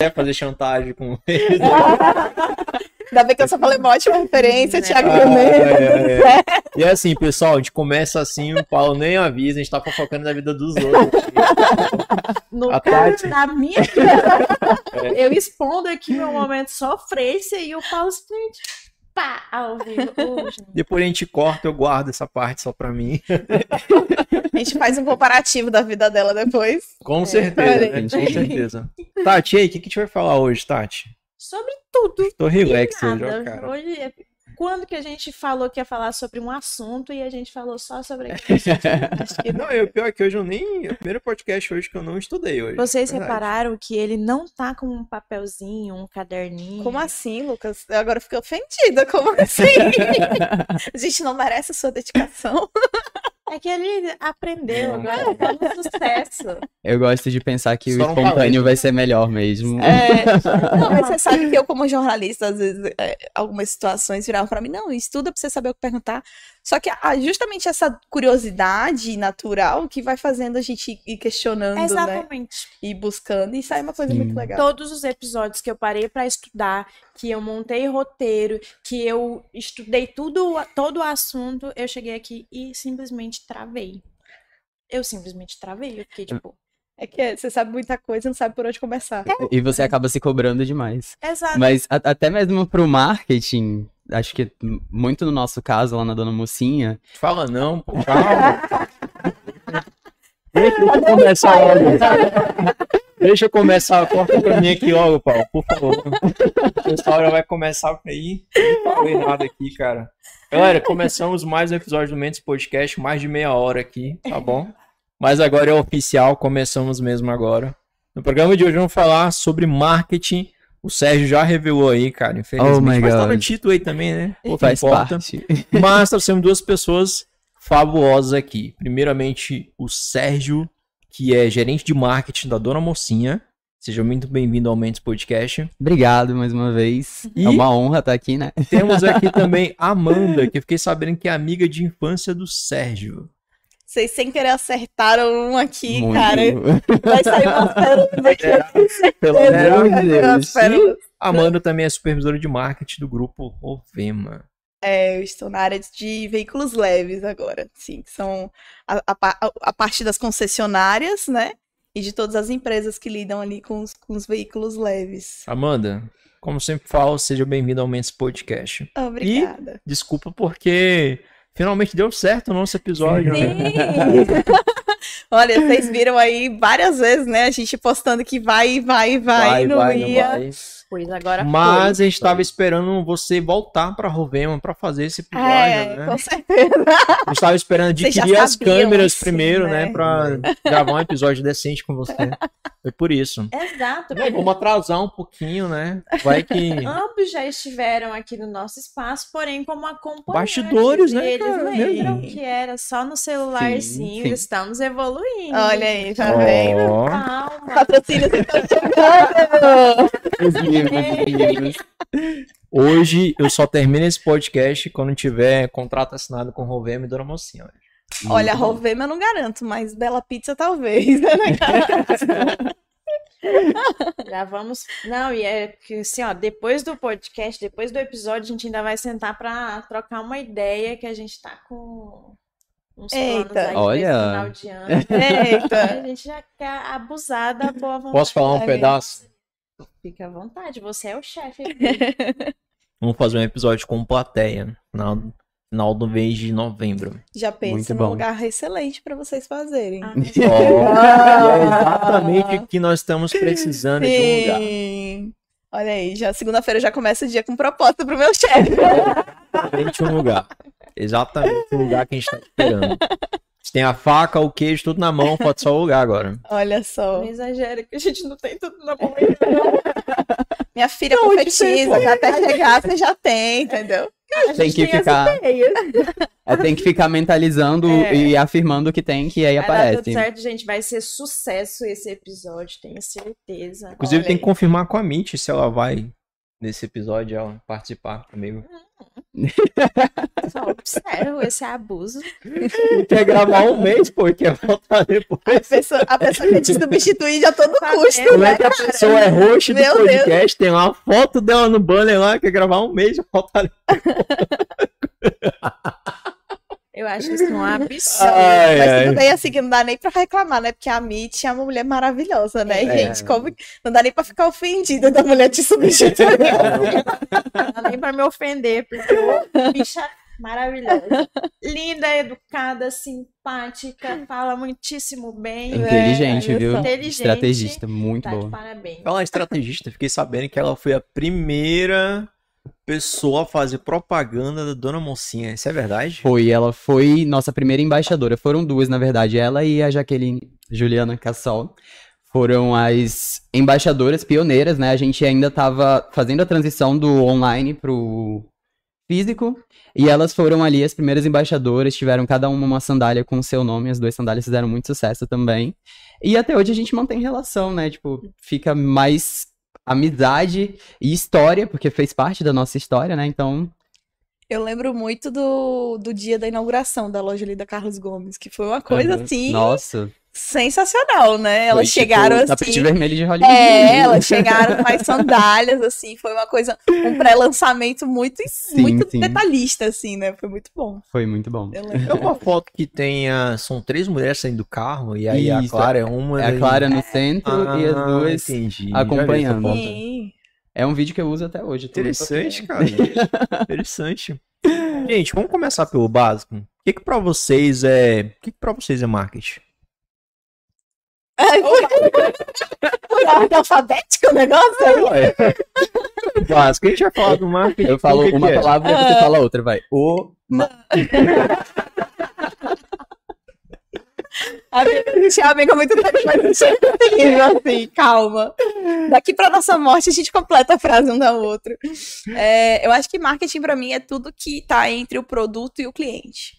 quer fazer chantagem com ele. Ainda bem que eu só falei uma ótima referência, Thiago Ah, Brunet. é, é. E é assim, pessoal, a gente começa assim, o Paulo nem avisa, a gente tá fofocando na vida dos outros. No A caso Tati. da minha É. eu expondo aqui meu momento sofrência e o Paulo simplesmente pá, ao vivo. Gente. Depois a gente corta, eu guardo essa parte só pra mim. A gente faz um comparativo da vida dela depois. Com certeza, né? Com certeza. Tati, e aí, o que, que a gente vai falar hoje, Tati? Sobre tudo. Tô relax e hoje, ó, nada. cara. Hoje, é- quando que a gente falou que ia falar sobre um assunto e a gente falou só sobre aquele assunto? Acho que Não, eu, pior é que hoje eu nem. É o primeiro podcast hoje que eu não estudei hoje. Vocês Verdade. repararam que ele não tá com um papelzinho, um caderninho. Como assim, Lucas? Eu agora fiquei ofendida. Como assim? a gente não merece a sua dedicação. É que ele aprendeu, agora tá no sucesso. Eu gosto de pensar que Só o espontâneo vai ser melhor mesmo. É, não, mas você sabe que eu, como jornalista, às vezes, é, algumas situações viravam pra mim, não, estuda pra você saber o que perguntar. Só que ah, justamente essa curiosidade natural que vai fazendo a gente ir questionando, né? Exatamente. E buscando, e sai uma coisa Sim. muito legal. Todos os episódios que eu parei pra estudar, que eu montei roteiro, que eu estudei tudo, todo o assunto, eu cheguei aqui e simplesmente travei. Eu simplesmente travei, eu fiquei tipo, É que você sabe muita coisa e não sabe por onde começar. E você acaba se cobrando demais. exato. Mas a- até mesmo pro marketing, acho que muito no nosso caso lá na Dona Mocinha, Fala não, pô, calma. Deixa eu começar logo. Deixa eu começar, corta pra mim aqui logo, Paulo, por favor. Essa hora vai começar por aí. Não falei nada aqui, cara. Galera, começamos mais um episódio do Mendes Podcast, mais de meia hora aqui, tá bom? Mas agora é oficial, começamos mesmo agora. No programa de hoje vamos falar sobre marketing. O Sérgio já revelou aí, cara, infelizmente. Oh my Mas tá no God. título aí também, né? Pouco faz importa. parte. Mas trouxemos duas pessoas fabulosas aqui. Primeiramente, o Sérgio, que é gerente de marketing da Dona Mocinha. Seja muito bem-vindo ao Mendes Podcast. Obrigado mais uma vez. E- É uma honra estar aqui, né? Temos aqui também a Amanda, que eu fiquei sabendo que é amiga de infância do Sérgio. Vocês sem querer acertaram um aqui, Muito. cara. Vai sair umas pérolas aqui. Pelo Vai amor de Deus. Amanda também é supervisora de marketing do grupo Ovema. É, eu estou na área de veículos leves agora, sim, que são a, a, a parte das concessionárias, né? E de todas as empresas que lidam ali com os, com os veículos leves. Amanda, como sempre falo, seja bem-vinda ao Mendes Podcast. Obrigada. Desculpa porque finalmente deu certo o nosso episódio, né? Sim. Olha, vocês viram aí várias vezes, né? A gente postando que vai, vai, vai, não não ia. vai. Pois agora Mas a gente tava esperando você voltar pra Rovema pra fazer esse episódio, É, né? com certeza. A gente tava esperando adquirir as câmeras assim, primeiro, né? né? Pra gravar um episódio decente com você. Foi por isso. foi. Exato. Bem, vamos atrasar um pouquinho, né? Vai que. Ambos já estiveram aqui no nosso espaço, porém como acompanhantes. Bastidores, né, Eles cara? lembram que era só no celularzinho. Sim, sim. Estamos evoluindo. Olha aí, tá vendo? Ó, Calma. Patrocínio vocês estão chegando. Os livros, os livros. hoje eu só termino esse podcast quando tiver contrato assinado com Rovema e Dona Mocinha. Olha, Muito bom. Rovema eu não garanto, mas Bela Pizza talvez. né? Já vamos. Não, e é que assim, ó, depois do podcast, depois do episódio, a gente ainda vai sentar pra trocar uma ideia que a gente tá com uns planos Eita. Olha. final de ano. Eita. A gente já quer abusar da boa vontade. Posso falar um pedaço? Fica à vontade, você é o chefe. Vamos fazer um episódio com plateia. Final, final do mês de novembro. Já pensa num lugar excelente pra vocês fazerem. Ah, Ó, e é exatamente o que nós estamos precisando de um lugar. Sim. Olha aí, já segunda-feira já começa o dia com proposta pro meu chefe. Exatamente um lugar. Exatamente o lugar que a gente tá esperando. Gente tem a faca, o queijo, tudo na mão, falta só o lugar agora. Olha só. Não exagera que a gente não tem tudo na mão. Minha filha Não, profetiza, que até chegar você já tem, entendeu? A Tem gente que ficar-. É, tem que ficar mentalizando É. e afirmando que tem, que aí Vai dar aparece. tudo certo, gente. Vai ser sucesso esse episódio, tenho certeza. Inclusive, Olha tem que aí. confirmar com a Mitch se ela vai nesse episódio, ela participar comigo. Só observo esse abuso. Quer gravar um mês, pô, e quer voltar A depois. pessoa, a pessoa quer te substituir a todo Tá custo? Como né? é que a pessoa é host do Meu podcast, tem uma foto dela no banner lá, quer gravar um mês e voltar depois. Eu acho isso um absurdo. Ai, Mas tudo bem assim que não dá nem pra reclamar, né? Porque a Mitch é uma mulher maravilhosa, né, É. gente? Como... Não dá nem pra ficar ofendida da mulher te substituir. Não dá nem pra me ofender, porque eu bicha maravilhosa. Linda, educada, simpática, fala muitíssimo bem. Inteligente, olha viu? Inteligente. Estrategista, muito Tá de boa. parabéns. Ela é estrategista, fiquei sabendo que ela foi a primeira pessoa fazer propaganda da Dona Mocinha. Isso é verdade? Foi, ela foi nossa primeira embaixadora. Foram duas, na verdade, ela e a Jaqueline Juliana Cassol. Foram as embaixadoras pioneiras, né? A gente ainda estava fazendo a transição do online pro físico. E elas foram ali as primeiras embaixadoras, tiveram cada uma uma sandália com o seu nome, as duas sandálias fizeram muito sucesso também. E até hoje a gente mantém relação, né? Tipo, fica mais amizade e história, porque fez parte da nossa história, né? Então, Eu lembro muito do, do dia da inauguração da loja ali da Carlos Gomes, que foi uma coisa Aham. assim nossa. Sensacional, né? foi, Elas tipo, chegaram Tapete assim. vermelho de Hollywood. É, elas chegaram com as sandálias, assim, foi uma coisa, um pré-lançamento muito, muito sim. detalhista, assim, né? Foi muito bom. Foi muito bom. É uma foto que tem a... São três mulheres saindo do carro e aí a Isso, Clara é uma. É a Clara no centro e as Ah, duas. entendi. acompanhando. Sim. É um vídeo que eu uso até hoje. Interessante, cara. Interessante. Gente, vamos começar pelo básico. O que que pra vocês é... O que que pra vocês é marketing? Foi ordem alfabética o negócio aí? Ué. básico. A gente vai falar do marketing. Eu falo o que que uma é? palavra e você fala outra, vai. O. ma- A gente tinha amiga há muito tempo, mas não terrível, assim, calma. Daqui pra nossa morte a gente completa a frase um da outra. É, eu acho que marketing pra mim é tudo que tá entre o produto e o cliente.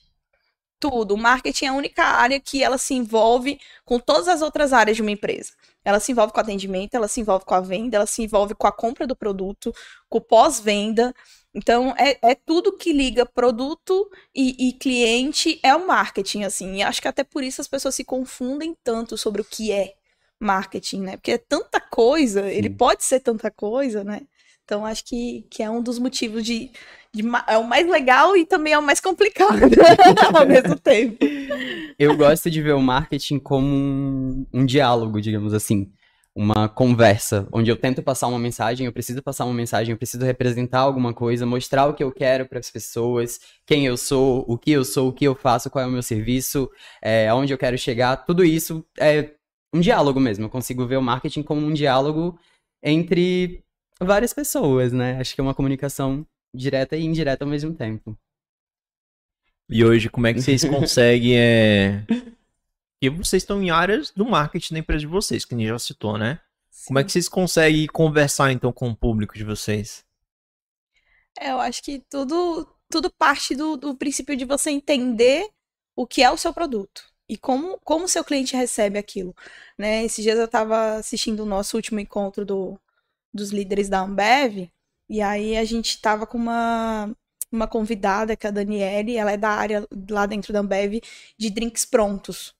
Tudo. O marketing é a única área que ela se envolve com todas as outras áreas de uma empresa. Ela se envolve com o atendimento, ela se envolve com a venda, ela se envolve com a compra do produto, com pós-venda. Então, é, é tudo que liga produto e, e cliente é o marketing, assim. E acho que até por isso as pessoas se confundem tanto sobre o que é marketing, né? Porque é tanta coisa, ele Sim. pode ser tanta coisa, né? Então, acho que, que é um dos motivos de, de É o mais legal e também é o mais complicado ao mesmo tempo. Eu gosto de ver o marketing como um, um diálogo, digamos assim. Uma conversa, onde eu tento passar uma mensagem, eu preciso passar uma mensagem, eu preciso representar alguma coisa, mostrar o que eu quero para as pessoas, quem eu sou, o que eu sou, o que eu faço, qual é o meu serviço, é, aonde eu quero chegar. Tudo isso é um diálogo mesmo. Eu consigo ver o marketing como um diálogo entre várias pessoas, né? Acho que é uma comunicação direta e indireta ao mesmo tempo. E hoje, como é que vocês conseguem. É... Porque vocês estão em áreas do marketing da empresa de vocês, que nem já citou, né? Como é que vocês conseguem conversar então com o público de vocês? É, eu acho que tudo, tudo parte do, do princípio de você entender o que é o seu produto e como, como o seu cliente recebe aquilo, né? Esses dias eu estava assistindo o nosso último encontro do, dos líderes da Ambev e aí a gente estava com uma, uma convidada, que é a Daniele, ela é da área lá dentro da Ambev de drinks prontos.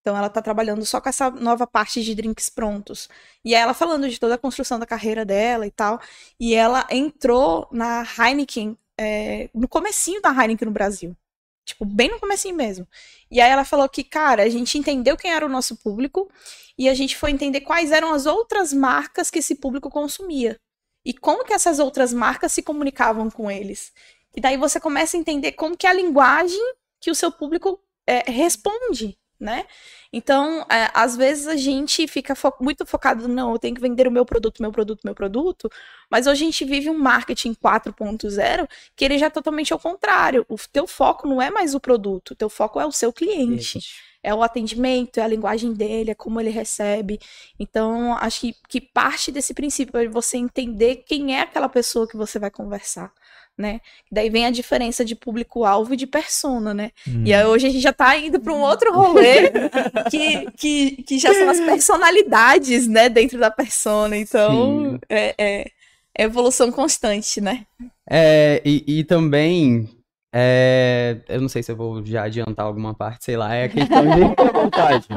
Então ela tá trabalhando só com essa nova parte de drinks prontos. E ela falando de toda a construção da carreira dela e tal. E ela entrou na Heineken, é, no comecinho da Heineken no Brasil. Tipo, bem no comecinho mesmo. E aí ela falou que, cara, a gente entendeu quem era o nosso público e a gente foi entender quais eram as outras marcas que esse público consumia. E como que essas outras marcas se comunicavam com eles. E daí você começa a entender como que é a linguagem que o seu público é, responde, né? Então, é, às vezes a gente fica fo- muito focado, não, eu tenho que vender o meu produto, meu produto, meu produto, mas hoje a gente vive um marketing 4.0 que ele já é totalmente ao contrário. O teu foco não é mais o produto, o teu foco é o seu cliente. É o atendimento, é a linguagem dele, é como ele recebe. Então, acho que, que parte desse princípio é você entender quem é aquela pessoa que você vai conversar, né? Daí vem a diferença de público-alvo e de persona, né? E aí hoje a gente já tá indo para um outro rolê que, que, que já são as personalidades, né, dentro da persona. Então, é, é, É evolução constante, né? É, e, e também, é, eu não sei se eu vou já adiantar alguma parte, sei lá, é a questão de... Fique à vontade.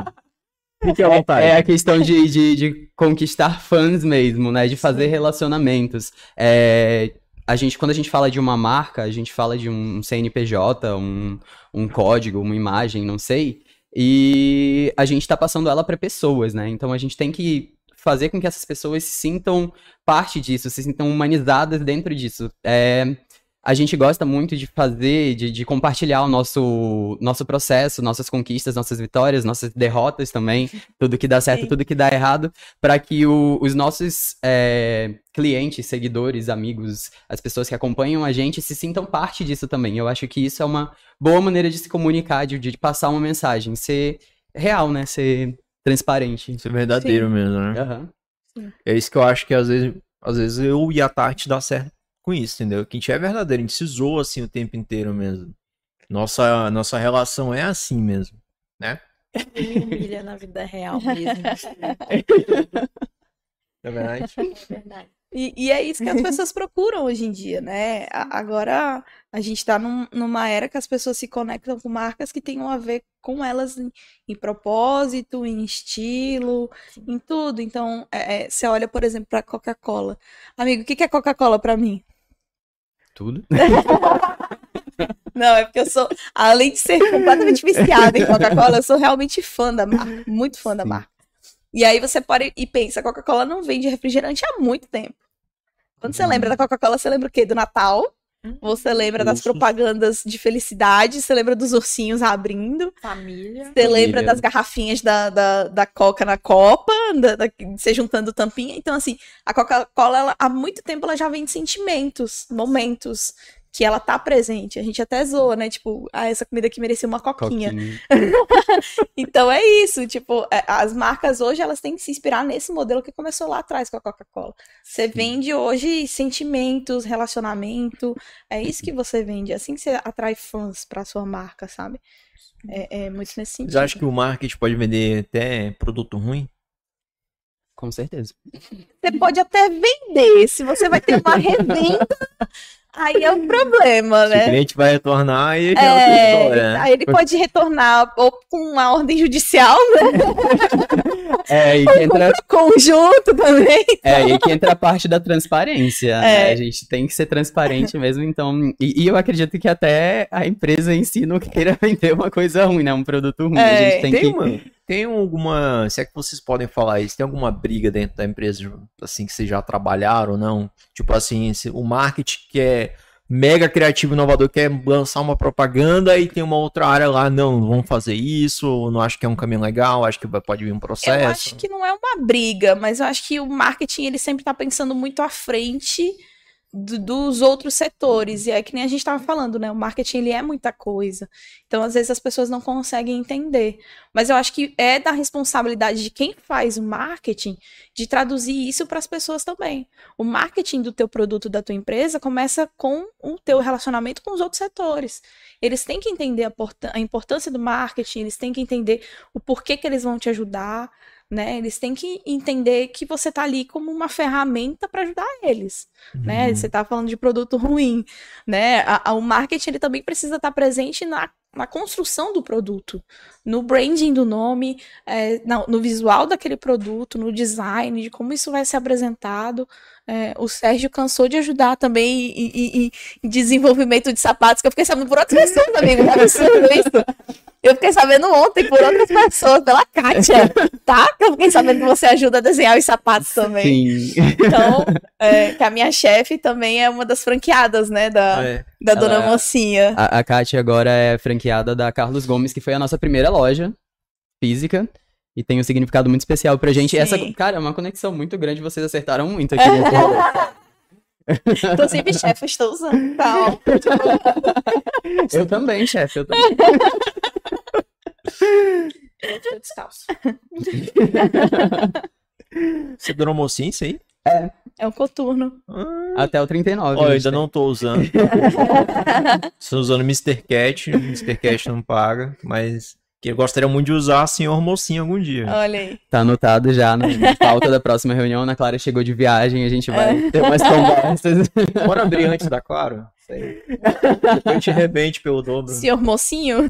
Fique à vontade. É a questão de, de, de conquistar fãs mesmo, né? De fazer relacionamentos. É, a gente, quando a gente fala de uma marca, a gente fala de um CNPJ, um, um código, uma imagem, não sei. E a gente está passando ela para pessoas, né? Então a gente tem que fazer com que essas pessoas se sintam parte disso, se sintam humanizadas dentro disso. É, a gente gosta muito de fazer, de, de, compartilhar o nosso, nosso processo, nossas conquistas, nossas vitórias, nossas derrotas também, tudo que dá certo, Sim. tudo que dá errado, para que o, os nossos é, clientes, seguidores, amigos, as pessoas que acompanham a gente se sintam parte disso também. Eu acho que isso é uma boa maneira de se comunicar, de, de passar uma mensagem, ser real, né? Ser transparente. Ser verdadeiro Sim. mesmo, né? Uhum. É isso que eu acho que às vezes, às vezes eu e a Tati dá certo com isso, entendeu? Que a gente é verdadeiro, a gente se zoa assim o tempo inteiro mesmo. Nossa, nossa relação é assim mesmo, né? Humilha na vida real mesmo. É verdade? É verdade. E, e, é isso que as pessoas procuram hoje em dia, né? A, agora a gente está num, numa era que as pessoas se conectam com marcas que tenham a ver com elas em, em propósito, em estilo, Sim. em tudo. Então, é, é, você olha, por exemplo, para Coca-Cola. Amigo, o que, que é Coca-Cola para mim? Tudo. Não, é porque eu sou, além de ser completamente viciada em Coca-Cola, eu sou realmente fã da marca, muito fã Sim. da marca. E aí você pode e pensa, a Coca-Cola não vende refrigerante há muito tempo. Quando você lembra da Coca-Cola, você lembra o quê? Do Natal? Você lembra das propagandas de felicidade, você lembra dos ursinhos abrindo. Família. Você lembra das garrafinhas da, da, da Coca na Copa, da, da, você juntando tampinha. Então, assim, a Coca-Cola, há muito tempo, ela já vem de sentimentos, momentos que ela tá presente. A gente até zoa, né? Tipo, ah, essa comida aqui merecia uma coquinha. coquinha. então é isso, tipo, é, as marcas hoje elas têm que se inspirar nesse modelo que começou lá atrás com a Coca-Cola. Você vende hoje sentimentos, relacionamento, é isso que você vende, é assim que você atrai fãs para sua marca, sabe? É, é muito nesse sentido. Você acha que o marketing pode vender até produto ruim? Com certeza. Você pode até vender, se você vai ter uma revenda Aí é um problema, né? Se o cliente vai retornar, aí é, é outra história. Né? Aí ele pode retornar ou com uma ordem judicial, né? É, e que entra... conjunto também. É, e que entra a parte da transparência, é. né? A gente tem que ser transparente mesmo, então... E, e, eu acredito que até a empresa em si não queira vender uma coisa ruim, né? Um produto ruim. É, a gente tem, tem que... Uma, tem alguma... Se é que vocês podem falar isso, tem alguma briga dentro da empresa, assim, que vocês já trabalharam ou não? Tipo assim, o marketing que é mega criativo inovador quer lançar uma propaganda e tem uma outra área lá, não, não vamos fazer isso, não acho que é um caminho legal, acho que pode vir um processo. Eu acho que não é uma briga, mas eu acho que o marketing ele sempre está pensando muito à frente do, dos outros setores. E é que nem a gente estava falando, né? O marketing ele é muita coisa. Então, às vezes, as pessoas não conseguem entender. Mas eu acho que é da responsabilidade de quem faz o marketing de traduzir isso para as pessoas também. O marketing do teu produto, da tua empresa, começa com o teu relacionamento com os outros setores. Eles têm que entender a, a importância do marketing, eles têm que entender o porquê que eles vão te ajudar né? Eles têm que entender que você está ali como uma ferramenta para ajudar eles, né? uhum. né? Você está falando de produto ruim, né? A, a, o marketing ele também precisa estar tá presente na, na construção do produto, no branding do nome, é, no, no visual daquele produto, no design, de como isso vai ser apresentado. É, o Sérgio cansou de ajudar também em, em, em, desenvolvimento de sapatos, que eu fiquei sabendo por outras pessoas, amigo. É absurdo isso. Eu fiquei sabendo ontem por outras pessoas, pela Kátia, tá? Que eu fiquei sabendo que você ajuda a desenhar os sapatos também. Sim. Então, é, que a minha chefe também é uma das franqueadas, né? Da, é. da Dona Ela, Mocinha. A, a Kátia agora é franqueada da Carlos Gomes, que foi a nossa primeira loja física. E tem um significado muito especial pra gente. Essa, cara, é uma conexão muito grande, vocês acertaram muito aqui. Tô sempre chefe, estou usando tal. eu também, chefe, eu também. Eu descalço. Você durou mocinho isso aí? É. É um coturno. Ah. Até o 39. Ó, eu ainda não tô usando. Estou usando Mr. Cat. Mr. Cat não paga, mas Que eu gostaria muito de usar senhor mocinho algum dia. Olha aí. Tá anotado já na pauta da próxima reunião. Ana Clara chegou de viagem, a gente vai ter mais conversas. Bora abrir antes da Claro? Sei. Depois a gente rebente pelo dobro. Senhor mocinho?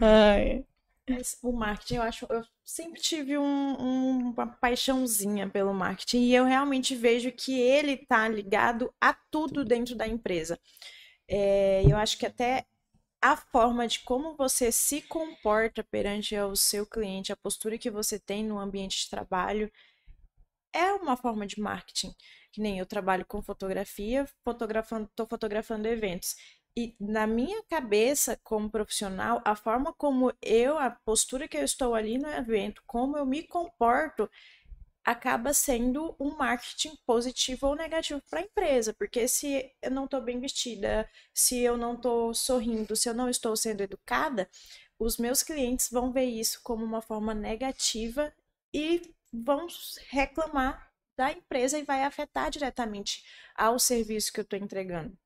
Ai. Mas o marketing, eu acho, eu sempre tive um- um- uma paixãozinha pelo marketing e eu realmente vejo que ele tá ligado a tudo dentro da empresa. É, eu acho que até a forma de como você se comporta perante o seu cliente, a postura que você tem no ambiente de trabalho, é uma forma de marketing. Que nem eu trabalho com fotografia, fotografando, estou fotografando eventos. E na minha cabeça, como profissional, a forma como eu, a postura que eu estou ali no evento, como eu me comporto, acaba sendo um marketing positivo ou negativo para a empresa. Porque se eu não estou bem vestida, se eu não estou sorrindo, se eu não estou sendo educada, os meus clientes vão ver isso como uma forma negativa e vão reclamar da empresa e vai afetar diretamente ao serviço que eu estou entregando.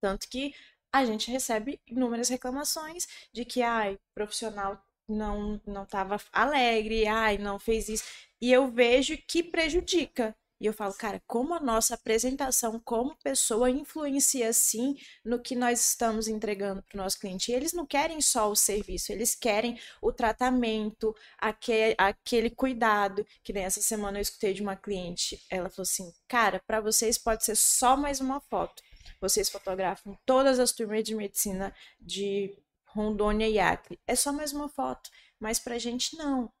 Tanto que a gente recebe inúmeras reclamações de que, ai, profissional não não estava alegre, ai, não fez isso. E eu vejo que prejudica. E eu falo, cara, como a nossa apresentação como pessoa influencia sim no que nós estamos entregando para o nosso cliente. E eles não querem só o serviço, eles querem o tratamento, aquele, aquele cuidado. Que nem essa semana eu escutei de uma cliente, ela falou assim: cara, para vocês pode ser só mais uma foto. Vocês fotografam todas as turmas de medicina de Rondônia e Acre. É só mais uma foto. Mas pra gente não.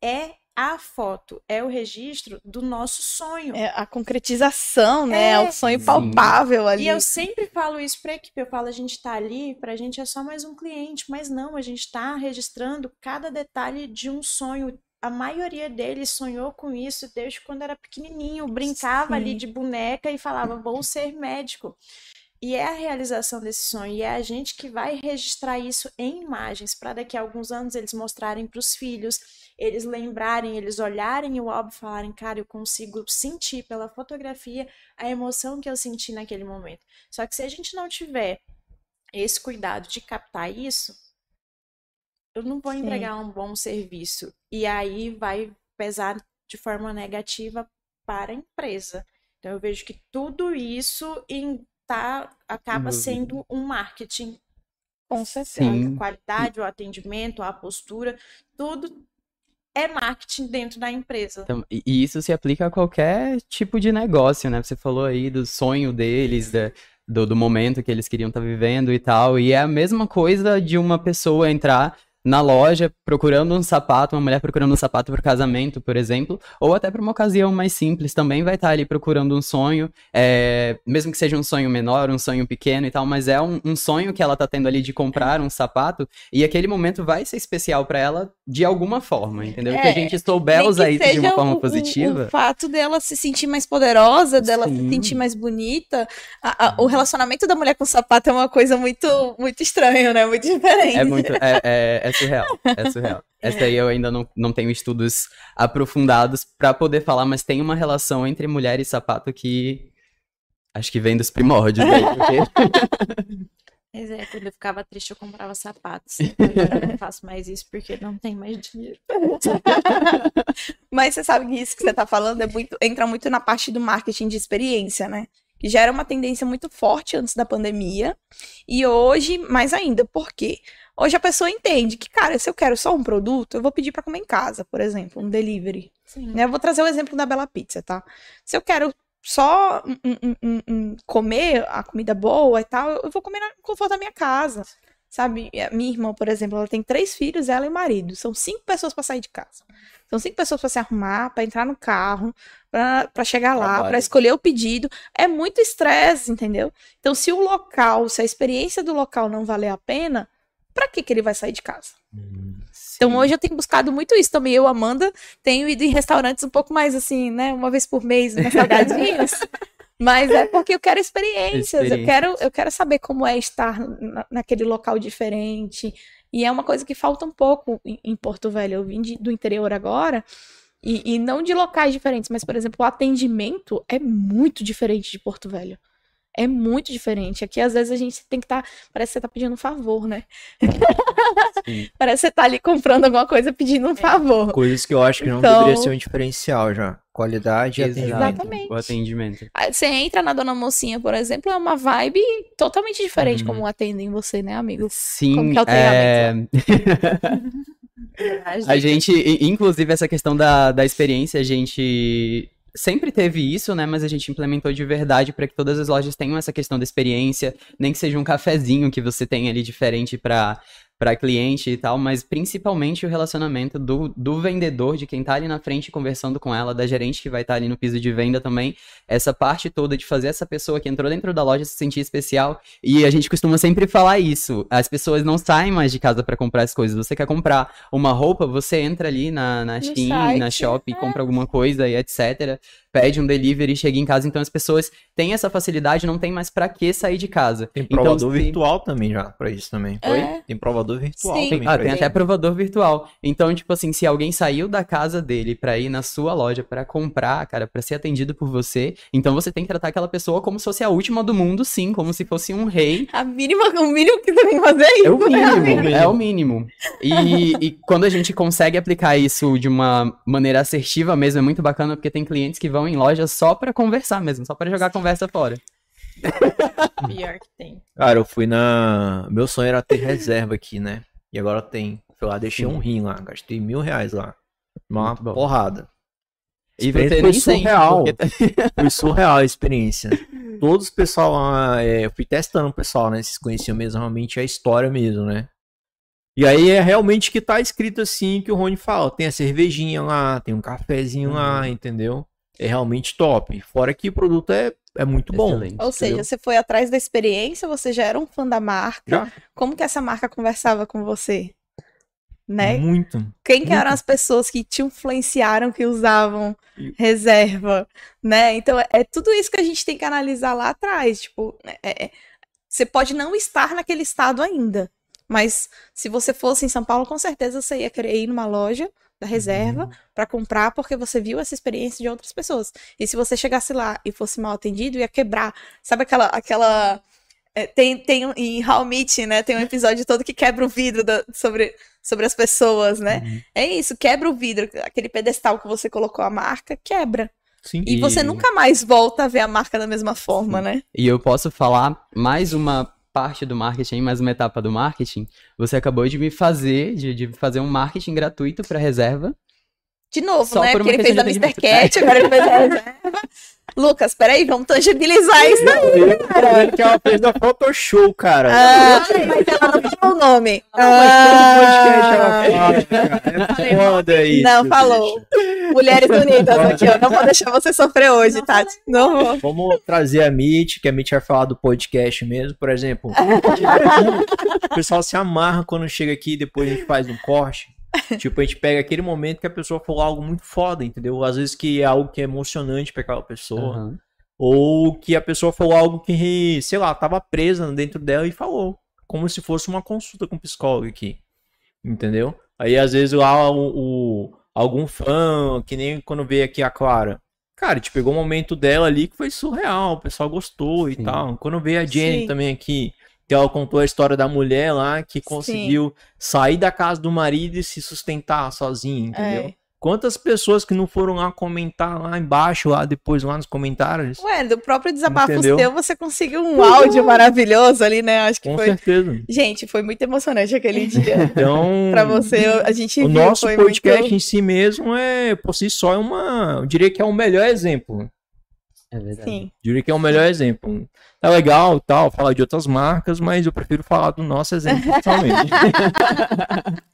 É a foto, é o registro do nosso sonho. É a concretização, né? É É. o sonho Sim. palpável ali. E eu sempre falo isso pra equipe, eu falo, a gente tá ali, pra gente é só mais um cliente, mas não, a gente tá registrando cada detalhe de um sonho. A maioria deles sonhou com isso desde quando era pequenininho, brincava ali Sim. de boneca e falava, vou ser médico. E é a realização desse sonho, e é a gente que vai registrar isso em imagens, para daqui a alguns anos eles mostrarem para os filhos, eles lembrarem, eles olharem o álbum e falarem, cara, eu consigo sentir pela fotografia a emoção que eu senti naquele momento. Só que se a gente não tiver esse cuidado de captar isso, eu não vou Sim. entregar um bom serviço. E aí vai pesar de forma negativa para a empresa. Então eu vejo que tudo isso em- tá, acaba sendo um marketing. Com certeza. A qualidade, o atendimento, a postura, tudo é marketing dentro da empresa. Então, e isso se aplica a qualquer tipo de negócio, né? Você falou aí do sonho deles, da- do, do momento que eles queriam estar vivendo e tal. E é a mesma coisa de uma pessoa entrar na loja procurando um sapato, uma mulher procurando um sapato para casamento, por exemplo, ou até para uma ocasião mais simples, também vai estar ali procurando um sonho, é, mesmo que seja um sonho menor, um sonho pequeno e tal, mas é um, um sonho que ela tá tendo ali de comprar um sapato, e aquele momento vai ser especial para ela de alguma forma, entendeu? que a É, gente souber usar isso de uma forma o- positiva. O, fato dela se sentir mais poderosa, dela se Sim. sentir mais bonita. A- a- o relacionamento da mulher com o sapato é uma coisa muito, muito estranha, né? Muito diferente. É muito. É, é, é surreal. É surreal. Essa aí eu ainda não, não tenho estudos aprofundados pra poder falar, mas tem uma relação entre mulher e sapato que. Acho que vem dos primórdios aí, porque Mas é, quando eu ficava triste, eu comprava sapatos. Agora eu não faço mais isso porque não tem mais dinheiro. Mas você sabe que isso que você tá falando é muito, entra muito na parte do marketing de experiência, né? Que já era uma tendência muito forte antes da pandemia. E hoje, mais ainda. Por quê? Hoje a pessoa entende que, cara, se eu quero só um produto, eu vou pedir pra comer em casa, por exemplo, um delivery. Né? Eu vou trazer o exemplo da Bela Pizza, tá? Se eu quero só um- um- um- comer a comida boa e tal, eu vou comer no conforto da minha casa. Sabe? Minha irmã, por exemplo, ela tem três filhos, ela e o marido. São cinco pessoas pra sair de casa. São cinco pessoas pra se arrumar, pra entrar no carro, pra chegar lá, pra escolher o pedido. É muito estresse, entendeu? Então, se o local, se a experiência do local não valer a pena, pra que que ele vai sair de casa? Então hoje eu tenho buscado muito isso também. Eu, Amanda, tenho ido em restaurantes um pouco mais assim, né? Uma vez por mês, umas salgadinhos. Mas é porque eu quero experiências. Eu quero, eu quero saber como é estar na- naquele local diferente. E é uma coisa que falta um pouco em, em Porto Velho. Eu vim de- do interior agora. E, e não de locais diferentes, mas, por exemplo, o atendimento é muito diferente de Porto Velho. É muito diferente. Aqui, às vezes, a gente tem que estar. parece que você tá pedindo um favor, né? Sim. parece que você tá ali comprando alguma coisa pedindo um favor. Coisas que eu acho que não Então- deveria ser um diferencial já. Qualidade e atendimento. Exatamente. O atendimento. Aí Você entra na Dona Mocinha, por exemplo, é uma vibe totalmente diferente Uhum. como atendem você, né, amigo? Sim, Como que é o é... A gente, inclusive, essa questão da, da experiência, a gente sempre teve isso, né? Mas a gente implementou de verdade para que todas as lojas tenham essa questão da experiência, nem que seja um cafezinho que você tem ali diferente para para cliente e tal, mas principalmente o relacionamento do, do vendedor, de quem tá ali na frente conversando com ela, da gerente que vai estar ali no piso de venda também, essa parte toda de fazer essa pessoa que entrou dentro da loja se sentir especial. E a gente costuma sempre falar isso. As pessoas não saem mais de casa para comprar as coisas. Você quer comprar uma roupa, você entra ali na, na Shein, na Shopee, compra alguma coisa e etc. Pede um delivery, chega em casa. Então as pessoas têm essa facilidade, não tem mais pra que sair de casa. Tem Então, provador se- virtual também já, pra isso também. É. Tem provador virtual Sim. também. Ah, pra tem isso. até provador virtual. Então, tipo assim, se alguém saiu da casa dele pra ir na sua loja pra comprar, cara, pra ser atendido por você, então você tem que tratar aquela pessoa como se fosse a última do mundo, sim, como se fosse um rei. A mínima, o mínimo que você tem que fazer é isso. É o né, mínimo, é o mínimo. E, e quando a gente consegue aplicar isso de uma maneira assertiva mesmo, é muito bacana, porque tem clientes que vão em loja só pra conversar mesmo, só pra jogar a conversa fora. Pior que tem. Cara, eu fui na. Meu sonho era ter reserva aqui, né? E agora tem. Fui lá, deixei Sim. um rim lá. Gastei mil reais lá. Uma porrada. E foi surreal. porque- Foi surreal a experiência. Todos os pessoal lá, é, eu fui testando o pessoal, né? Vocês conheciam mesmo realmente a história mesmo, né? E aí é realmente que tá escrito assim que o Rony fala. Tem a cervejinha lá, tem um cafezinho Uhum. lá, entendeu? É realmente top. Fora que o produto é, é muito bom. Excelente. Ou seja, Entendeu? você foi atrás da experiência, você já era um fã da marca. Já? Como que essa marca conversava com você? Né? Muito. Quem que muito. eram as pessoas que te influenciaram, que usavam E- reserva, né? Então, é, é tudo isso que a gente tem que analisar lá atrás. Tipo, é- é- você pode não estar naquele estado ainda, mas se você fosse em São Paulo, com certeza você ia querer ir numa loja da reserva para comprar, porque você viu essa experiência de outras pessoas. E se você chegasse lá e fosse mal atendido, ia quebrar. Sabe aquela... aquela é, tem, tem um- em How I Met, né? Tem um episódio todo que quebra o vidro da- sobre, sobre as pessoas, né? Uhum. É isso, quebra o vidro, aquele pedestal que você colocou a marca, quebra. Sim. E, você nunca mais volta a ver a marca da mesma forma, né? E eu posso falar mais uma parte do marketing, mais uma etapa do marketing. Você acabou de me fazer, de, de fazer um marketing gratuito para reserva. De novo, Só né? por Porque ele fez a questão de Mr. Cat, agora ele fez a reserva. Lucas, peraí, vamos tangibilizar isso daí. Vendo que ela fez da Photoshop, cara. Ah, mas ela não falou o nome. Todo podcast Ah, ela fala, cara. É foda isso. Não, falou. bicho. Mulheres unidas aqui, ó. Não vou deixar você sofrer hoje, Tati. Não vou. Vamos trazer a Mitch, que a Mitch vai falar do podcast mesmo, por exemplo. o pessoal se amarra quando chega aqui e depois a gente faz um corte. Tipo, a gente pega aquele momento que a pessoa falou algo muito foda, entendeu? Às vezes que é algo que é emocionante pra aquela pessoa. Aham. Ou que a pessoa falou algo que, sei lá, tava presa dentro dela e falou. Como se fosse uma consulta com um psicólogo aqui. Entendeu? Aí às vezes lá o, o- algum fã, que nem quando veio aqui a Clara. Cara, te pegou um momento dela ali que foi surreal, o pessoal gostou e Sim. tal. Quando veio a Jenny Sim. também aqui, que ela contou a história da mulher lá que conseguiu sair da casa do marido e se sustentar sozinha, entendeu? É. Quantas pessoas que não foram lá comentar lá embaixo, lá depois, lá nos comentários? Ué, do próprio desabafo Entendeu? seu, você conseguiu um áudio maravilhoso ali, né? Acho que Com foi. certeza. Gente, foi muito emocionante aquele dia. Então, Pra você, a gente o viu, nosso podcast muito... em si mesmo é, por si só, é uma. Eu diria que é o melhor exemplo. É verdade. Sim. Diria que é o melhor exemplo. É legal tal, falar de outras marcas, mas eu prefiro falar do nosso exemplo totalmente.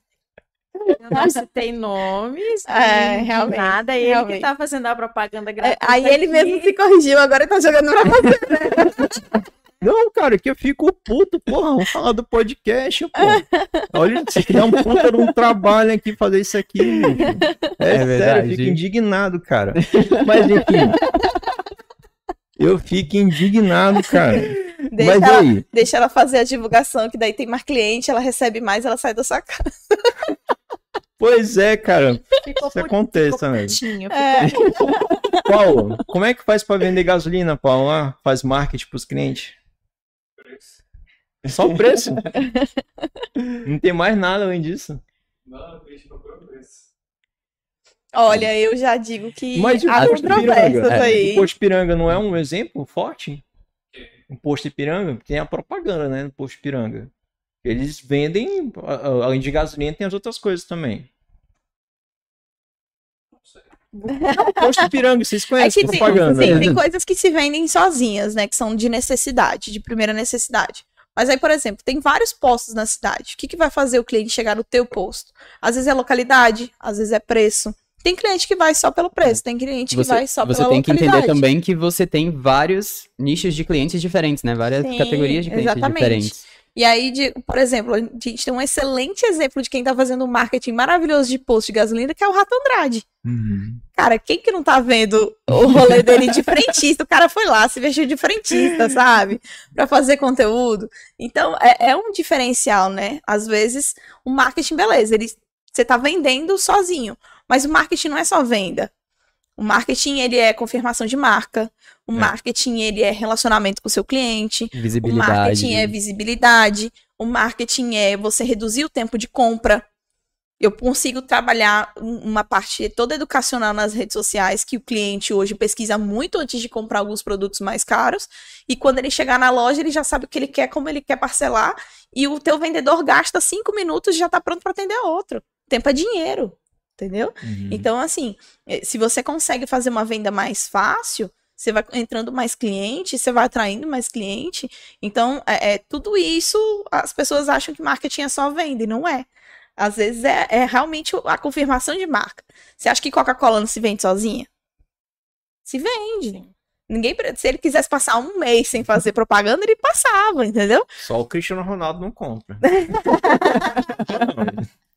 Eu não citei nomes, É, realmente, nada. Ele realmente. que tá fazendo a propaganda É, gratuita. aí ele aqui. mesmo se corrigiu, agora ele tá jogando pra você. Não, cara, que eu fico puto, porra, vamos falar do podcast, pô. Olha, você que dá um puta de um trabalho aqui fazer isso aqui. É, É sério, verdade. eu fico indignado, cara. Mas enfim. Eu fico indignado, cara. Deixa Mas ela, aí? deixa ela fazer a divulgação, que daí tem mais cliente, ela recebe mais, ela sai da sua casa. Pois é, cara. Ficou Isso acontece ficou também. putinho, É. Paulo, como é que faz pra vender gasolina, Paulo? Lá? Faz marketing pros clientes? Só o preço? Não tem mais nada além disso. Olha, eu já digo que Mas o há posto controvérsias é, aí. o posto Ipiranga não é um exemplo forte? O posto Ipiranga tem a propaganda, né, no posto Ipiranga. Eles vendem, além de gasolina, tem as outras coisas também. Não, posto Ipiranga, vocês É conhecem que tem, propaganda, tem, né? tem coisas que se vendem sozinhas, né? Que são de necessidade, de primeira necessidade. Mas aí, por exemplo, tem vários postos na cidade. O que, que vai fazer o cliente chegar no teu posto? Às vezes é localidade, às vezes é preço. Tem cliente que vai só pelo preço, tem cliente que Você, vai só você pela tem que entender também que você tem vários nichos de clientes diferentes, né? Várias Sim, categorias de clientes exatamente. diferentes. E aí, de- por exemplo, a gente tem um excelente exemplo de quem tá fazendo um marketing maravilhoso de posto de gasolina, que é o Rato Andrade. Uhum. Cara, quem que não tá vendo o rolê dele de frentista? O cara foi lá, se vestiu de frentista, sabe? Pra fazer conteúdo. Então, é, é um diferencial, né? Às vezes, o marketing, beleza, ele, você tá vendendo sozinho. Mas o marketing não é só venda. O marketing, ele é confirmação de marca. O É. marketing, ele é relacionamento com o seu cliente. O Visibilidade. marketing é visibilidade. O marketing é você reduzir o tempo de compra. Eu consigo trabalhar um- uma parte toda educacional nas redes sociais que o cliente hoje pesquisa muito antes de comprar alguns produtos mais caros. E quando ele chegar na loja, ele já sabe o que ele quer, como ele quer parcelar. E o teu vendedor gasta cinco minutos e já está pronto para atender outro. Tempo é dinheiro. Entendeu? Uhum. Então, assim, eh, se você consegue fazer uma venda mais fácil, você vai entrando mais cliente, você vai atraindo mais cliente. Então, é, é, tudo isso, as pessoas acham que marketing é só venda, e não é. Às vezes é, é realmente a confirmação de marca. Você acha que Coca-Cola não se vende sozinha? Se vende. Ninguém, se ele quisesse passar um mês sem fazer propaganda, ele passava, entendeu? Só o Cristiano Ronaldo não compra.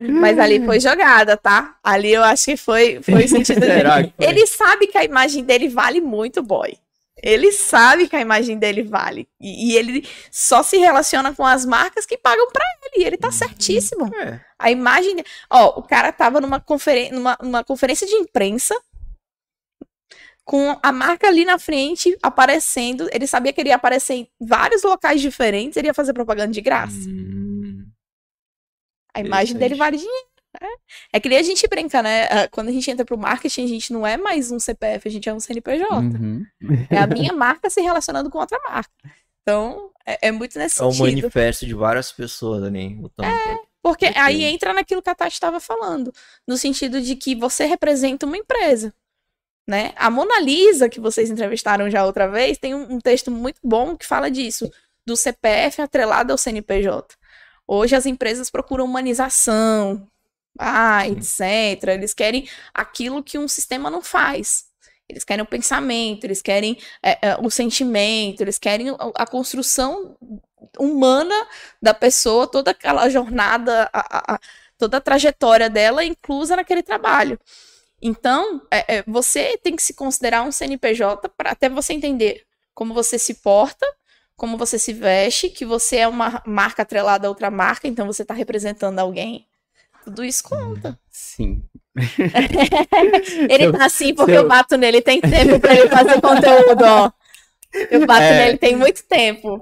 Mas ali foi jogada, tá? Ali eu acho que foi, foi o sentido de Será que foi? Ele sabe que a imagem dele vale muito, boy. Ele sabe que a imagem dele vale. E, e ele só se relaciona com as marcas que pagam pra ele. E ele tá certíssimo. É. A imagem. Ó, o cara tava numa, conferen numa, numa conferência de imprensa com a marca ali na frente aparecendo. Ele sabia que ele ia aparecer em vários locais diferentes. Ele ia fazer propaganda de graça. Hum, A imagem dele vale dinheiro. né? É que nem a gente brinca, né? Ah, Quando a gente entra pro marketing, a gente não é mais um CPF, a gente é um CNPJ. Uhum. É a minha marca se relacionando com outra marca. Então, é, é muito nesse É um sentido. manifesto de várias pessoas ali. Lutando por- Porque aí entra naquilo que a Tati estava falando, no sentido de que você representa uma empresa. Né? A Mona Lisa, que vocês entrevistaram já outra vez, tem um, um texto muito bom que fala disso, do CPF atrelado ao CNPJ. Hoje as empresas procuram humanização, ah, etc. Eles querem aquilo que um sistema não faz. Eles querem o pensamento, eles querem é, é, o sentimento, eles querem a, construção humana da pessoa, toda aquela jornada, a- a- a- toda a trajetória dela inclusa naquele trabalho. Então, é, é, você tem que se considerar um CNPJ para até você entender como você se porta, como você se veste, que você é uma marca atrelada a outra marca, então você está representando alguém. Tudo isso conta. Sim. Ele Eu- tá assim porque eu- eu bato nele, tem tempo para ele fazer conteúdo, ó. Eu bato É. nele tem muito tempo.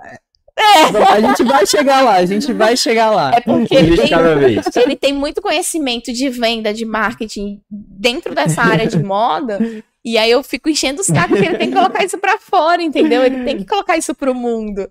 A gente vai chegar lá, a gente vai chegar lá. É porque ele tem, ele tem muito conhecimento de venda, de marketing dentro dessa área de moda. E aí eu fico enchendo os sacos que ele tem que colocar isso pra fora, entendeu? Ele tem que colocar isso pro mundo.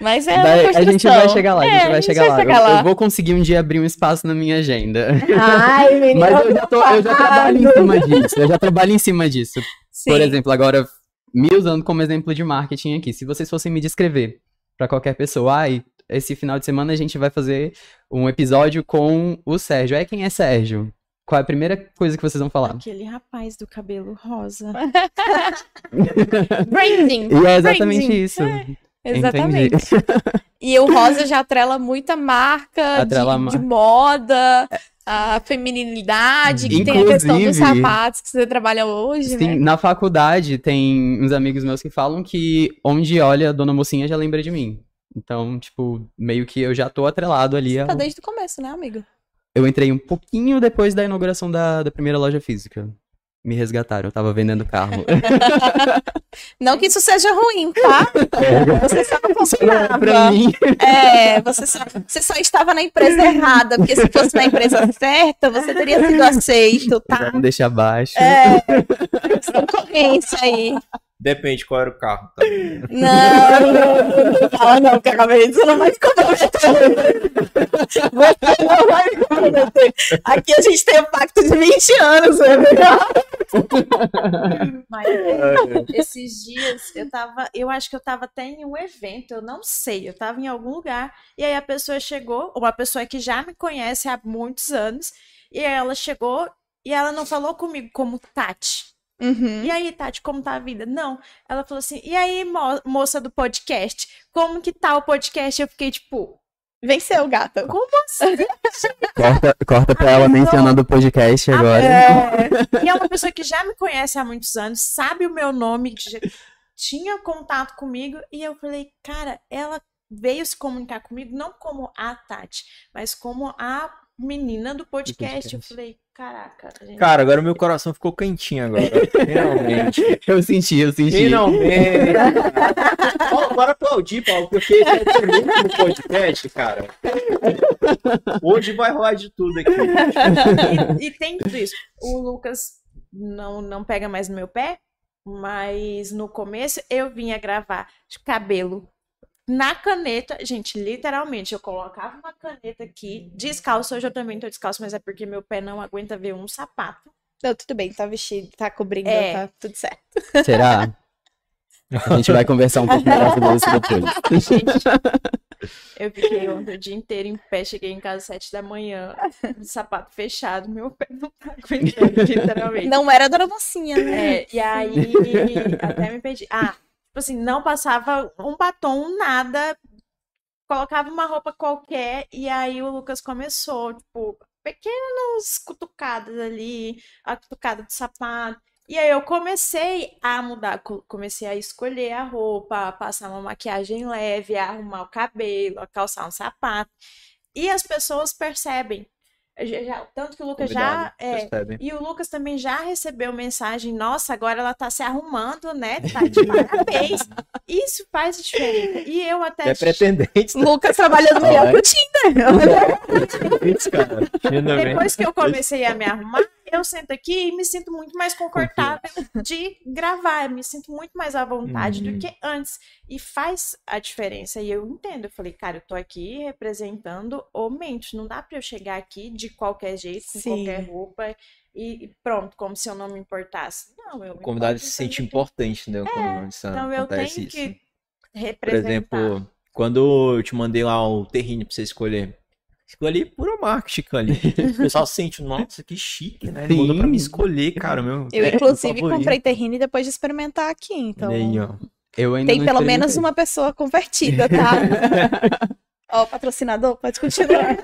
Mas é Vai- uma a gente vai chegar lá, a gente É, vai chegar lá. Eu, lá. eu vou conseguir um dia abrir um espaço na minha agenda. Ai, menino, Mas eu já, tô- eu já trabalho em cima disso. Eu já trabalho em cima disso. Sim. Por exemplo, agora, me usando como exemplo de marketing aqui. Se vocês fossem me descrever para qualquer pessoa, ai, esse final de semana a gente vai fazer um episódio com o Sérgio. É quem é Sérgio? Qual é a primeira coisa que vocês vão falar? Aquele rapaz do cabelo rosa. Branding. E é exatamente branding. isso. Exatamente. Entendi. E o rosa já atrela muita marca Atrela de, a de moda, a feminilidade, que tem a questão dos Inclusive- sapatos que você trabalha hoje, Sim, né? na faculdade tem uns amigos meus que falam que onde olha a Dona Mocinha já lembra de mim. Então, tipo, meio que eu já tô atrelado ali. Tá ao- desde o começo, né, amigo? Eu entrei um pouquinho depois da inauguração da, da primeira loja física. Me resgataram, eu tava vendendo carro. Não que isso seja ruim, tá? Você só não confiava. mim. É, você só, você só estava na empresa errada, porque se fosse na empresa certa, você teria sido aceito, tá? Vamos deixar abaixo. É, concorrência aí. Depende qual era o carro. Tá? Não, não, não fala não, que acabei você não vai me comprometer. Você não vai me comprometer. Aqui a gente tem um pacto de 20 anos, né? Mas esses dias eu tava, eu acho que eu tava até em um evento, eu não sei, eu tava em algum lugar, e aí a pessoa chegou, uma pessoa que já me conhece há muitos anos, e aí ela chegou e ela não falou comigo como Tati. Uhum. E aí, Tati, como tá a vida? Não. Ela falou assim: "E aí, mo- moça do podcast, como que tá o podcast?" Eu fiquei tipo, Venceu, gata. como assim? Corta, corta pra ela mencionando o podcast agora. É. E é uma pessoa que já me conhece há muitos anos, sabe o meu nome, tinha contato comigo, e eu falei, cara, ela veio se comunicar comigo não como a Tati, mas como a menina do podcast. Eu podcast. falei, caraca, gente. Cara, agora meu coração ficou quentinho agora. Finalmente. Eu senti, eu senti. Finalmente. Paulo, bora aplaudir, Paulo, porque esse é o último podcast, cara. Hoje vai rolar de tudo aqui. e, e tem tudo isso. O Lucas não, não pega mais no meu pé, mas no começo eu vinha gravar de cabelo na caneta. Gente, literalmente, eu colocava uma caneta aqui, descalço. Hoje eu também tô descalço, mas é porque meu pé não aguenta ver um sapato. Não, tudo bem, tá vestido, tá cobrindo, É. tá tudo certo. Será? A gente vai conversar um pouco melhor sobre isso depois. Gente, eu fiquei ontem o dia inteiro em pé, cheguei em casa às sete da manhã, sapato fechado, meu pé não tá aguentando, literalmente. Não era a dona mocinha, né? É, e aí até me perdi. Ah, tipo assim, não passava um batom, nada. Colocava uma roupa qualquer e aí o Lucas começou, tipo, pequenas cutucadas ali, a cutucada do sapato. E aí eu comecei a mudar, co- comecei a escolher a roupa, a passar uma maquiagem leve, a arrumar o cabelo, a calçar um sapato. E as pessoas percebem. Eu já- tanto que o Lucas já, é, e o Lucas também já recebeu mensagem, nossa, agora ela tá se arrumando, né? Tá de parabéns. Isso faz diferença. E eu até É pretendente, Lucas trabalhando melhor que o Tinder. Isso, cara. Depois que eu comecei a me arrumar, eu sento aqui e me sinto muito mais confortável de gravar, eu me sinto muito mais à vontade Uhum. do que antes. E faz a diferença. E eu entendo. Eu falei, cara, eu tô aqui representando o Mente. Não dá pra eu chegar aqui de qualquer jeito, com Sim. qualquer roupa e pronto, como se eu não me importasse. Não, eu O convidado se sente importante? Quando isso Então eu tenho isso. que Por representar. exemplo, quando eu te mandei lá o terrine pra você escolher. Escolhi puro marketing ali. O pessoal sente, nossa, que chique, né? Ele mandou pra mim escolher, cara. Meu, Eu, é, inclusive, favorito. comprei terrine depois de experimentar aqui, então. Aí, ó. Eu ainda Tem não pelo menos uma pessoa convertida, tá? Ó, o patrocinador, pode continuar.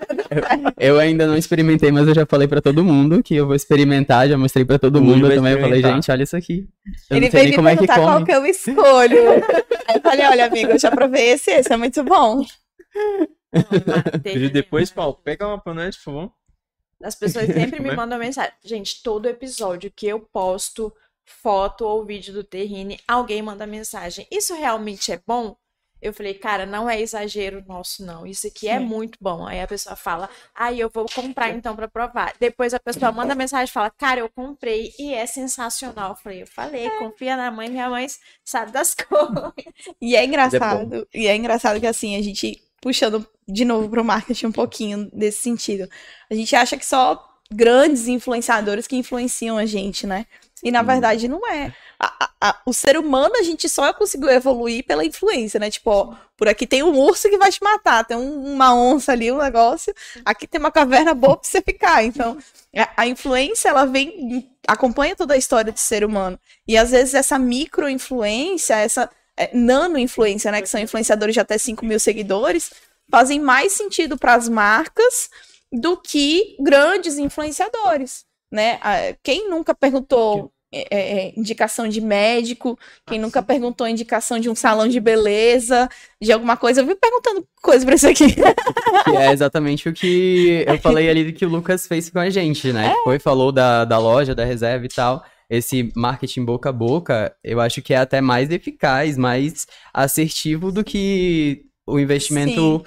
Eu ainda não experimentei, mas eu já falei pra todo mundo que eu vou experimentar, já mostrei pra todo mundo também. Eu falei, gente, olha isso aqui. Eu Ele não sei veio nem me como é que perguntar qual que eu escolho. Aí eu falei, olha, amigo, eu já provei esse, esse é muito bom. E depois, Paulo, pega uma pra nós, por favor. As pessoas sempre me é? mandam mensagem. Gente, todo episódio que eu posto foto ou vídeo do Terrine, alguém manda mensagem. Isso realmente é bom? Eu falei, cara, não é exagero nosso, não. Isso aqui é Sim. muito bom. Aí a pessoa fala, aí eu vou comprar então pra provar. Depois a pessoa manda mensagem e fala, cara, eu comprei e é sensacional. Eu falei, eu falei, confia na mãe, minha mãe sabe das coisas. E é engraçado, e é engraçado que assim, a gente, puxando de novo pro marketing um pouquinho desse sentido, a gente acha que só grandes influenciadores que influenciam a gente, né? E na verdade não é. A- a- a- o ser humano a gente só conseguiu evoluir pela influência, né? Tipo, ó, por aqui tem um urso que vai te matar, tem um- uma onça ali, um negócio, aqui tem uma caverna boa pra você ficar. Então, a, a influência, ela vem, acompanha toda a história do ser humano. E às vezes essa micro-influência, essa é, nano-influência, né? Que são influenciadores de até 5 mil seguidores, fazem mais sentido para as marcas do que grandes influenciadores, né? Quem nunca perguntou é, é, indicação de médico, quem nunca perguntou indicação de um salão de beleza, de alguma coisa. Eu vim perguntando coisa pra isso aqui. Que é exatamente o que eu falei ali que o Lucas fez com a gente, né? Que foi, falou da, da loja, da reserva e tal. Esse marketing boca a boca, eu acho que é até mais eficaz, mais assertivo do que o investimento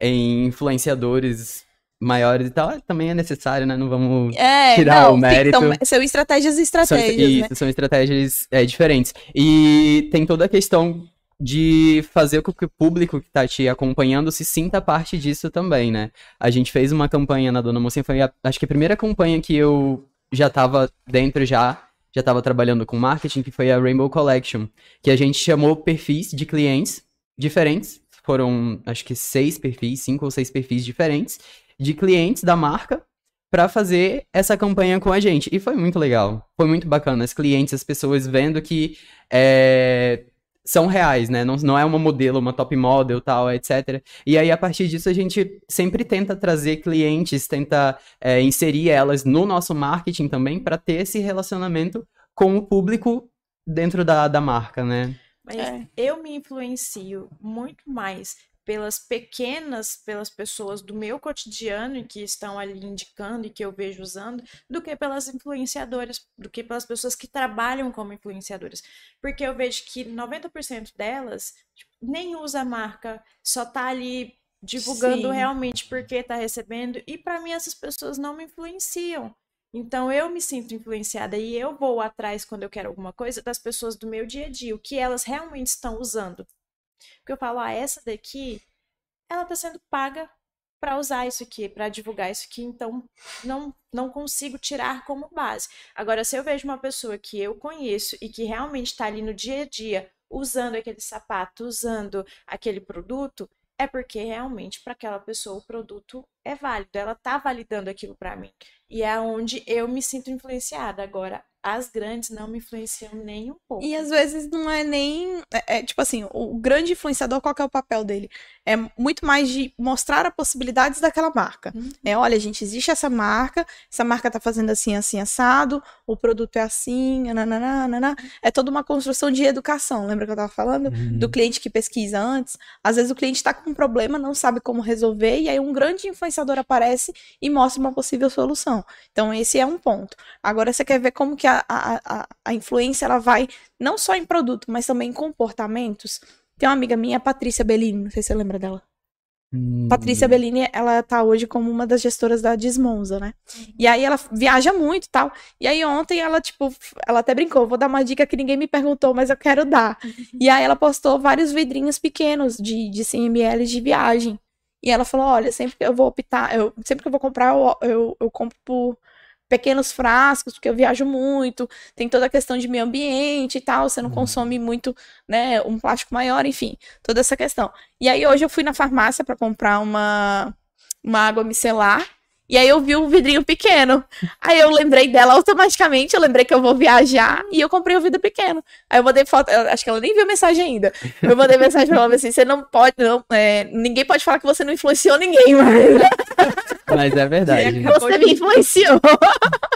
em influenciadores maiores e tal. Também é necessário, né? Não vamos É, Tirar não, o mérito. Então, são estratégias e estratégias, são, né? isso, são estratégias é, diferentes. E tem toda a questão de fazer com que o público que tá te acompanhando se sinta parte disso também, né? A gente fez uma campanha na Dona Mocinha, foi a- acho que a primeira campanha que eu já tava dentro já, já tava trabalhando com marketing, que foi a Rainbow Collection, que a gente chamou perfis de clientes diferentes, foram acho que seis perfis, cinco ou seis perfis diferentes, de clientes da marca, para fazer essa campanha com a gente. E foi muito legal. Foi muito bacana. As clientes, as pessoas vendo que é, são reais, né? Não, não é uma modelo, uma top model, tal, etc. E aí, a partir disso, a gente sempre tenta trazer clientes, tenta é, inserir elas no nosso marketing também, para ter esse relacionamento com o público dentro da, da marca, né? Mas É. eu me influencio muito mais pelas pequenas, pelas pessoas do meu cotidiano e que estão ali indicando e que eu vejo usando, do que pelas influenciadoras, do que pelas pessoas que trabalham como influenciadoras. Porque eu vejo que 90% delas tipo, nem usa a marca, só tá ali divulgando Sim. realmente porque tá recebendo, e para mim essas pessoas não me influenciam. Então eu me sinto influenciada e eu vou atrás quando eu quero alguma coisa das pessoas do meu dia a dia, o que elas realmente estão usando. Porque eu falo, ah, essa daqui, ela está sendo paga para usar isso aqui, para divulgar isso aqui, então não não consigo tirar como base. Agora, se eu vejo uma pessoa que eu conheço e que realmente está ali no dia a dia usando aquele sapato, usando aquele produto, é porque realmente para aquela pessoa o produto é válido, ela tá validando aquilo para mim. E é onde eu me sinto influenciada. Agora, as grandes não me influenciam nem um pouco. E às vezes não é nem. É, é, tipo assim, o grande influenciador, qual que é o papel dele? É muito mais de mostrar as possibilidades daquela marca. Uhum. É, olha, gente, existe essa marca, essa marca tá fazendo assim, assim, assado, o produto é assim, nananã. É toda uma construção de educação. Lembra que eu tava falando? Do cliente que pesquisa antes. Às vezes o cliente tá com um problema, não sabe como resolver, e aí um grande influenciador aparece e mostra uma possível solução. Então, esse é um ponto. Agora, você quer ver como que a, a, a, a influência ela vai não só em produto, mas também em comportamentos. Tem uma amiga minha, Patrícia Bellini, não sei se você lembra dela. Hum, Patrícia Bellini, ela tá hoje como uma das gestoras da Desmonza, né? E aí ela viaja muito e tal. E aí ontem ela, tipo, ela até brincou, vou dar uma dica que ninguém me perguntou, mas eu quero dar. E aí ela postou vários vidrinhos pequenos de, de 100 ml de viagem. E ela falou, olha, sempre que eu vou optar, eu, sempre que eu vou comprar, eu, eu, eu compro por pequenos frascos, porque eu viajo muito, tem toda a questão de meio ambiente e tal, você não consome muito, né, um plástico maior, enfim, toda essa questão. E aí hoje eu fui na farmácia para comprar uma, uma água micelar. E aí eu vi um vidrinho pequeno. Aí eu lembrei dela automaticamente, eu lembrei que eu vou viajar e eu comprei o vidro pequeno. Aí eu mandei foto, eu acho que ela nem viu a mensagem ainda. Eu mandei mensagem pra ela assim: você não pode, não, é, ninguém pode falar que você não influenciou ninguém, mas Mas é verdade. você me influenciou.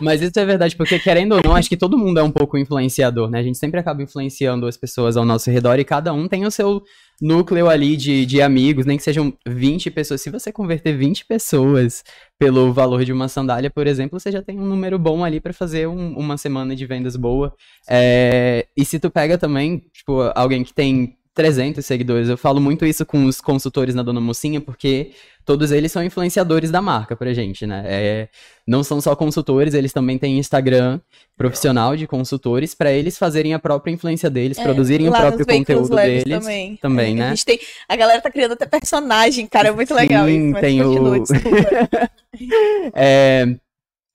Mas isso é verdade, porque querendo ou não, acho que todo mundo é um pouco influenciador, né? A gente sempre acaba influenciando as pessoas ao nosso redor e cada um tem o seu núcleo ali de, de amigos, nem que sejam 20 pessoas. Se você converter 20 pessoas pelo valor de uma sandália, por exemplo, você já tem um número bom ali pra fazer um- uma semana de vendas boa. É, e se tu pega também, tipo, alguém que tem 300 seguidores, eu falo muito isso com os consultores na Dona Mocinha, porque todos eles são influenciadores da marca pra gente, né? É, não são só consultores, eles também têm Instagram profissional de consultores pra eles fazerem a própria influência deles, produzirem o É, próprio conteúdo deles. Também, também, É, né? A, gente tem, a galera tá criando até personagem, cara, é muito legal Sim, isso. Mas tem o- continua, desculpa. É,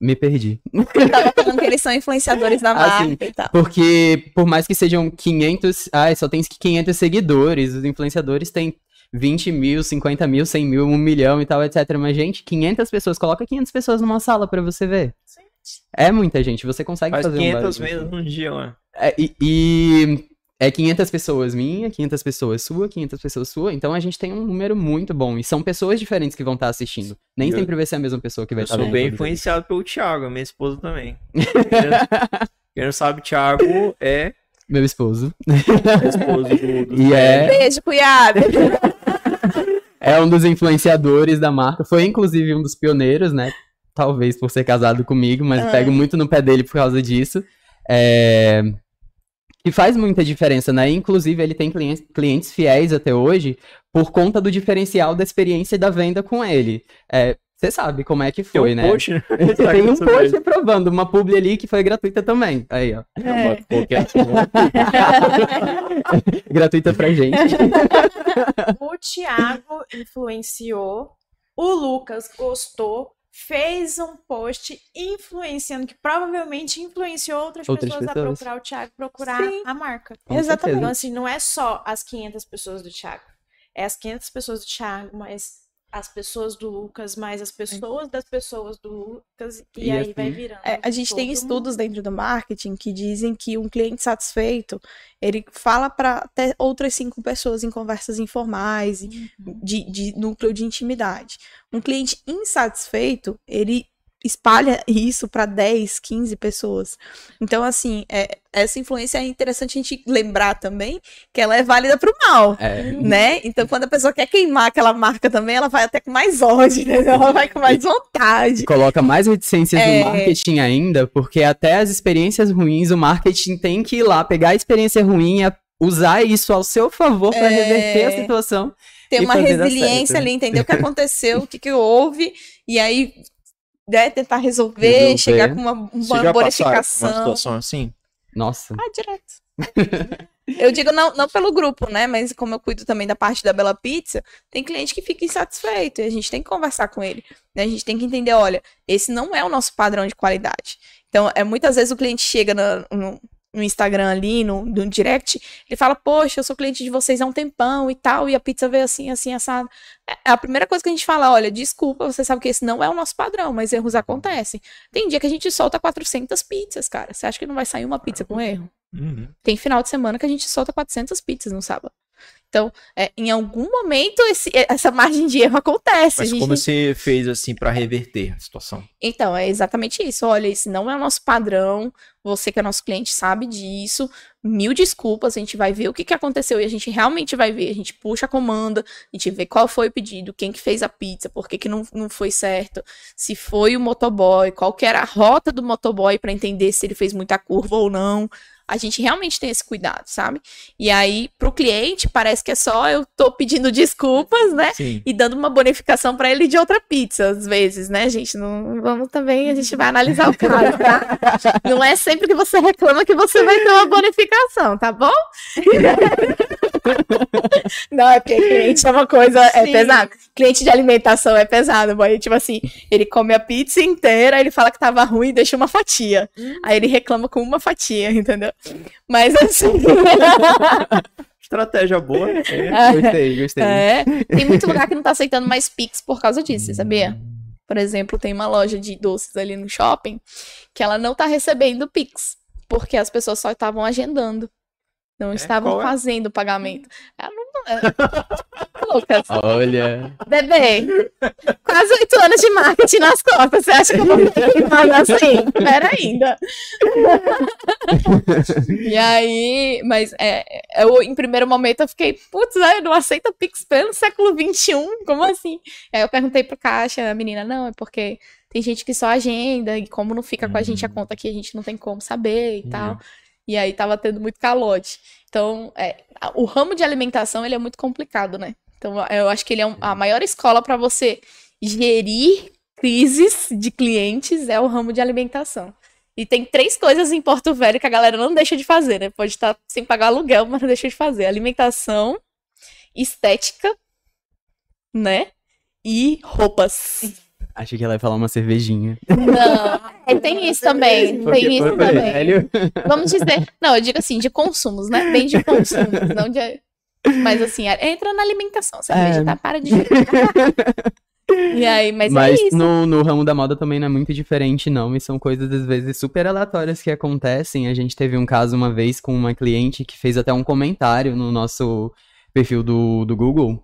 me perdi. Eu tava falando que eles são influenciadores da Ah, marca sim. e tal. Porque por mais que sejam 500, ai, só tem 500 seguidores, os influenciadores têm 20 mil, 50 mil, 100 mil, 1 milhão e tal, etc. Mas, gente, 500 pessoas, coloca 500 pessoas numa sala pra você ver. Sim. É muita gente, você consegue Faz fazer 500 um barulho. vezes num dia, mano. É, e, e é 500 pessoas minha, 500 pessoas sua, 500 pessoas sua. Então a gente tem um número muito bom. E são pessoas diferentes que vão estar assistindo. Nem Eu- sempre vai ser a mesma pessoa que vai Eu estar sou vendo. bem influenciado pelo Thiago, minha esposa também. Quem não sabe, Thiago é Meu esposo. esposo do, do E é, Beijo, cunhado. é um dos influenciadores da marca. Foi inclusive um dos pioneiros, né? Talvez por ser casado comigo, mas Ah. pego muito no pé dele por causa disso. É... E faz muita diferença, né? Inclusive, ele tem clientes, clientes fiéis até hoje por conta do diferencial da experiência da venda com ele. É, Você sabe como é que Tem foi, um né? post, né? Tem um post provando, uma publi ali que foi gratuita também. Aí, ó. Uma- qualquer- gratuita pra gente. O Thiago influenciou, o Lucas gostou, fez um post influenciando, que provavelmente influenciou outras, Outras pessoas, a pessoas. procurar o Thiago, procurar Sim. a marca. Com Exatamente. Então, assim, não é só as 500 pessoas do Thiago. É as 500 pessoas do Thiago, mas as pessoas do Lucas, mais as pessoas das pessoas do Lucas. E, E aí assim- vai virando. É, a gente tem estudos dentro do marketing que dizem que um cliente satisfeito, ele fala para até outras cinco pessoas em conversas informais, mundo. de, de núcleo de intimidade. Um cliente insatisfeito, ele espalha isso para 10, 15 pessoas. Então, assim, é, essa influência é interessante a gente lembrar também que ela é válida para o mal. É, Né? Então, quando a pessoa quer queimar aquela marca também, ela vai até com mais ódio, entendeu? Ela vai com mais vontade. coloca mais reticências É. no marketing ainda, porque até as experiências ruins, o marketing tem que ir lá pegar a experiência ruim e usar isso ao seu favor para É. reverter a situação. ter e uma resiliência certo. ali, entender o que aconteceu, o que, que houve, e aí né, tentar resolver, Resolver. chegar com uma, uma por uma bonificação. situação assim? Nossa. Ah, direto. eu digo não, não pelo grupo, né? Mas como eu cuido também da parte da Bela Pizza, tem cliente que fica insatisfeito e a gente tem que conversar com ele. né? A gente tem que entender, olha, esse não é o nosso padrão de qualidade. Então, é muitas vezes o cliente chega na- no, no Instagram ali, no, no direct, ele fala, poxa, eu sou cliente de vocês há um tempão e tal, e a pizza veio assim, assim, assado. É a primeira coisa que a gente fala, olha, desculpa, você sabe que esse não é o nosso padrão, mas erros acontecem. Tem dia que a gente solta 400 pizzas, cara. Você acha que não vai sair uma pizza com erro? Uhum. Tem final de semana que a gente solta 400 pizzas no sábado. Então, é, em algum momento, esse- essa margem de erro acontece. Mas gente como você fez assim pra reverter a situação? Então, é exatamente isso. Olha, esse não é o nosso padrão. Você que é nosso cliente sabe disso. Mil desculpas, a gente vai ver o que, que aconteceu e a gente realmente vai ver. A gente puxa a comanda, a gente vê qual foi o pedido, quem que fez a pizza, por que, que não, não foi certo, se foi o motoboy, qual que era a rota do motoboy para entender se ele fez muita curva ou não. A gente realmente tem esse cuidado, sabe? E aí, pro cliente, parece que é só eu tô pedindo desculpas, né? Sim. e dando uma bonificação pra ele de outra pizza, às vezes, né, gente? Não vamos também, a gente vai analisar o caso, tá? Não é sempre que você reclama que você vai ter uma bonificação, tá bom? Não, é porque cliente é uma coisa, é Sim. pesado. Cliente de alimentação é pesado, boy. Tipo assim, ele come a pizza inteira, ele fala que tava ruim e deixa uma fatia. Aí ele reclama com uma fatia, entendeu? Mas assim. Estratégia boa. É. Gostei, gostei. É, tem muito lugar que não tá aceitando mais Pix por causa disso, você sabia? Por exemplo, tem uma loja de doces ali no shopping que ela não tá recebendo Pix, porque as pessoas só estavam agendando. Não estavam Qual é? fazendo o pagamento. Ela não. é- Lucas, Olha. bebê, quase oito anos de marketing nas costas. Você acha que eu vou ficar queimando assim? Pera ainda. e aí, mas é, eu, em primeiro momento eu fiquei, putz, eu não aceito Pix pelo século XXI, como assim? Aí eu perguntei pro caixa, a menina, não, é porque tem gente que só agenda, e como não fica com a gente a conta aqui, a gente não tem como saber e tal. E aí tava tendo muito calote. Então, é, o ramo de alimentação, ele é muito complicado, né? Então, eu acho que ele é um- a maior escola para você gerir crises de clientes é o ramo de alimentação. E tem três coisas em Porto Velho que a galera não deixa de fazer, né? Pode estar sem pagar aluguel, mas não deixa de fazer. Alimentação, estética, né? E roupas. Achei que ela ia falar uma cervejinha. Não, é, tem isso também. Porque Tem isso também. Velho- Vamos dizer. Não, eu digo assim, de consumos, né? Bem de consumos, não de. Mas assim, entra na alimentação, cerveja, É. tá? Para de. E aí, mas, Mas é isso. no, no ramo da moda também não é muito diferente, não. E são coisas, às vezes, super aleatórias que acontecem. A gente teve um caso uma vez com uma cliente que fez até um comentário no nosso perfil do, do Google,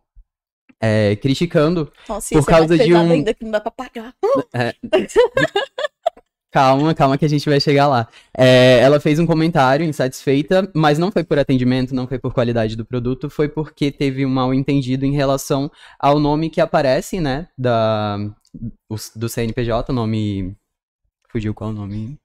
é, criticando Nossa, por é causa de um- ainda que não dá pra pagar. Calma, calma que a gente vai chegar lá. É, ela fez um comentário insatisfeita, mas não foi por atendimento, não foi por qualidade do produto, foi porque teve um mal entendido em relação ao nome que aparece, né, da, do CNPJ, o nome... Fugiu qual o nome?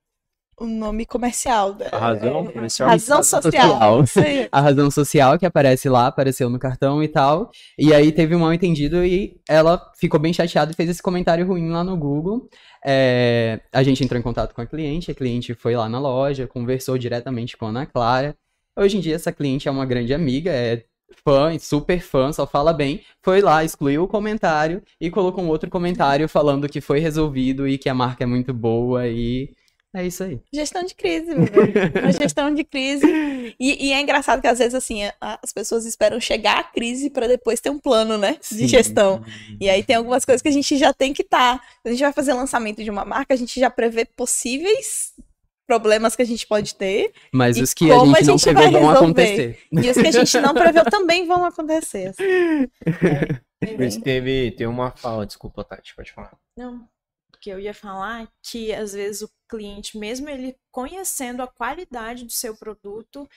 O nome comercial. Da... A razão comercial. Razão social. Aí. a razão social que aparece lá, apareceu no cartão e tal. E aí teve um mal entendido e ela ficou bem chateada e fez esse comentário ruim lá no Google. É, a gente entrou em contato com a cliente, a cliente foi lá na loja, conversou diretamente com a Ana Clara. Hoje em dia essa cliente é uma grande amiga, é fã, super fã, só fala bem. Foi lá, excluiu o comentário e colocou um outro comentário falando que foi resolvido e que a marca é muito boa e é isso aí. Gestão de crise. Uma gestão de crise. E, e é engraçado que às vezes, assim, as pessoas esperam chegar à crise para depois ter um plano, né? De Sim. gestão. E aí tem algumas coisas que a gente já tem que estar. Quando a gente vai fazer lançamento de uma marca, a gente já prevê possíveis problemas que a gente pode ter. Mas os que a gente, a não gente prevê vai vão resolver? acontecer. E os que a gente não preveu também vão acontecer. assim. Mas teve, teve uma fala, desculpa, Tati, pode falar. Não, que eu ia falar que às vezes o cliente, mesmo ele conhecendo a qualidade do seu produto,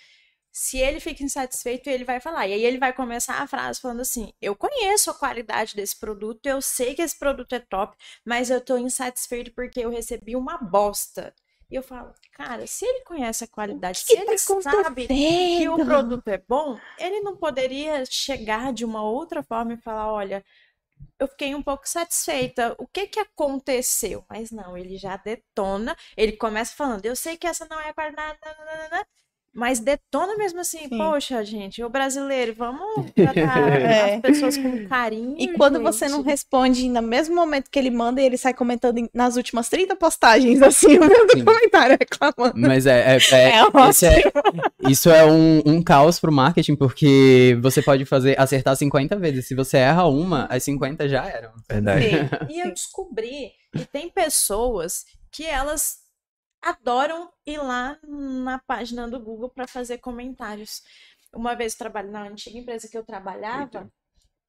se ele fica insatisfeito, ele vai falar. E aí ele vai começar a frase falando assim: Eu conheço a qualidade desse produto, eu sei que esse produto é top, mas eu tô insatisfeito porque eu recebi uma bosta. E eu falo, cara, se ele conhece a qualidade, se que ele tá sabe que o produto é bom, ele não poderia chegar de uma outra forma e falar, olha, eu fiquei um pouco satisfeita. O que que aconteceu? Mas não, ele já detona. Ele começa falando, eu sei que essa não é a qualidade, nananana, mas detona mesmo assim. Sim. Poxa, gente, o brasileiro, vamos tratar É. as pessoas com carinho. E quando você não gente. responde no mesmo momento que ele manda, e ele sai comentando nas últimas 30 postagens, assim, o mesmo Sim. comentário reclamando. Mas é, é, é- É é- isso é um, um caos pro marketing, porque você pode fazer acertar 50 vezes. Se você erra uma, as 50 já eram. Verdade. Sim. E eu descobri que tem pessoas que elas adoram ir lá na página do Google para fazer comentários. Uma vez eu trabalhei na antiga empresa que eu trabalhava,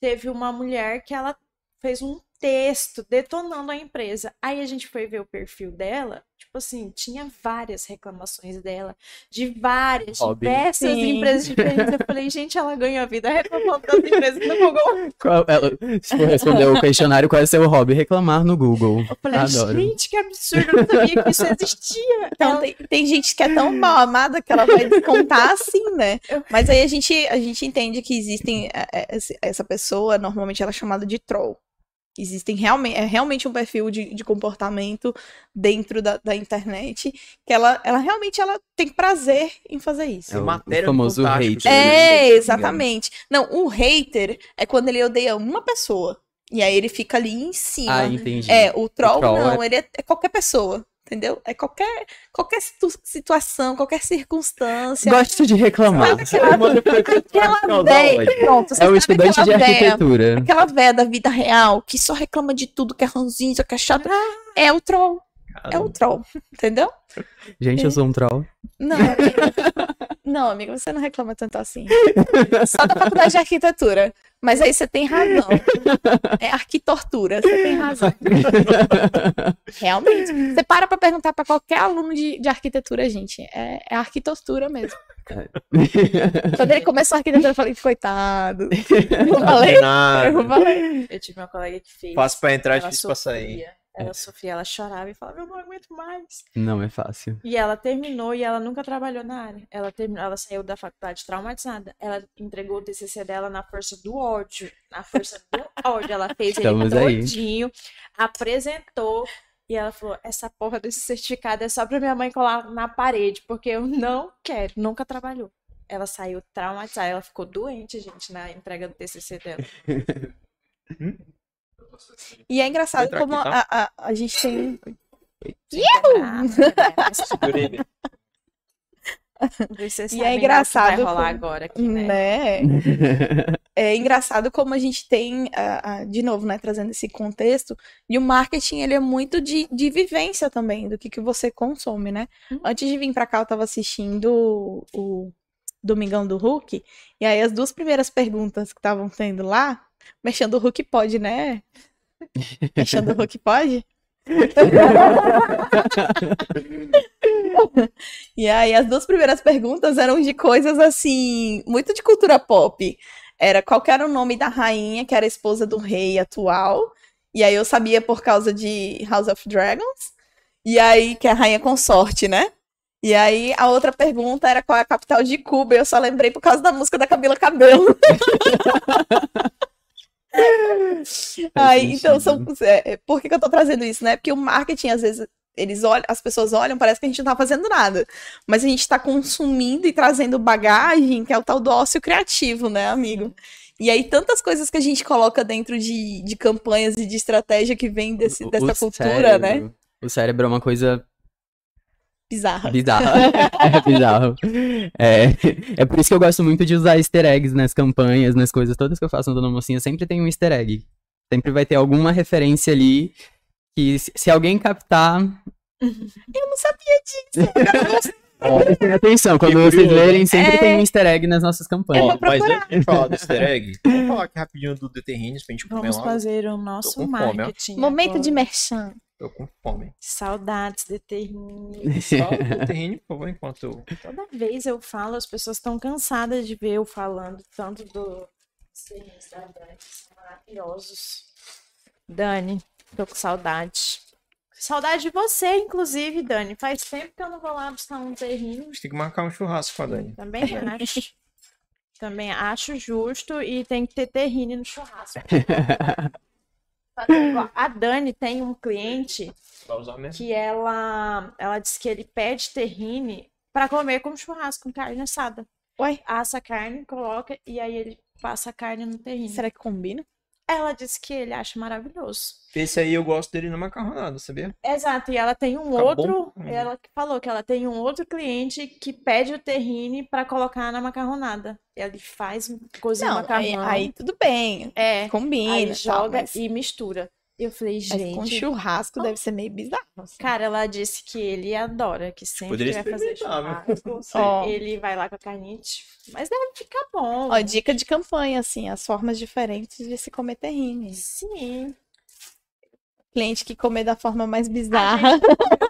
teve uma mulher que ela fez um texto detonando a empresa. Aí a gente foi ver o perfil dela, tipo assim, tinha várias reclamações dela, de várias, Hobby. diversas Sim. empresas diferentes. Eu falei, gente, ela ganha a vida reclamando das empresas no Google. Qual- ela- se for responder o questionário, qual é seu hobby? Reclamar no Google. Eu falei, Adoro. gente, que absurdo, eu não sabia que isso existia. Então, Ela- tem, tem gente que é tão mal amada que ela vai descontar assim, né? Mas aí a gente, a gente entende que existem. é, esse- Essa pessoa, normalmente ela é chamada de troll. Existem realmente, é realmente um perfil de, de comportamento dentro da, da internet que ela, ela realmente ela tem prazer em fazer isso. É o- matéria o famoso fantástica, hate. se eu não me É, exatamente. Não, um hater é quando ele odeia uma pessoa. E aí ele fica ali em cima. Ah, entendi. É, o troll, troll não, ele é, é qualquer pessoa, entendeu? É qualquer, qualquer situ- situação, qualquer circunstância. Gosto de reclamar. Aquela véia, pronto, você É o estudante de aquela véia, arquitetura. aquela véia da vida real que só reclama de tudo, que é ranzinza, que é chata. É o troll, é o troll, entendeu? Gente, eu sou um troll. Não, não, amiga, você não reclama tanto assim. Só da faculdade de arquitetura. Mas aí você tem razão. É arquitortura, você tem razão. Realmente. Você para pra perguntar pra qualquer aluno de, de arquitetura, gente. É, é arquitortura mesmo. Quando ele começou a arquitetura, eu falei, coitado. Eu falei, eu Nada. falei. Eu tive uma colega que fez. Fácil pra entrar, ela difícil pra sair. Ela sofria, ela chorava e falava, eu não aguento mais. Não é fácil. E ela terminou e ela nunca trabalhou na área. Ela terminou, ela saiu da faculdade traumatizada. Ela entregou o TCC dela na força do ódio. Na força do ódio. Ela fez Estamos ele aí. todinho, apresentou. E ela falou: essa porra desse certificado é só pra minha mãe colar na parede, porque eu não quero. Nunca trabalhou. Ela saiu traumatizada. Ela ficou doente, gente, na entrega do TCC dela. E é engraçado Entra como aqui, tá? a, a, a gente tem. Segurei E é engraçado vai rolar como- agora aqui, né? Né? É engraçado como a gente tem, ah, de novo, né, trazendo esse contexto, e o marketing, ele é muito de, de vivência também, do que, que você consome, né? Uhum. Antes de vir pra cá, eu tava assistindo o, o Domingão do Hulk, e aí as duas primeiras perguntas que estavam tendo lá, mexendo o Hulk pode, né? Mexendo o Hulk pode? E aí, as duas primeiras perguntas eram de coisas assim, muito de cultura pop. Era qual era o nome da rainha, que era esposa do rei atual. E aí eu sabia por causa de House of Dragons. E aí, que é a rainha consorte, né? E aí, a outra pergunta era qual é a capital de Cuba. Eu só lembrei por causa da música da Camila Cabello. Aí, então, são, é, por que, que eu tô trazendo isso, né? Porque o marketing, às vezes, eles olham, as pessoas olham, parece que a gente não tá fazendo nada. Mas a gente tá consumindo e trazendo bagagem, que é o tal do ócio criativo, né, amigo? E aí, tantas coisas que a gente coloca dentro de, de campanhas e de estratégia que vem desse, dessa o cultura, né? cérebro- O cérebro é uma coisa Bizarra. bizarra. é bizarro. É, é por isso que eu gosto muito de usar easter eggs nas campanhas, nas coisas todas que eu faço no Dona Mocinha, sempre tem um easter egg. Sempre vai ter alguma referência ali que se, alguém captar, Eu não sabia disso. prestem atenção. Quando Que vocês curioso. lerem, sempre É. tem um easter egg nas nossas campanhas. Ó, mas antes de falar do easter egg, vamos falar aqui rapidinho do The pra gente comer Vamos logo. fazer o nosso com fome, marketing. Momento de merchan. Tô com fome. Saudades de Terrine. Fala do Terrine, por favor, enquanto eu... Toda vez eu falo, as pessoas estão cansadas de ver eu falando tanto do Terrines da Dani. São maravilhosos. Dani, tô com saudade. Saudade de você, inclusive, Dani. Faz tempo que eu não vou lá buscar um terrine. A gente tem que marcar um churrasco com a Dani. Também acho. Também acho justo e tem que ter terrine no churrasco. Fazer igual. A Dani tem um cliente que ela, ela disse que ele pede terrine para comer com churrasco, com carne assada. Ué, Assa a carne, coloca e aí ele passa a carne no terrine. será que combina? Ela disse que ele acha maravilhoso. Esse aí eu gosto dele na macarronada, sabia? Exato, e ela tem um Fica outro, bom. Ela que falou que ela tem um outro cliente que pede o terrine para colocar na macarronada. Ele faz, cozinha Não, aí, macarrão. aí tudo bem. é, Combina. aí tal, joga mas- e mistura. Eu falei, Mas com gente, churrasco deve ser meio bizarro. assim. Cara, ela disse que ele adora, que sempre Poderia vai fazer viu? churrasco, Ó. ele vai lá com a carninha, mas deve ficar bom. Ó, dica de campanha, assim, as formas diferentes de se comer terrine. Sim. Cliente que comer da forma mais bizarra.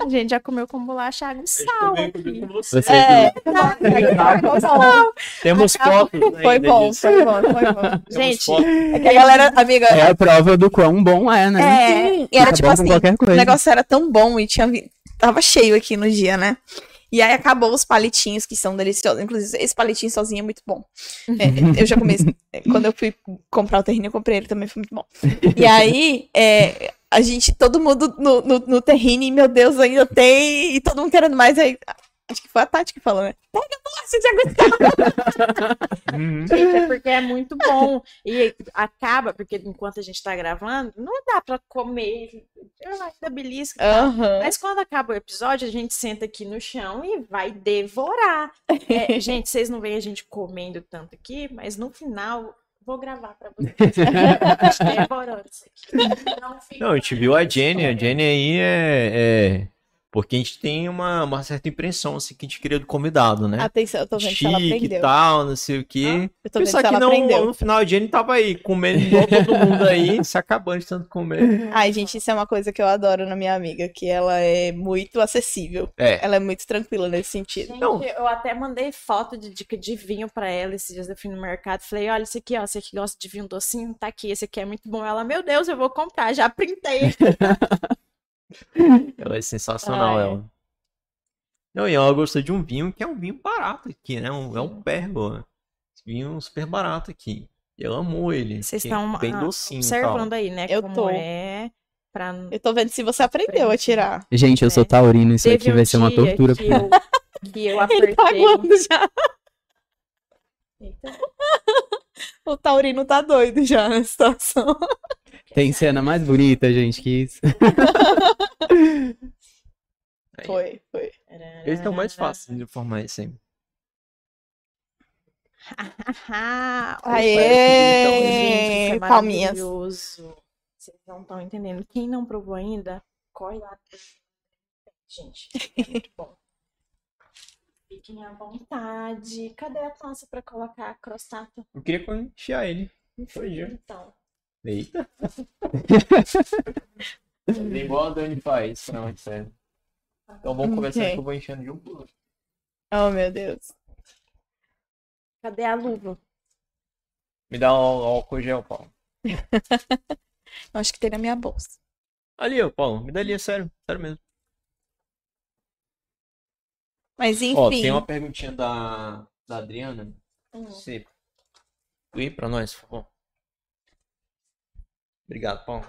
A gente já comeu com bolacha, água e sal aqui. você. Você- É, foi bom, Temos fotos ainda foi bom, foi bom, foi bom. Gente, fotos. É que a galera, amiga, É a prova do quão bom é, né? é, e era Tá tipo assim, o negócio era tão bom e tinha tava cheio aqui no dia, né? E aí acabou os palitinhos que são deliciosos. Inclusive, esse palitinho sozinho é muito bom. É, eu já comi. esse- Quando eu fui comprar o terreno, eu comprei ele também, foi muito bom. E aí, é, a gente, todo mundo no, no, no terrine, meu Deus, ainda tem. E todo mundo querendo mais. Aí, acho que foi a Tati que falou, né? Pega você de aguentar. Uhum. Gente, é porque é muito bom. E acaba, porque enquanto a gente tá gravando, não dá pra comer. Eu ainda belisco. tal. Aham. Mas quando acaba o episódio, a gente senta aqui no chão e vai devorar. É, gente, vocês não veem a gente comendo tanto aqui, mas no final vou gravar pra vocês. A gente devorando isso aqui. Não, Não, a gente viu a Jenny. A Jenny aí é. é- Porque a gente tem uma, uma certa impressão assim, que a gente queria do convidado, né? Atenção, eu tô vendo se ela Chique e aprendeu. tal, não sei o quê. Eu tô vendo Pensar que ela não, aprendeu. no final a Jenny tava aí, comendo igual todo mundo aí, se acabando de tanto comer. Ai, gente, isso é uma coisa que eu adoro na minha amiga, que ela é muito acessível. É. Ela é muito tranquila nesse sentido. Gente, Não. eu até mandei foto de dica de vinho pra ela esses dias eu fui no mercado. Falei, olha, esse aqui, ó, você que gosta de vinho docinho, tá aqui, esse aqui é muito bom. Ela, meu Deus, eu vou comprar, já printei. Ela é sensacional, Ah, é. ela. Não, e ela gostou de um vinho que é um vinho barato aqui, né? Um, é um pérgola. Vinho super barato aqui. E ela amou ele. Vocês que é estão bem ah, docinho e tal. observando aí, né? Eu como tô. é pra... Eu tô vendo se você aprendeu a tirar. Gente, eu sou É. taurino, isso Teve aqui um vai ser uma tortura. Que eu, que eu Ele tá apertei. aguando já. Eita. O Taurino tá doido já na situação. Tem cena mais bonita, gente, que isso. Foi, foi. Eles estão mais fáceis de formar isso aí. Ah, Aê, então, é palminhas. maravilhoso. Vocês não estão entendendo. Quem não provou ainda, corre lá. Gente, é muito bom. Fiquem à vontade. Cadê a taça para colocar a crostata? Eu queria enfiar ele. Foi já. Então, Eita. Igual a Dani faz. Não, é sério. Então vamos conversar Ok. que eu vou enchendo de um por outro. Oh, meu Deus. Cadê a luva? Me dá um álcool gel, Paulo. Eu acho que tem na minha bolsa. Ali, ó, Paulo. Me dá ali, é sério. Sério mesmo. Mas enfim. Ó, tem uma perguntinha da, da Adriana. Hum. Você ir pra nós, por favor. Obrigado, Paulo.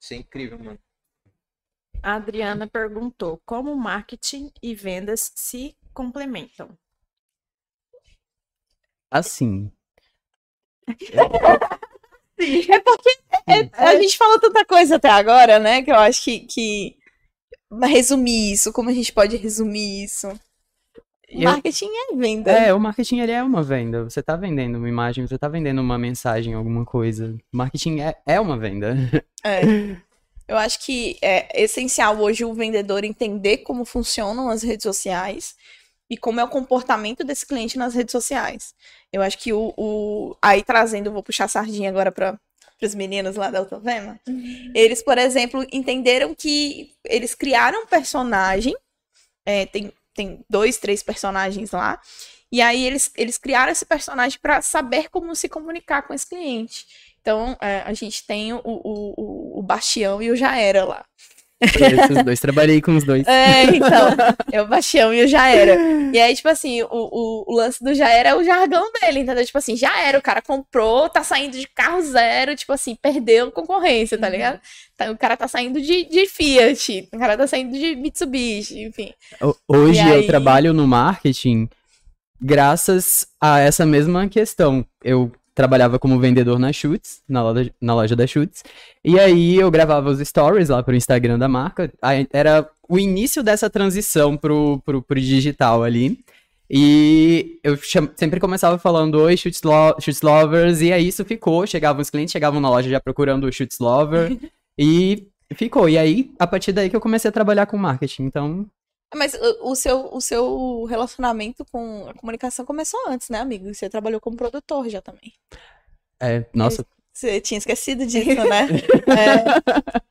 Isso é incrível, mano. A Adriana perguntou como marketing e vendas se complementam. Assim. É porque é- a gente falou tanta coisa até agora, né? Que eu acho que, que resumir isso, como a gente pode resumir isso? Eu- Marketing é venda. É, o marketing ele é uma venda. Você tá vendendo uma imagem, você tá vendendo uma mensagem, alguma coisa. Marketing é, é uma venda. É. Eu acho que é essencial hoje o vendedor entender como funcionam as redes sociais e como é o comportamento desse cliente nas redes sociais. Eu acho que o. o- aí trazendo, vou puxar a sardinha agora para os meninos lá da Autovema. Eles, por exemplo, entenderam que eles criaram um personagem, é, tem, tem dois, três personagens lá, e aí eles, eles criaram esse personagem para saber como se comunicar com esse cliente. Então, é, a gente tem o, o, o, o Bastião e o Jaera lá. Esses dois, trabalhei com os dois. É, então, é o Bastião e o Jaera. E aí, tipo assim, o, o, o lance do Jaera é o jargão dele, entendeu? Tipo assim, já era, o cara comprou, tá saindo de carro zero, tipo assim, perdeu concorrência, tá ligado? Tá- o cara tá saindo de, de Fiat, o cara tá saindo de Mitsubishi, enfim. Ho- Hoje E eu aí? trabalho no marketing graças a essa mesma questão. Eu trabalhava como vendedor na Chutes, na loja, na loja da Chutes, e aí eu gravava os stories lá pro Instagram da marca. Aí era o início dessa transição pro, pro, pro digital ali. E eu sempre começava falando, oi, Chutes, lo Chutes Lovers, e aí isso ficou. Chegavam os clientes, chegavam na loja já procurando o Chutes Lover, e ficou. E aí, a partir daí que eu comecei a trabalhar com marketing. Então, Mas o, o seu, o seu relacionamento com a comunicação começou antes, né, amigo? Você trabalhou como produtor já também. é, nossa, Você tinha esquecido disso, né?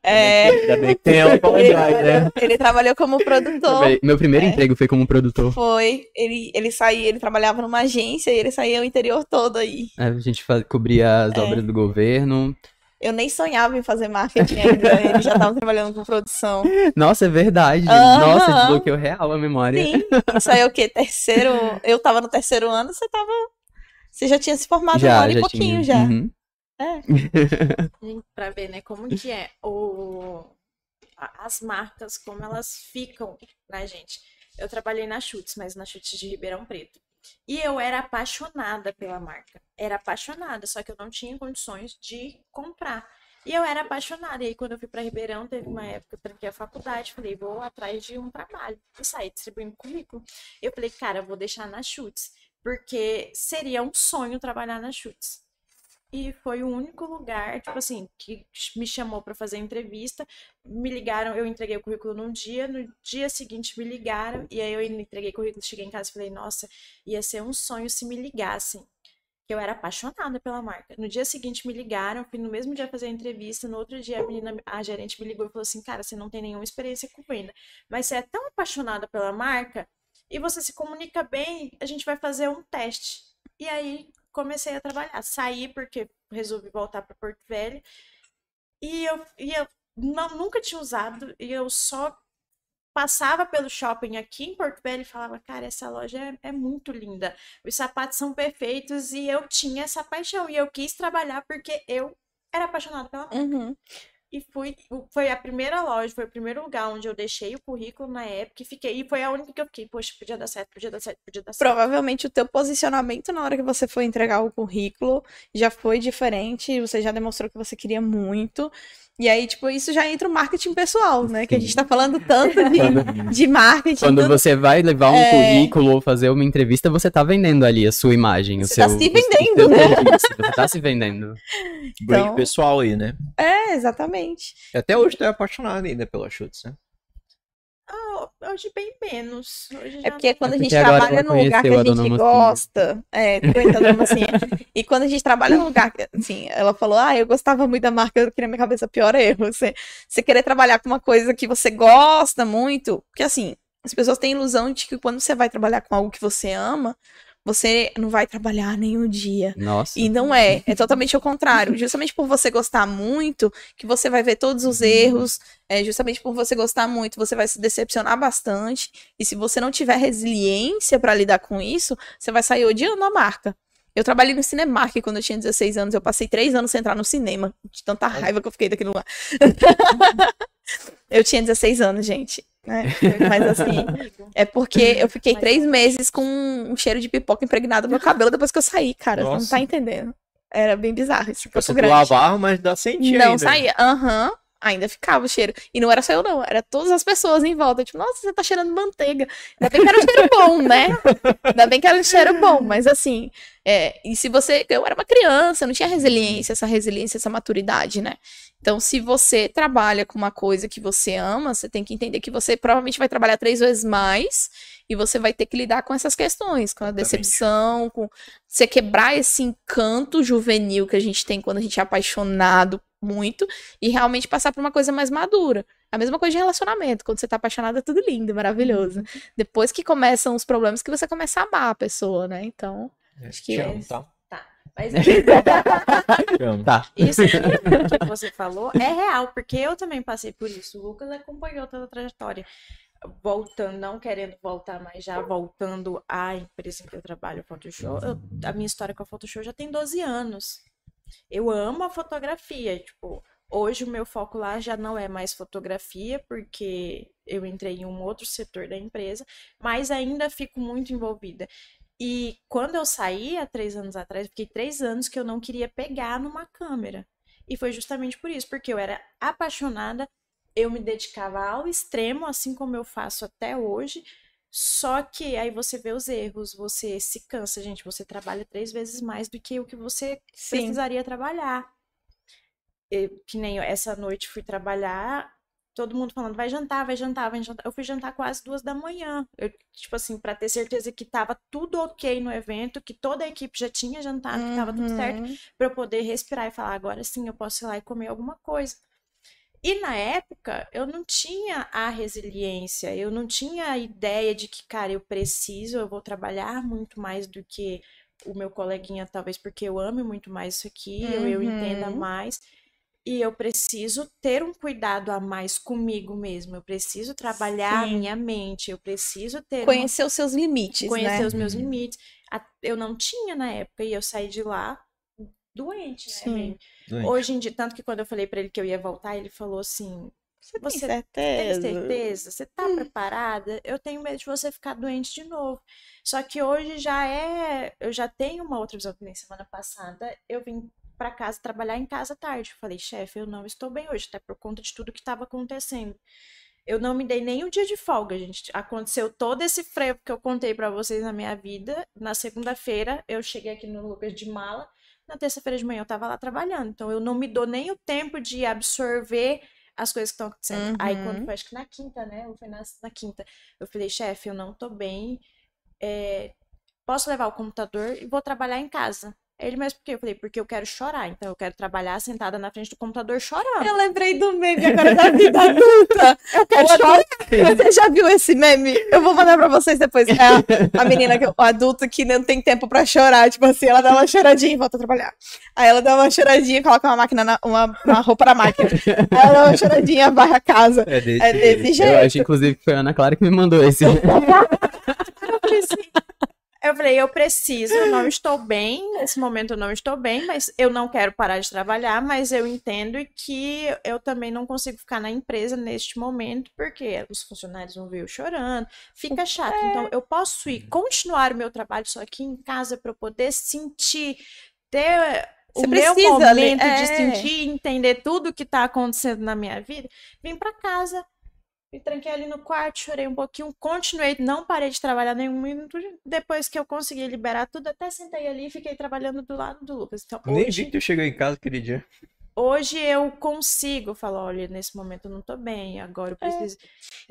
É, é, Ainda bem que tem ela pra lembrar, né? ele trabalhou como produtor. Meu primeiro É. emprego foi como produtor. Foi. Ele, ele saía, ele trabalhava numa agência e ele saía o interior todo aí. É, A gente cobria as É. obras do governo. Eu nem sonhava em fazer marketing ainda. ele já tava trabalhando com produção. Nossa, é verdade. Aham. Nossa, desbloqueou real a memória. Sim. Isso aí é o quê? Terceiro. Eu tava no terceiro ano, você tava. Você já tinha se formado um já, e já pouquinho tinha. já. Uhum. Gente, Pra ver, né, como que é o... as marcas, como elas ficam na gente. Eu trabalhei na Chutes, mas na Chutes de Ribeirão Preto. E eu era apaixonada pela marca. Era apaixonada, só que eu não tinha condições de comprar. E eu era apaixonada. E aí, quando eu fui para Ribeirão, teve uma época que eu tranquei a faculdade. Falei, vou atrás de um trabalho. E saí distribuindo currículo. Eu falei, cara, eu vou deixar na Chutes. Porque seria um sonho trabalhar na Chutes. E foi o único lugar, tipo assim, que me chamou para fazer entrevista. Me ligaram, eu entreguei o currículo num dia, no dia seguinte me ligaram, e aí eu entreguei o currículo, cheguei em casa e falei, nossa, ia ser um sonho se me ligassem. Que eu era apaixonada pela marca. No dia seguinte me ligaram, fui no mesmo dia fazer a entrevista, no outro dia a menina, a gerente me ligou e falou assim, cara, você não tem nenhuma experiência com venda, mas você é tão apaixonada pela marca e você se comunica bem, a gente vai fazer um teste. E aí comecei a trabalhar. Saí porque resolvi voltar para Porto Velho. E eu, e eu não, nunca tinha usado. E eu só passava pelo shopping aqui em Porto Velho e falava, cara, essa loja é, é muito linda. Os sapatos são perfeitos. E eu tinha essa paixão. E eu quis trabalhar porque eu era apaixonada pela. Uhum. E fui, foi a primeira loja, foi o primeiro lugar onde eu deixei o currículo na época e fiquei. E foi a única que eu fiquei, poxa, podia dar certo, podia dar certo, podia dar certo. Provavelmente o teu posicionamento na hora que você foi entregar o currículo já foi diferente, você já demonstrou que você queria muito. E aí, tipo, isso já entra o marketing pessoal, né? Que a gente tá falando tanto de, de marketing. Quando tudo. você vai levar um É. currículo ou fazer uma entrevista, você tá vendendo ali a sua imagem. o Você tá seu, se o- o vendendo, né? serviço, Você tá se vendendo. Break Então- pessoal aí, né? É, exatamente. Até hoje tu é apaixonado ainda pela Chutes, né? Hoje bem menos. Hoje É porque quando É a gente porque trabalha num lugar que a a gente Mocinha. gosta. É, numa mocinha. E quando a gente trabalha num lugar que, assim, ela falou, ah, eu gostava muito da marca, eu queria minha cabeça, pior erro. Você, você querer trabalhar com uma coisa que você gosta muito, porque assim, as pessoas têm ilusão de que quando você vai trabalhar com algo que você ama, você não vai trabalhar nenhum dia. Nossa. E não é, é totalmente o contrário. Justamente por você gostar muito, que você vai ver todos os erros, é, justamente por você gostar muito, você vai se decepcionar bastante. E se você não tiver resiliência pra lidar com isso, você vai sair odiando a marca. Eu trabalhei no Cinemark quando eu tinha 16 anos. Eu passei três anos sem entrar no cinema. De tanta raiva que eu fiquei daquele lugar. eu tinha 16 anos, gente. Né? Mas assim, é porque eu fiquei três meses com um cheiro de pipoca impregnado no meu cabelo depois que eu saí, cara. Você não Nossa. tá entendendo. Era bem bizarro isso. Tipo, você Grande. lavava, mas dá sentir Não ainda. saía. Aham. Ainda ficava o cheiro. E não era só eu, não. Era todas as pessoas em volta. Tipo, nossa, você tá cheirando manteiga. Ainda bem que era um cheiro bom, né? Ainda bem que era um cheiro bom. Mas assim, é, e se você. Eu era uma criança, não tinha resiliência, essa resiliência, essa maturidade, né? Então, se você trabalha com uma coisa que você ama, você tem que entender que você provavelmente vai trabalhar três vezes mais e você vai ter que lidar com essas questões, com a decepção, com você quebrar esse encanto juvenil que a gente tem quando a gente é apaixonado muito e realmente passar por uma coisa mais madura. A mesma coisa de relacionamento. Quando você tá apaixonado é tudo lindo, maravilhoso. Depois que começam os problemas que você começa a amar a pessoa, né? Então, É, Acho que te é amo, tá? Mas. Tá. isso que que você falou é real, porque eu também passei por isso. O Lucas acompanhou toda a trajetória. Voltando, não querendo voltar, mas já voltando à empresa em que eu trabalho, Photoshop. eu- a minha história com a Photoshop já tem 12 anos. Eu amo a fotografia. Tipo, hoje o meu foco lá já não é mais fotografia, porque eu entrei em um outro setor da empresa, mas ainda fico muito envolvida. E quando eu saí há três anos atrás, fiquei três anos que eu não queria pegar numa câmera. E foi justamente por isso, porque eu era apaixonada, eu me dedicava ao extremo, assim como eu faço até hoje. Só que aí você vê os erros, você se cansa, gente. Você trabalha três vezes mais do que o que você sim. precisaria trabalhar. Eu, que nem eu, essa noite fui trabalhar, todo mundo falando, vai jantar, vai jantar, vai jantar. Eu fui jantar quase duas da manhã. Eu, tipo assim, pra ter certeza que tava tudo ok no evento, que toda a equipe já tinha jantado, que tava tudo certo, Uhum. pra eu poder respirar e falar, agora sim eu posso ir lá e comer alguma coisa. E na época, eu não tinha a resiliência, eu não tinha a ideia de que, cara, eu preciso, eu vou trabalhar muito mais do que o meu coleguinha, talvez porque eu ame muito mais isso aqui, eu, eu entenda Uhum. mais. E eu preciso ter um cuidado a mais comigo mesmo. Eu preciso trabalhar a Sim. minha mente. Eu preciso ter uma- Conhecer os seus limites, conhecer né? os meus Uhum. limites. A- Eu não tinha na época e eu saí de lá doente, né? Sim. Doente. Hoje em dia, tanto que quando eu falei pra ele que eu ia voltar, ele falou assim: Você tem Você tem certeza? certeza? Você tá Hum. preparada? Eu tenho medo de você ficar doente de novo. Só que hoje já é. Eu já tenho uma outra visão que nem semana passada. Eu vim pra casa trabalhar em casa tarde. Eu falei, chefe, eu não estou bem hoje, até por conta de tudo que estava acontecendo. Eu não me dei nem um dia de folga, gente. Aconteceu todo esse freio que eu contei pra vocês na minha vida. Na segunda-feira, eu cheguei aqui no Lucas de mala. Na terça-feira de manhã, eu tava lá trabalhando. Então, eu não me dou nem o tempo de absorver as coisas que estão acontecendo. Aí, quando Uhum. foi, acho que na quinta, né? Ou foi na, na quinta. Eu falei, chefe, eu não tô bem. é, posso levar o computador e vou trabalhar em casa. Ele, mas por quê? Eu falei, porque eu quero chorar. Então, eu quero trabalhar sentada na frente do computador chorando. Eu lembrei do meme agora da vida adulta. Eu quero chorar. Você já viu esse meme? Eu vou mandar pra vocês depois. É a, a menina, que, o adulto que não tem tempo pra chorar. Tipo assim, ela dá uma choradinha e volta a trabalhar. Aí ela dá uma choradinha e coloca uma máquina, na, uma, uma roupa na máquina. Aí ela dá uma choradinha, varre a casa. É desse, É desse Eu jeito. acho, inclusive, que foi a Ana Clara que me mandou esse. Eu Eu falei, eu preciso, eu não estou bem, nesse momento eu não estou bem, mas eu não quero parar de trabalhar, mas eu entendo que eu também não consigo ficar na empresa neste momento, porque os funcionários vão ver eu chorando, fica chato. Então, eu posso ir, continuar o meu trabalho só aqui em casa para eu poder sentir, ter o Você meu precisa ali, momento de é. sentir, entender tudo que está acontecendo na minha vida, vim para casa, me tranquei ali no quarto, chorei um pouquinho, continuei, não parei de trabalhar nenhum minuto. Depois que eu consegui liberar tudo, até sentei ali e fiquei trabalhando do lado do Lucas. Então, Nem hoje, vi que tu chegou em casa aquele dia. Hoje eu consigo falar, olha, nesse momento eu não tô bem, agora eu preciso.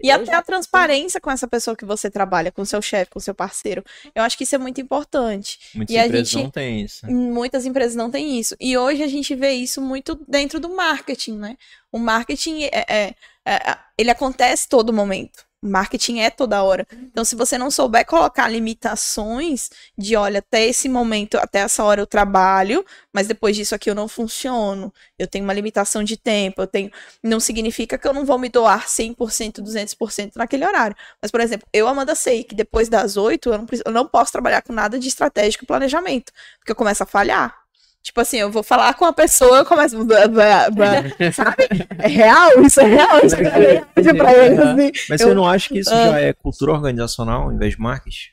E Eu até já- a transparência com essa pessoa que você trabalha, com seu chefe, com seu parceiro. Eu acho que isso é muito importante. Muitas E a empresas gente- não têm isso. Muitas empresas não têm isso. E hoje a gente vê isso muito dentro do marketing, né? O marketing é, é- é- ele acontece todo momento. Marketing é toda hora. Então, se você não souber colocar limitações de, olha, até esse momento, até essa hora eu trabalho, mas depois disso aqui eu não funciono. Eu tenho uma limitação de tempo, eu tenho. Não significa que eu não vou me doar 100%, 200% naquele horário. Mas, por exemplo, eu, Amanda, sei que depois das 8 eu não, eu não posso trabalhar com nada de estratégico e planejamento porque eu começo a falhar. Tipo assim, eu vou falar com a pessoa, eu começo. Sabe? É real, isso é real, isso é realidade pra eles, assim. Mas Eu- você não acha que isso Ah. já é cultura organizacional ao invés de marketing?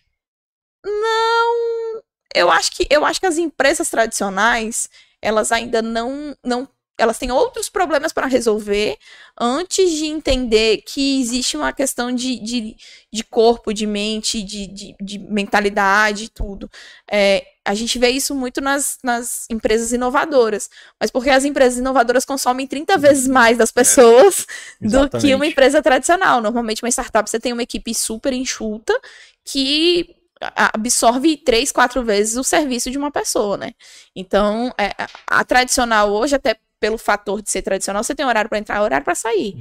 Não, eu acho que eu acho que as empresas tradicionais, elas ainda não não elas têm outros problemas para resolver antes de entender que existe uma questão de, de, de corpo, de mente, de, de, de mentalidade e tudo. É, a gente vê isso muito nas, nas empresas inovadoras, mas porque as empresas inovadoras consomem 30 vezes mais das pessoas do que uma empresa tradicional. Normalmente, uma startup você tem uma equipe super enxuta que absorve três, quatro vezes o serviço de uma pessoa, né? Então, é, a tradicional hoje, até pelo fator de ser tradicional, você tem horário para entrar, horário para sair,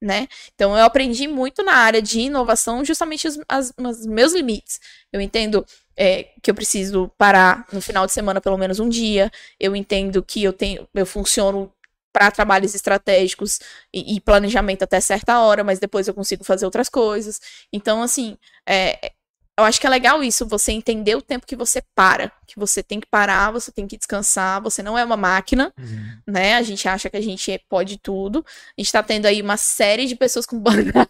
né? Então, eu aprendi muito na área de inovação justamente os, as- os meus limites. Eu entendo é, que eu preciso parar no final de semana pelo menos um dia. Eu entendo que eu tenho, eu funciono para trabalhos estratégicos e, e planejamento até certa hora, mas depois eu consigo fazer outras coisas. Então, assim, é, eu acho que é legal isso, você entender o tempo que você para, que você tem que parar, você tem que descansar, você não é uma máquina, né? A gente acha que a gente é- pode tudo. A gente tá tendo aí uma série de pessoas com burnout.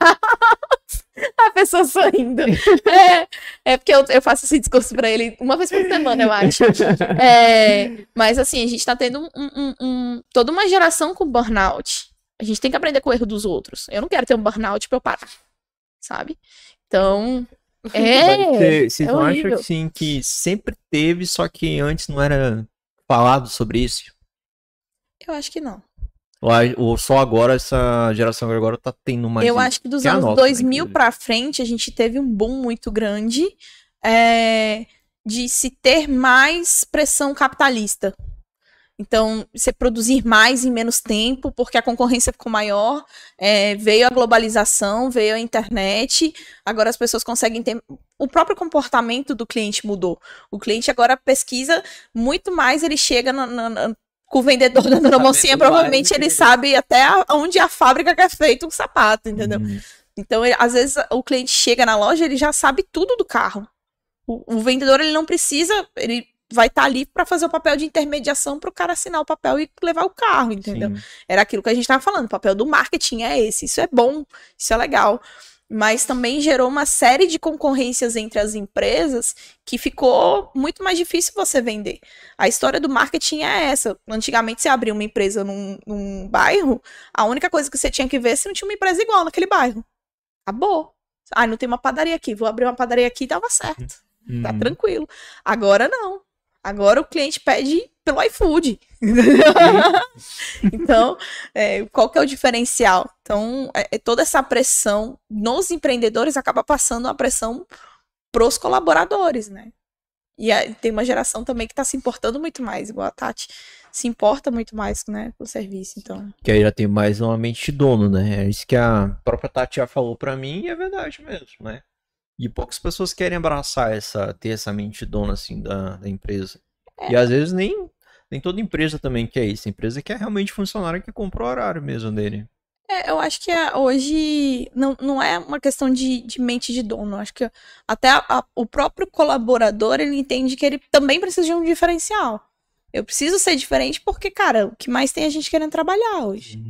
A pessoa sorrindo. É, é porque eu, eu faço esse discurso pra ele uma vez por semana, eu acho. É, mas assim, a gente tá tendo um- um- um- toda uma geração com burnout. A gente tem que aprender com o erro dos outros. Eu não quero ter um burnout pra eu parar, sabe? Então, é. você- Vocês é não acham horrível. que, sim, que sempre teve, só que antes não era falado sobre isso? Eu acho que não. Ou, só agora, essa geração agora tá tendo mais eu acho que dos Que é a anos nossa, né, 2000 inclusive. pra frente, a gente teve um boom muito grande é, de se ter mais pressão capitalista. Então, você produzir mais em menos tempo, porque a concorrência ficou maior, é, veio a globalização, veio a internet, agora as pessoas conseguem ter. O próprio comportamento do cliente mudou. O cliente agora pesquisa muito mais, ele chega na- na- na- com o vendedor dando na mocinha, Sabendo mais provavelmente que ele. sabe até a- onde a fábrica que é feito um sapato, entendeu? Hum, Então, ele- às vezes, o cliente chega na loja, ele já sabe tudo do carro. O, o vendedor, ele não precisa, ele vai estar ali para fazer o papel de intermediação para o cara assinar o papel e levar o carro, entendeu? sim. Era aquilo que a gente estava falando, o papel do marketing é esse, isso é bom, isso é legal. Mas também gerou uma série de concorrências entre as empresas que ficou muito mais difícil você vender. A história do marketing é essa. Antigamente, você abria uma empresa num, num bairro, a única coisa que você tinha que ver é se não tinha uma empresa igual naquele bairro. Acabou. Ah, não tem uma padaria aqui, vou abrir uma padaria aqui e dava certo. Tá Hum. tranquilo. Agora não. Agora o cliente pede pelo iFood. então, é, qual que é o diferencial? Então, é, é toda essa pressão nos empreendedores acaba passando uma pressão pros colaboradores, né? E tem uma geração também que tá se importando muito mais, igual a Tati. Se importa muito mais, né, com o serviço, então. Que aí já tem mais uma mente de dono, né? É isso que a própria Tati já falou pra mim e é verdade mesmo, né? E poucas pessoas querem abraçar essa, ter essa mente de dono, assim, da, da empresa. E às vezes nem, nem toda empresa também quer isso. A empresa quer realmente funcionário que compra o horário mesmo dele. É, eu acho que é, hoje não, não é uma questão de, de mente de dono. Eu acho que até a- a- o próprio colaborador ele entende que ele também precisa de um diferencial. Eu preciso ser diferente porque, cara, o que mais tem é a gente querendo trabalhar hoje,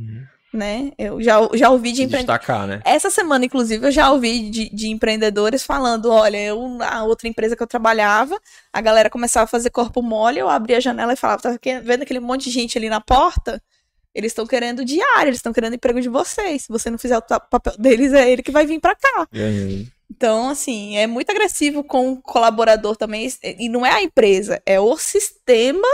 né? Eu já, já ouvi de empreendedores. né? Essa semana, inclusive, eu já ouvi de, de empreendedores falando: olha, eu, na outra empresa que eu trabalhava, a galera começava a fazer corpo mole, eu abria a janela e falava: tá vendo aquele monte de gente ali na porta? Eles estão querendo diário, eles estão querendo emprego de vocês. Se você não fizer o papel deles, é ele que vai vir pra cá. É, Então, assim, é muito agressivo com o colaborador também. E não é a empresa, é o sistema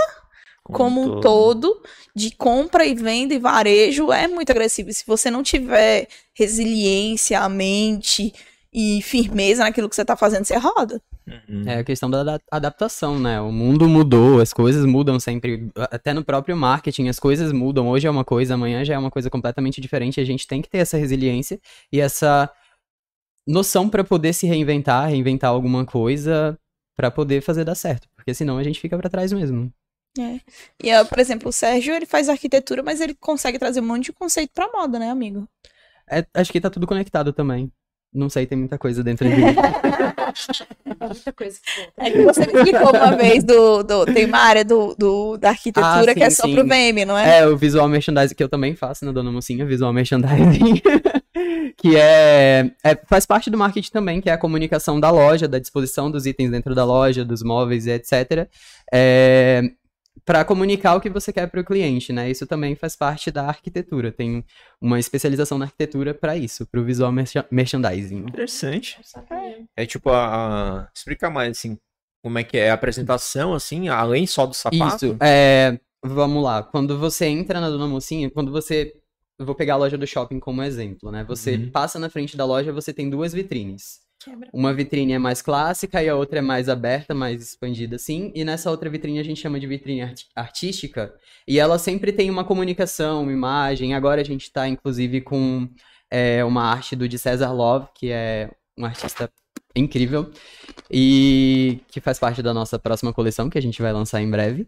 como um todo, de compra e venda e varejo, é muito agressivo. E se você não tiver resiliência, a mente e firmeza naquilo que você tá fazendo, você roda. Uhum. É a questão da ada- adaptação, né? O mundo mudou, as coisas mudam sempre. Até no próprio marketing, as coisas mudam. Hoje é uma coisa, amanhã já é uma coisa completamente diferente. A gente tem que ter essa resiliência e essa noção para poder se reinventar, reinventar alguma coisa para poder fazer dar certo. Porque senão a gente fica para trás mesmo. E, ó, por exemplo, o Sérgio, ele faz arquitetura, mas ele consegue trazer um monte de conceito pra moda, né, amigo? É, acho que tá tudo conectado também. Não sei, tem muita coisa dentro de mim. Muita coisa. É que você me explicou uma vez do, do tem uma área do, do- da arquitetura Ah, que é sim, só sim. pro VM, não é? É, o visual merchandising que eu também faço na Dona Mocinha, visual merchandising. que é, é- faz parte do marketing também, que é a comunicação da loja, da disposição dos itens dentro da loja, dos móveis e etc. É, para comunicar o que você quer para o cliente, né? Isso também faz parte da arquitetura. Tem uma especialização na arquitetura para isso, para o visual mercha- merchandising. Interessante. Sabia. É tipo a, a- Explica mais, assim, como é que é a apresentação, assim, além só do sapato. Isso, é, vamos lá. Quando você entra na Dona Mocinha, quando você. Eu vou pegar a loja do shopping como exemplo, né? Você Uhum. passa na frente da loja, você tem duas vitrines. Uma vitrine é mais clássica e a outra é mais aberta, mais expandida assim. E nessa outra vitrine a gente chama de vitrine arti- artística. E ela sempre tem uma comunicação, uma imagem. Agora a gente está, inclusive, com é, uma arte do de César Love, que é um artista incrível. E que faz parte da nossa próxima coleção, que a gente vai lançar em breve.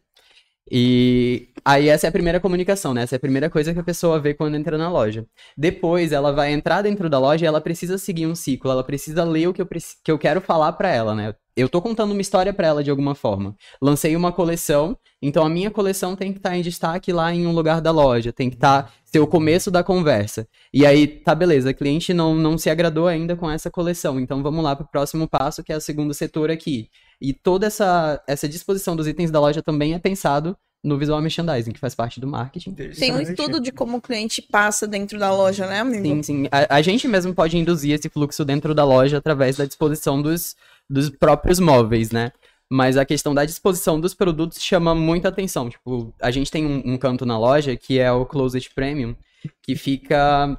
E aí essa é a primeira comunicação, né? Essa é a primeira coisa que a pessoa vê quando entra na loja. Depois ela vai entrar dentro da loja e ela precisa seguir um ciclo, ela precisa ler o que eu, que eu quero falar pra ela, né? Eu tô contando uma história pra ela de alguma forma. Lancei uma coleção, então a minha coleção tem que estar em destaque lá em um lugar da loja, tem que estar ser o começo da conversa. E aí, tá beleza, a cliente não, não se agradou ainda com essa coleção, então vamos lá pro próximo passo, que é o segundo setor aqui. E toda essa, essa disposição dos itens da loja também é pensado no visual merchandising, que faz parte do marketing. Tem um estudo de como o cliente passa dentro da loja, né, amigo? Sim, sim. A, a gente mesmo pode induzir esse fluxo dentro da loja através da disposição dos, dos próprios móveis, né? Mas a questão da disposição dos produtos chama muita atenção. Tipo, a gente tem um, um canto na loja que é o Closet Premium, que fica.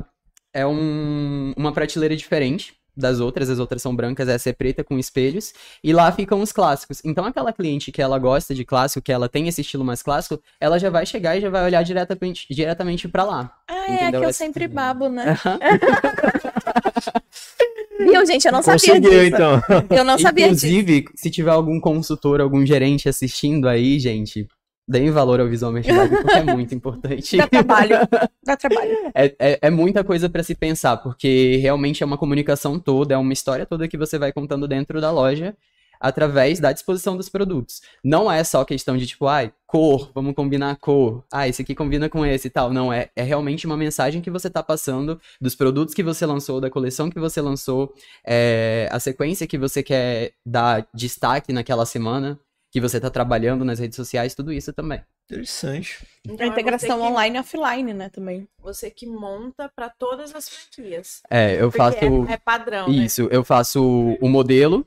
É um, uma prateleira diferente das outras, as outras são brancas, essa é preta com espelhos, e lá ficam os clássicos. Então aquela cliente que ela gosta de clássico, que ela tem esse estilo mais clássico, ela já vai chegar e já vai olhar diretamente, diretamente para lá. Ah, é Entendeu? que eu Esse- sempre babo, né? Viu, gente? Eu não sabia disso. então. Eu não sabia disso. Inclusive, se tiver algum consultor, algum gerente assistindo aí, gente, deem valor ao visual merchandising, porque é muito importante. Dá trabalho. Dá trabalho. É, é, é muita coisa pra se pensar, porque realmente é uma comunicação toda, é uma história toda que você vai contando dentro da loja através da disposição dos produtos. Não é só questão de tipo, ai, cor, vamos combinar a cor. Ah, esse aqui combina com esse e tal. Não, é, é realmente uma mensagem que você tá passando dos produtos que você lançou, da coleção que você lançou, é, a sequência que você quer dar destaque naquela semana, que você tá trabalhando nas redes sociais, tudo isso também. Interessante. Então, a integração é você que, online e offline, né, também. Você que monta pra todas as franquias. É, eu Porque faço. é, é padrão, né? Isso, eu faço o modelo.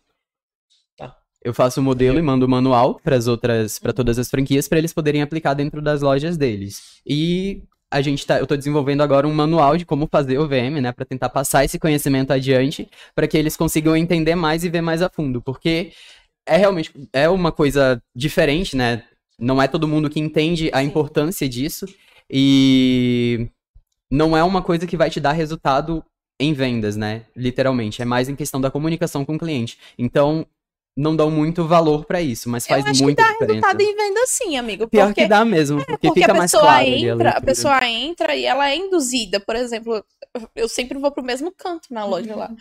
Tá. Eu faço o modelo e mando o manual para as outras, para todas as franquias, para eles poderem aplicar dentro das lojas deles. E a gente tá, eu tô desenvolvendo agora um manual de como fazer o VM, né, para tentar passar esse conhecimento adiante, para que eles consigam entender mais e ver mais a fundo, porque é realmente é uma coisa diferente, né? Não é todo mundo que entende a importância disso e não é uma coisa que vai te dar resultado em vendas, né? Literalmente. É mais em questão da comunicação com o cliente. Então, não dão muito valor pra isso, mas faz eu acho que dá diferença. resultado em venda sim, amigo. Pior porque que dá mesmo, porque, porque fica a mais claro. entra, a leitura. pessoa entra e ela é induzida. Por exemplo, eu sempre vou pro mesmo canto na loja lá.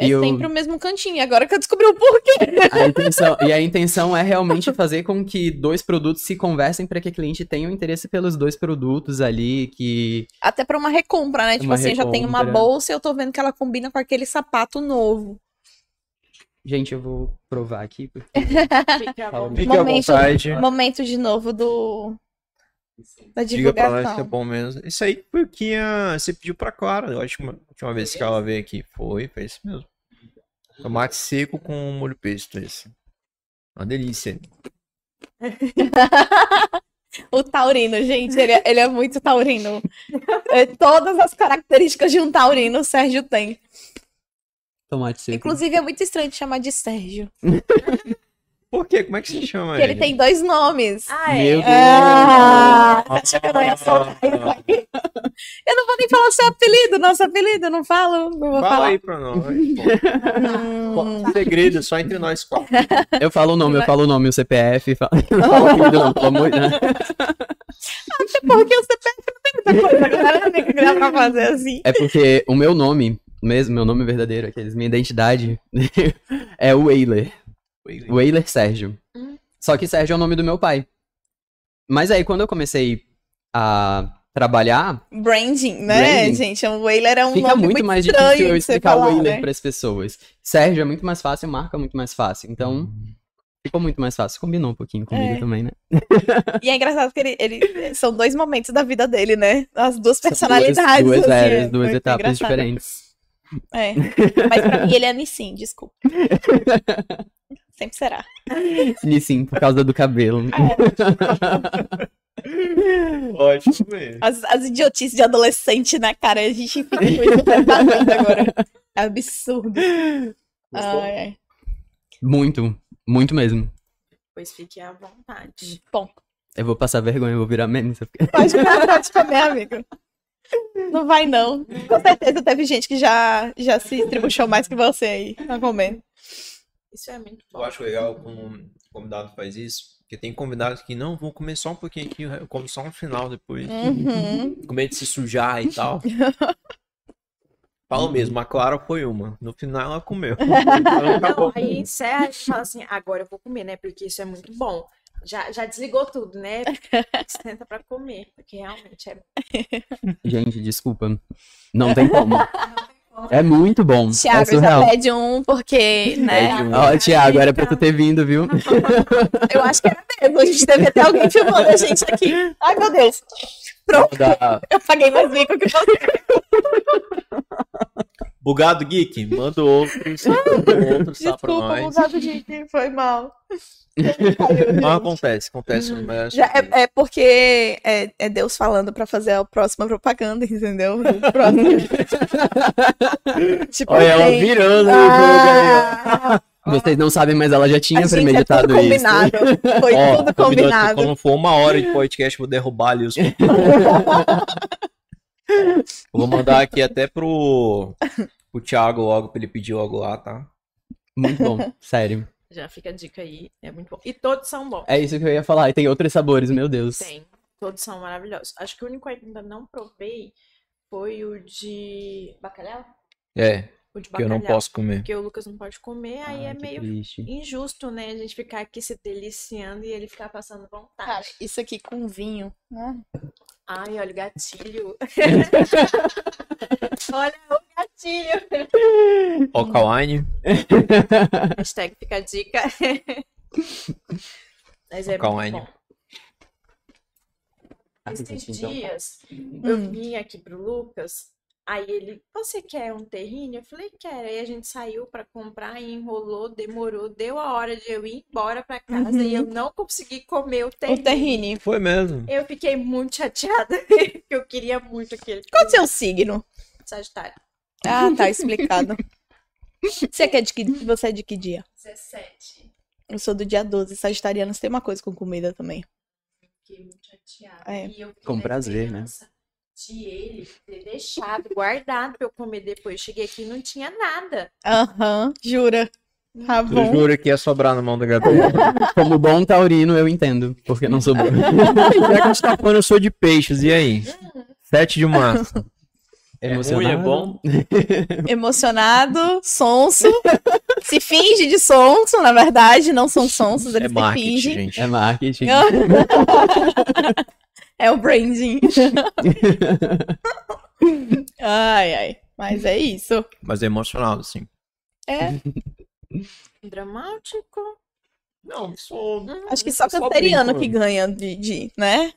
É E eu- sempre o mesmo cantinho. Agora que eu descobri o porquê. A intenção, e a intenção é realmente fazer com que dois produtos se conversem para que o cliente tenha um interesse pelos dois produtos ali, que Até pra uma recompra, né? Tipo Uma assim, eu já tenho uma recompra. bolsa e eu tô vendo que ela combina com aquele sapato novo. gente, eu vou provar aqui. porque-. Fique à Momento- vontade. Momento de novo do da Diga pra nós que é divulgação. bom mesmo. Isso aí foi o que a- você pediu pra Clara. Eu acho que a última vez que ela veio aqui. Foi, foi isso mesmo. Tomate seco com molho pesto, esse. Uma delícia. O taurino, gente, ele é, ele é muito taurino. É, todas as características de um taurino o Sérgio tem. Tomate seco. Inclusive, é muito estranho de chamar de Sérgio. Por quê? Como é que se chama Porque ele tem dois nomes. Ah, Meu é. Deus. Ah, você achou que eu não ia aqui? Eu não vou nem falar seu apelido, nosso apelido, eu não falo, não vou Fala falar. aí pra nós. Hum. Segredo, só entre nós quatro. Eu falo o nome, eu falo o nome, o CPF. Falo... Fala o apelido, não, pelo amor de Deus. porque o CPF não tem muita coisa, a galera tem que criar pra fazer assim. É porque o meu nome, mesmo, meu nome verdadeiro, aqueles, minha identidade, é o Weiler. Weiler Sérgio. Hum. Só que Sérgio é o nome do meu pai. Mas aí, quando eu comecei a trabalhar, Branding, né, Branding. gente? O Whaler é um fica nome muito, muito mais estranho difícil eu explicar falar, o Weiler né? para as pessoas. Sérgio é muito mais fácil, marca muito mais fácil. Então, ficou muito mais fácil. Combinou um pouquinho comigo É. também, né? E é engraçado que ele, ele- são dois momentos da vida dele, né? As duas São personalidades. Duas, duas assim, eras, é duas muito etapas engraçado. diferentes. É. Mas pra mim ele é Nissin, desculpa. Sempre será. E sim, por causa do cabelo. Ótimo mesmo. As, as idiotices de adolescente, né, cara? A gente fica com isso pesado agora. É absurdo. Ai, ai. Muito, muito mesmo. Pois fique à vontade. Bom, Eu vou passar vergonha, eu vou virar meme. pode ficar pode comer, amigo. Não vai, não. Com certeza teve gente que já, já se tribuchou mais que você aí, tá comendo. Isso é muito bom. Eu acho legal quando um convidado faz isso. Porque tem convidados que não, vou comer só um pouquinho aqui, eu como só no final depois. Uhum. Com medo de se sujar e tal. Falo mesmo, a Clara foi uma. No final ela comeu. Então. Não, aí encerra e fala assim, agora eu vou comer, né? Porque isso é muito bom. Já, já desligou tudo, né? Senta pra comer, porque realmente é Gente, desculpa. Não tem como. É muito bom. é Thiago, já pede um, porque, né? Pede um. Ó, Thiago, era pra tu ter vindo, viu? Eu acho que era mesmo. A gente deve ter alguém filmando a gente aqui. Ai, meu Deus. Pronto, Da- eu paguei mais mico que você. Bugado Geek, manda outros. Manda outros só pra Desculpa, nós. mudado de foi mal. Não acontece, acontece. Mas... Já é, é porque é, é Deus falando pra fazer a próxima propaganda, entendeu? Próximo. tipo Olha ela assim, virando o jogo aí, ah, Vocês não sabem, mas ela já tinha a gente é premeditado tudo isso. combinado. Foi Ó, tudo combinou- combinado. Quando for uma hora de podcast, vou derrubar ali os. Vou mandar aqui até pro, pro Thiago logo, pra ele pedir logo lá, tá? Muito bom, sério. Já fica a dica aí, é muito bom. E todos são bons. É isso que eu ia falar. E tem outros sabores, meu Deus. Tem. Todos são maravilhosos. Acho que o único que ainda não provei foi o de bacalhau. É, O de que eu não posso comer. Porque o Lucas não pode comer, aí Ah, é meio triste. injusto, né? A gente ficar aqui se deliciando e ele ficar passando vontade. Cara, isso aqui com vinho. né? Ai, olha o gatilho. olha o gatilho. Alkaline, Hashtag fica a dica. Mas é Alkaline. muito bom. Esses Então, dias, eu Hum. vim aqui pro Lucas, aí ele, você quer um terrinho? Eu falei, quero. Aí a gente saiu pra comprar e enrolou, demorou, deu a hora de eu ir embora pra casa e eu não consegui comer o O terrinho. terrine. foi mesmo. Eu fiquei muito chateada, porque eu queria muito aquele Qual o seu signo? Sagitário. Ah, tá explicado. Você, é de que, você é de que dia? 17. Eu sou do dia 12. Sagitarianos tem uma coisa com comida também. Fiquei muito chateada. É. E eu fiquei Com prazer, né? De ele ter deixado guardado pra eu comer depois. Cheguei aqui e não tinha nada. Aham, jura. Tá Tu bom. jura que ia sobrar na mão da Gabriela? Como bom taurino, eu entendo. Porque não sobrou. Já que a gente tá falando, eu sou de peixes, e aí? 7 de março. É ruim, é bom? Emocionado, sonso. se finge de sonso, na verdade, não são sonsos, É eles se marketing, fingem. gente. É marketing. É o branding. ai, ai. Mas é isso. Mas é emocional, assim. É, Dramático. Não, sou. acho que só Eu só canceriano brinco. que ganha de, de, né?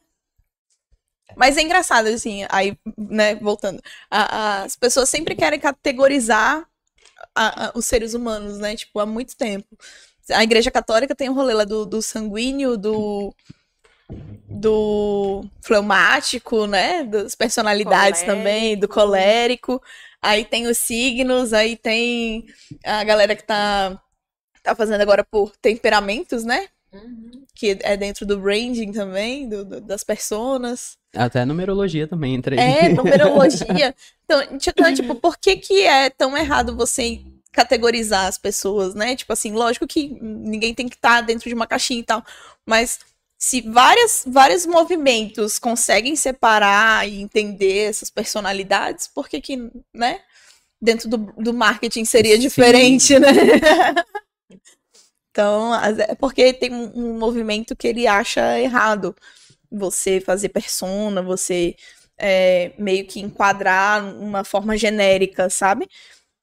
Mas é engraçado, assim, aí, né, voltando. a- a- as pessoas sempre querem categorizar a- a- os seres humanos, né? Tipo, há muito tempo. A Igreja Católica tem o rolê lá do, do sanguíneo, do. Do fleumático, né? Das personalidades também, do colérico. Aí tem os signos, aí tem a galera que tá, tá fazendo agora por temperamentos, né? Que é dentro do branding também, do, do- das personas. Até a numerologia também entra aí. É, numerologia. Então, então, tipo, por que que é tão errado você categorizar as pessoas, né? Tipo assim, lógico que ninguém tem que estar dentro de uma caixinha e tal, mas se várias, vários movimentos conseguem separar e entender essas personalidades, por que que, né? Dentro do, do marketing seria Sim. diferente, né? Então, é porque tem um, um movimento que ele acha errado. Você fazer persona, você é, meio que enquadrar uma forma genérica, sabe?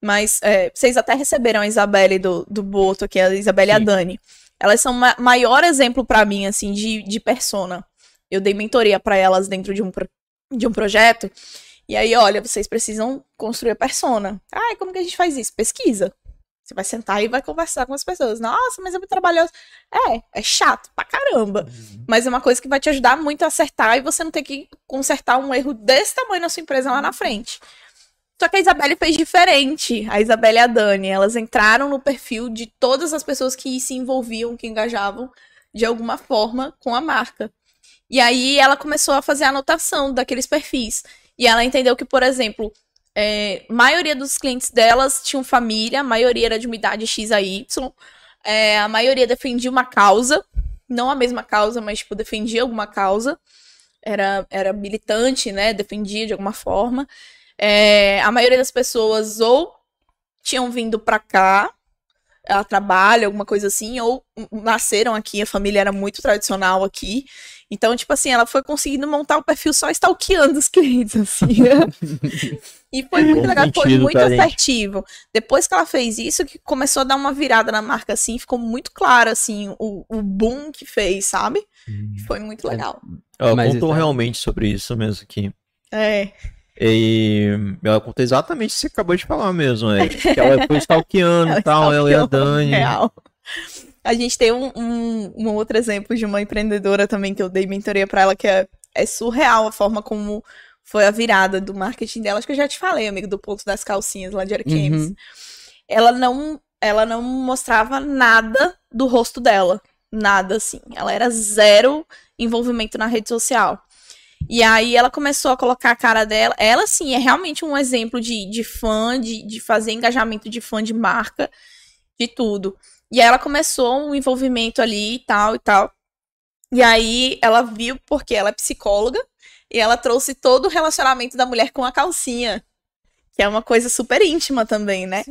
Mas é, vocês até receberam a Isabelle do, do Boto, que é a Isabelle e a. Dani. Elas são o maior exemplo pra mim, assim, de, de persona. Eu dei mentoria pra elas dentro de um, de um projeto. E aí, olha, vocês precisam construir a persona. Ai, como que a gente faz isso? Pesquisa. Você vai sentar e vai conversar com as pessoas. Nossa, mas é muito trabalhoso. É, é chato pra caramba. Mas é uma coisa que vai te ajudar muito a acertar e você não ter que consertar um erro desse tamanho na sua empresa lá na frente. Só que a Isabelle fez diferente. A Isabelle e a Dani, elas entraram no perfil de todas as pessoas que se envolviam, que engajavam de alguma forma com a marca. E aí ela começou a fazer a anotação daqueles perfis. E ela entendeu que, por exemplo, é, maioria dos clientes delas tinham família, a maioria era de uma idade X a Y, é, a maioria defendia uma causa, não a mesma causa, mas tipo, defendia alguma causa, era, era militante, né? Defendia de alguma forma. É, a maioria das pessoas ou tinham vindo pra cá a trabalho, alguma coisa assim, ou nasceram aqui, a família era muito tradicional aqui. Então, tipo assim, ela foi conseguindo montar o perfil só stalkeando os clientes, assim. e foi muito Bom legal, foi muito tá, gente? assertivo. Depois que ela fez isso, que começou a dar uma virada na marca, assim, ficou muito claro, assim, o, o boom que fez, sabe? Foi muito legal. Ela Mas contou então- realmente sobre isso mesmo aqui. É. E ela contou exatamente o que você acabou de falar mesmo. É, que ela foi stalkeando e tal, ela e a Dani. Real. A gente tem um, um, um outro exemplo de uma empreendedora também que eu dei mentoria pra ela, que é, é surreal a forma como foi a virada do marketing dela. Acho que eu já te falei, amigo, do ponto das calcinhas lá de Arquemes. Uhum. Ela não ela não mostrava nada do rosto dela. Nada, assim. Ela era zero envolvimento na rede social. E aí ela começou a colocar a cara dela. Ela, sim, é realmente um exemplo de, de fã, de, de fazer engajamento de fã de marca, de tudo. E aí ela começou um envolvimento ali e tal e tal. E aí ela viu, porque ela é psicóloga, e ela trouxe todo o relacionamento da mulher com a calcinha. Que é uma coisa super íntima também, né?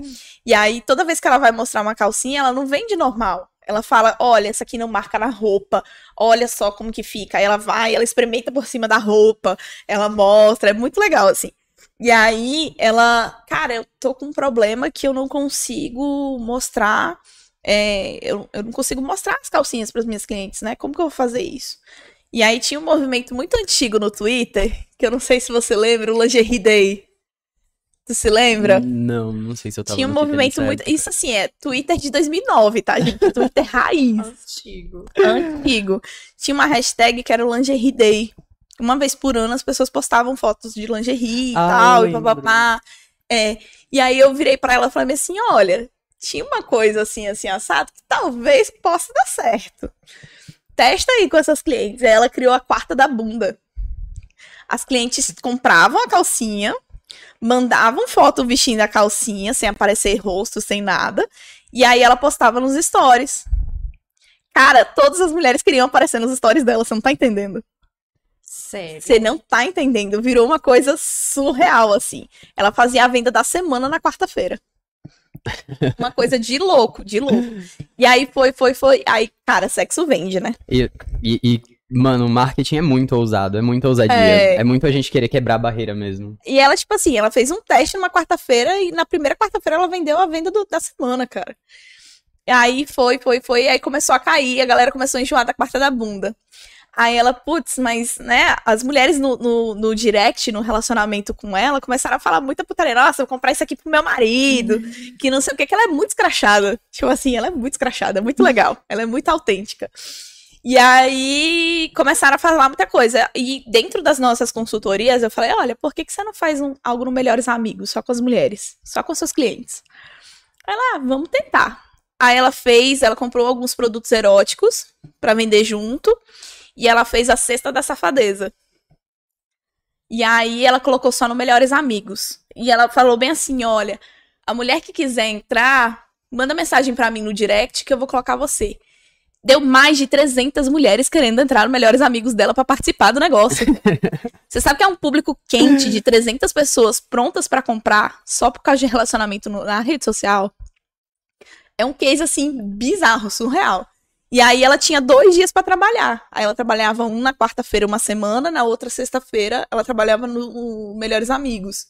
E aí, toda vez que ela vai mostrar uma calcinha, ela não vende normal. Ela fala, olha, essa aqui não marca na roupa, olha só como que fica. Aí ela vai, ela experimenta por cima da roupa, ela mostra, é muito legal, assim. E aí, ela, cara, eu tô com um problema que eu não consigo mostrar, é, eu, eu não consigo mostrar as calcinhas para as minhas clientes, né? Como que eu vou fazer isso? E aí tinha um movimento muito antigo no Twitter, que eu não sei se você lembra, o Lingerie Day. Tu se lembra? Não, não sei se eu tava Tinha um movimento muito. Isso assim, é Twitter de 2009, tá, gente? Twitter raiz, Antigo. antigo. Tinha uma hashtag que era o Lingerie Day. Uma vez por ano as pessoas postavam fotos de lingerie e Ah, tal, e papapá. É. E aí eu virei pra ela e falei assim: olha, tinha uma coisa assim, assim, assado, que talvez possa dar certo. Testa aí com essas clientes. Aí ela criou a quarta da bunda. As clientes compravam a calcinha, mandavam foto vestindo a calcinha, sem aparecer rosto, sem nada. E aí ela postava nos stories. Cara, todas as mulheres queriam aparecer nos stories dela, você não tá entendendo. Sério. Você não tá entendendo. Virou uma coisa surreal, assim. Ela fazia a venda da semana na quarta-feira. Uma coisa de louco, de louco. E aí foi, foi, foi. Aí, cara, sexo vende, né? E, e, e, mano, o marketing é muito ousado, é muita ousadia. É. É, muito a gente querer quebrar a barreira mesmo. E ela, tipo assim, ela fez um teste numa quarta-feira e na primeira quarta-feira ela vendeu a venda do- da semana, cara. Aí foi, foi, foi, e aí começou a cair, a galera começou a enjoar da quarta da bunda. Aí ela, putz, mas, né, as mulheres no, no, no direct, no relacionamento com ela, começaram a falar muita putaria. Nossa, eu vou comprar isso aqui pro meu marido, que não sei o que, que ela é muito escrachada. Tipo assim, ela é muito escrachada, é muito legal. Ela é muito autêntica. E aí começaram a falar muita coisa. E dentro das nossas consultorias, eu falei: olha, por que, que você não faz um, algo no Melhores Amigos, só com as mulheres, só com seus clientes? Ela, ah, vamos tentar. Aí ela fez, ela comprou alguns produtos eróticos para vender junto. E ela fez a cesta da safadeza. E aí ela colocou só no Melhores Amigos. E ela falou bem assim: olha, a mulher que quiser entrar, manda mensagem para mim no direct que eu vou colocar você. Deu mais de 300 mulheres querendo entrar no Melhores Amigos dela para participar do negócio. Você sabe que é um público quente de 300 pessoas prontas para comprar só por causa de relacionamento no, na rede social? É um case assim bizarro, surreal. E aí ela tinha dois dias para trabalhar. Aí ela trabalhava um na quarta-feira uma semana, na outra sexta-feira ela trabalhava no, no Melhores Amigos.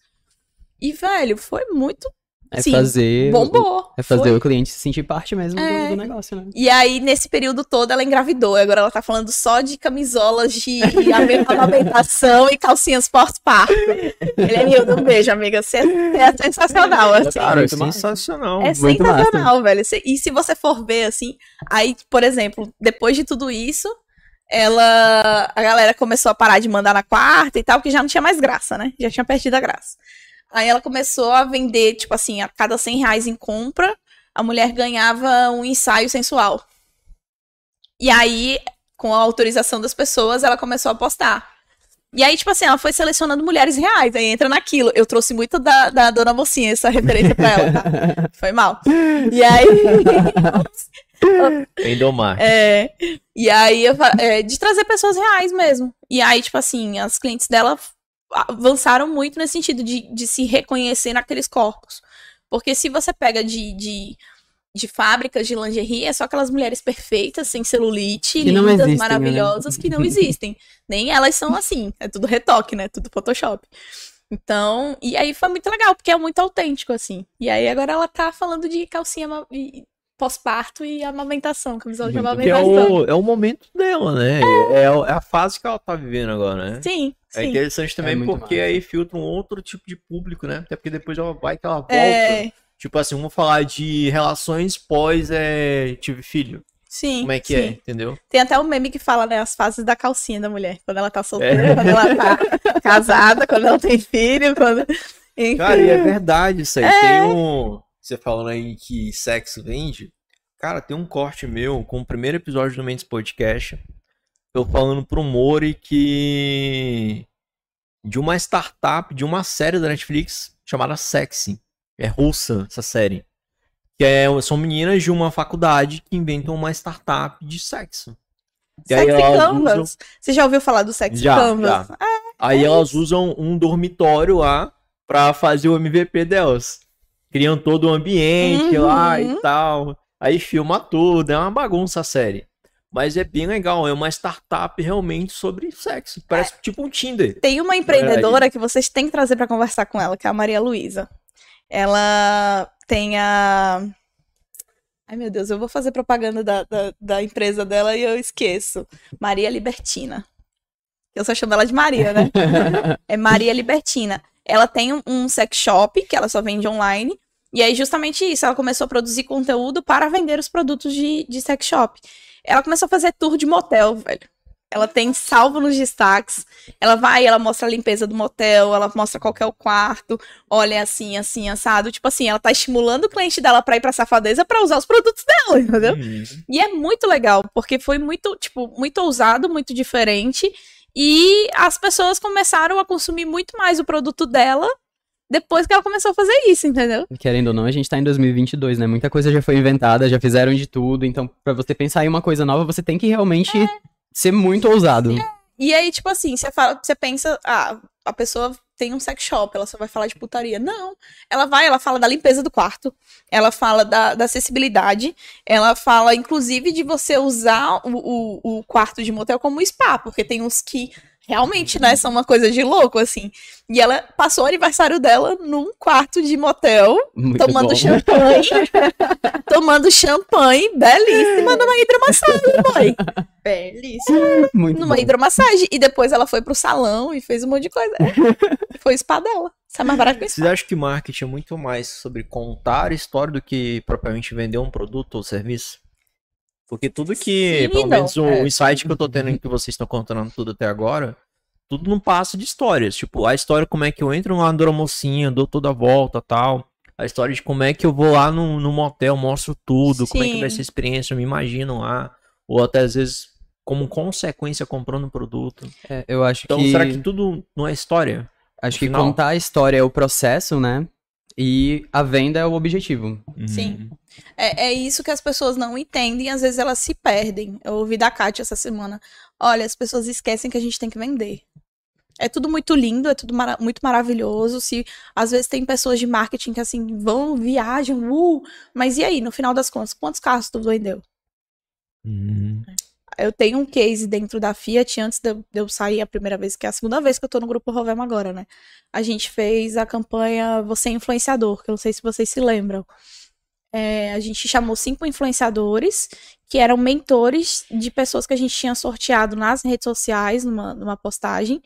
E, velho, foi muito É Sim, fazer. bombou. É fazer Foi. o cliente se sentir parte mesmo do- É. do, negócio, né? E aí, nesse período todo, ela engravidou. Agora ela tá falando só de camisolas de ame- amamentação e calcinhas pós-parto. Elenildo, um beijo, amiga. Você é, é sensacional, assim. Cara, é muito massa. sensacional. É muito massa. sensacional, velho. Cê- E se você for ver, assim, aí, por exemplo, depois de tudo isso, ela. A galera começou a parar de mandar na quarta e tal, porque já não tinha mais graça, né? Já tinha perdido a graça. Aí ela começou a vender, tipo assim, a cada 100 reais em compra, a mulher ganhava um ensaio sensual. E aí, com a autorização das pessoas, ela começou a postar. E aí, tipo assim, ela foi selecionando mulheres reais, aí entra naquilo. Eu trouxe muito da, da Dona Mocinha essa referência pra ela, tá? Foi mal. E aí. Endomar. é, e aí, eu é, de trazer pessoas reais mesmo. E aí, tipo assim, as clientes dela avançaram muito nesse sentido de, de se reconhecer naqueles corpos. Porque se você pega de, de, de fábricas de lingerie, é só aquelas mulheres perfeitas, sem celulite, Que lindas, existem, né? maravilhosas, que não existem. Nem elas são assim. É tudo retoque, né? Tudo Photoshop. Então, e aí foi muito legal, porque é muito autêntico, assim. E aí agora ela tá falando de calcinha e pós-parto e amamentação, camisola de Que é amamentação. o, é o momento dela, né? É, é a fase que ela tá vivendo agora, né? Sim, É sim. interessante também muito porque massa. aí filtra um outro tipo de público, né? Até porque depois ela vai que ela volta. É, Tipo assim, vamos falar de relações pós é, tive filho. sim. Como é que sim. é, entendeu? Tem até um meme que fala, né, as fases da calcinha da mulher. Quando ela tá solteira, É. quando ela tá casada, quando ela tem filho, quando. Enfim. Cara, e é verdade isso aí. Tem um. Você falando aí que sexo vende. Cara, tem um corte meu com o primeiro episódio do Mendes Podcast. Eu falando pro Mori que. De uma startup, de uma série da Netflix chamada Sexy. É russa essa série. Que é, são meninas de uma faculdade que inventam uma startup de sexo. E Sexy Canvas. usam- Você já ouviu falar do Sexy Já, Canvas? já. Aí elas usam um dormitório lá pra fazer o MVP delas. Criam todo o ambiente lá Uhum. e tal. Aí filma tudo, é uma bagunça a série. Mas é bem legal, é uma startup realmente sobre sexo. Parece tipo um Tinder. Tem uma empreendedora que vocês têm que trazer pra conversar com ela, que é a Maria Luísa. Ela tem a. Ai, meu Deus, eu vou fazer propaganda da, da, da empresa dela e eu esqueço. Maria Libertina. Eu só chamo ela de Maria, né? é Maria Libertina. Ela tem um, um sex shop que ela só vende online. E aí, justamente isso, ela começou a produzir conteúdo para vender os produtos de, de sex shop. Ela começou a fazer tour de motel, velho. Ela tem salvo nos destaques. Ela vai, ela mostra a limpeza do motel, ela mostra qual que é o quarto, olha assim, assim, assado. Tipo assim, ela tá estimulando o cliente dela pra ir pra safadeza pra usar os produtos dela, entendeu? Uhum. E é muito legal, porque foi muito, tipo, muito ousado, muito diferente. E as pessoas começaram a consumir muito mais o produto dela depois que ela começou a fazer isso, entendeu? Querendo ou não, a gente tá em 2022, né? Muita coisa já foi inventada, já fizeram de tudo. Então, pra você pensar em uma coisa nova, você tem que realmente ser muito ousado. E aí, tipo assim, você, fala, você pensa, ah, a pessoa tem um sex shop, ela só vai falar de putaria. Não. Ela vai, ela fala da limpeza do quarto, ela fala da, da acessibilidade, ela fala, inclusive, de você usar o, o, o quarto de motel como spa, porque tem uns que realmente, né, são uma coisa de louco, assim. E ela passou o aniversário dela num quarto de motel, Muito tomando bom. champanhe, tomando champanhe, belíssima, numa hidromassagem, foi. Belíssima Muito numa bom. hidromassagem. E depois ela foi pro salão e fez um monte de coisa. foi o spa dela. Sai mais barato que o spa. Vocês acham que marketing é muito mais sobre contar história do que propriamente vender um produto ou serviço? Porque tudo que, Sim, pelo não, menos o é. insight que eu tô tendo que vocês estão contando tudo até agora, tudo não passa de histórias. Tipo, a história como é que eu entro lá na mocinha, dou toda a volta tal. A história de como é que eu vou lá no, no motel, mostro tudo, como é que vai Sim. ser a experiência, eu me imagino lá. Ou até às vezes, como consequência, comprando o produto. É, eu acho Então, que. será que tudo não é história? Acho que contar a história é o processo, né? E a venda é o objetivo. Sim. É, é isso que as pessoas não entendem, às vezes elas se perdem. Eu ouvi da Kátia essa semana. Olha, as pessoas esquecem que a gente tem que vender. É tudo muito lindo, é tudo mara- muito maravilhoso. Se às vezes tem pessoas de marketing que assim vão, viajam, uh, mas e aí, no final das contas, quantos carros tu vendeu? Uhum. Eu tenho um case dentro da Fiat antes de eu, sair a primeira vez, que é a segunda vez que eu tô no grupo Rovema agora, né? A gente fez a campanha Você é Influenciador, que eu não sei se vocês se lembram. É, a gente chamou cinco influenciadores que eram mentores de pessoas que a gente tinha sorteado nas redes sociais, numa, numa postagem.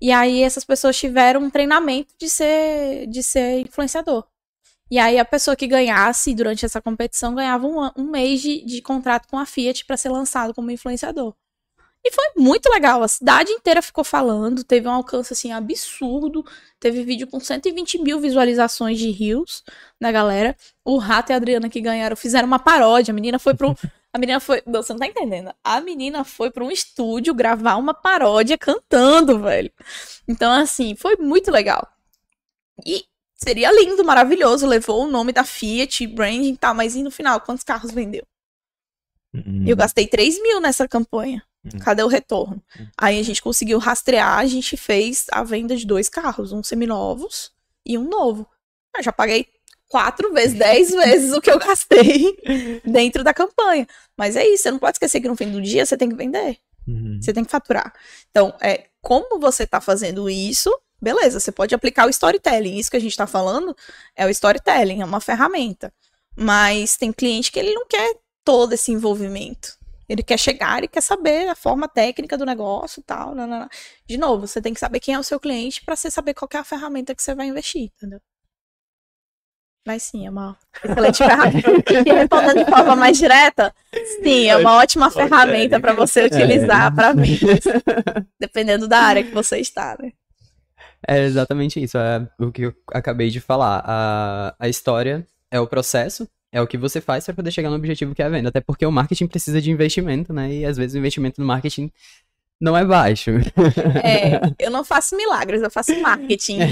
E aí essas pessoas tiveram um treinamento de ser, de ser influenciador. E aí a pessoa que ganhasse durante essa competição ganhava um, um mês de, de contrato com a Fiat para ser lançado como influenciador. E foi muito legal, a cidade inteira ficou falando, teve um alcance assim absurdo, teve vídeo com 120 mil visualizações de rios da galera. O Rato e a Adriana que ganharam fizeram uma paródia, a menina foi pro... A menina foi... Não, você não tá entendendo. A menina foi pra um estúdio gravar uma paródia cantando, velho. Então, assim, foi muito legal. E seria lindo, maravilhoso, levou o nome da Fiat, branding e tal, mas e no final, quantos carros vendeu? Uhum. Eu gastei 3 mil nessa campanha. Hum. Cadê o retorno? Hum. Aí a gente conseguiu rastrear, a gente fez a venda de dois carros, um seminovos e um novo. Eu já paguei quatro vezes, dez vezes o que eu gastei dentro da campanha. Mas é isso, você não pode esquecer que no fim do dia você tem que vender, Uhum. você tem que faturar. Então, é como você tá fazendo isso, beleza, você pode aplicar o storytelling. Isso que a gente tá falando é o storytelling, é uma ferramenta. Mas tem cliente que ele não quer todo esse envolvimento. Ele quer chegar e quer saber a forma técnica do negócio e tal. não, não, não. De novo, você tem que saber quem é o seu cliente para você saber qual que é a ferramenta que você vai investir, entendeu? Mas sim, é uma excelente ferramenta. E respondendo de forma mais direta, sim, é uma ótima ferramenta para você utilizar para vendas. Dependendo da área que você está, né? É exatamente isso. É o que eu acabei de falar. A, a história é o processo, é o que você faz para poder chegar no objetivo que é a venda. Até porque o marketing precisa de investimento, né? E às vezes o investimento no marketing não é baixo. É, eu não faço milagres, eu faço marketing.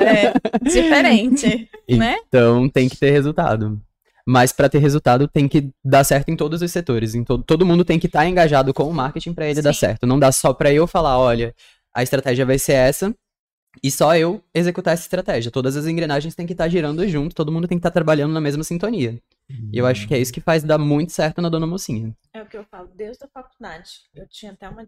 É diferente, né? Então tem que ter resultado. Mas para ter resultado tem que dar certo em todos os setores. Em todo, todo mundo tem que estar engajado com o marketing para ele dar Sim. certo. Não dá só para eu falar, olha, a estratégia vai ser essa e só eu executar essa estratégia. Todas as engrenagens têm que estar girando junto, todo mundo tem que estar trabalhando na mesma sintonia. E eu acho que é isso que faz dar muito certo na Dona Mocinha. É o que eu falo desde a faculdade. Eu tinha até uma,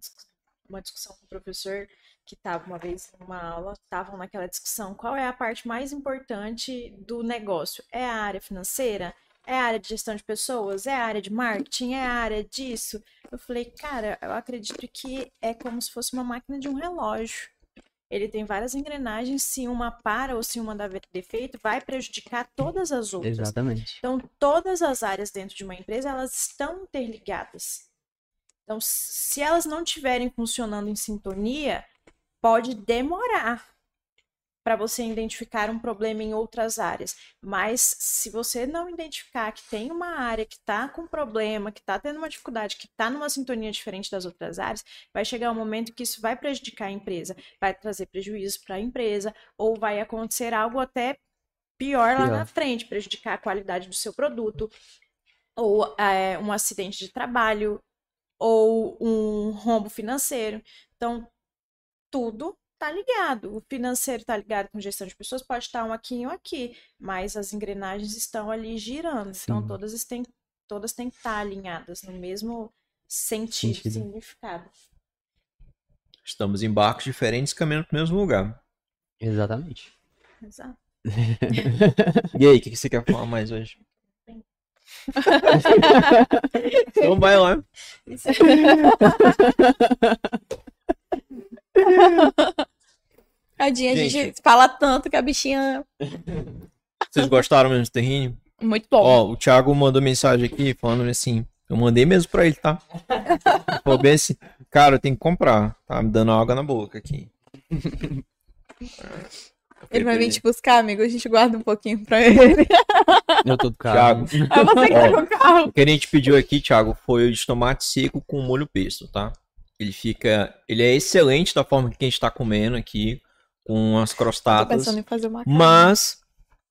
uma discussão com o professor que estava uma vez numa aula, estavam naquela discussão, qual é a parte mais importante do negócio? É a área financeira? É a área de gestão de pessoas? É a área de marketing? É a área disso? Eu falei, cara, eu acredito que é como se fosse uma máquina de um relógio. Ele tem várias engrenagens, se uma para ou se uma dá defeito, vai prejudicar todas as outras. Exatamente. Então, todas as áreas dentro de uma empresa, elas estão interligadas. Então, se elas não estiverem funcionando em sintonia, pode demorar para você identificar um problema em outras áreas. Mas se você não identificar que tem uma área que está com problema, que está tendo uma dificuldade, que está numa sintonia diferente das outras áreas, vai chegar um momento que isso vai prejudicar a empresa, vai trazer prejuízo para a empresa, ou vai acontecer algo até pior lá Pior. na frente, prejudicar a qualidade do seu produto, ou é, um acidente de trabalho, ou um rombo financeiro. Então, tudo tá ligado. O financeiro tá ligado com gestão de pessoas, pode estar um aqui e um aqui, mas as engrenagens estão ali girando. Então, Sim. todas têm, todas têm que estar alinhadas no mesmo sentido, Sentido. significado. Estamos em barcos diferentes caminhando pro mesmo lugar. Exatamente. Exato. E aí, o que, que você quer falar mais hoje? então vai lá. Tadinha, a gente Gente. fala tanto que a bichinha. Vocês gostaram mesmo do terreno? Muito bom. Ó, o Thiago mandou mensagem aqui falando assim: Eu mandei mesmo pra ele, tá? Falou bem assim, cara, eu tenho que comprar. Tá me dando água na boca aqui. Ele vai vir te buscar, amigo. A gente guarda um pouquinho pra ele. Eu tô do carro. Thiago, É você que tá com o carro. o que a gente pediu aqui, Thiago, foi o de tomate seco com molho pesto, tá? Ele fica. Ele é excelente da forma que a gente tá comendo aqui, com as crostadas. pensando em fazer uma carne. Mas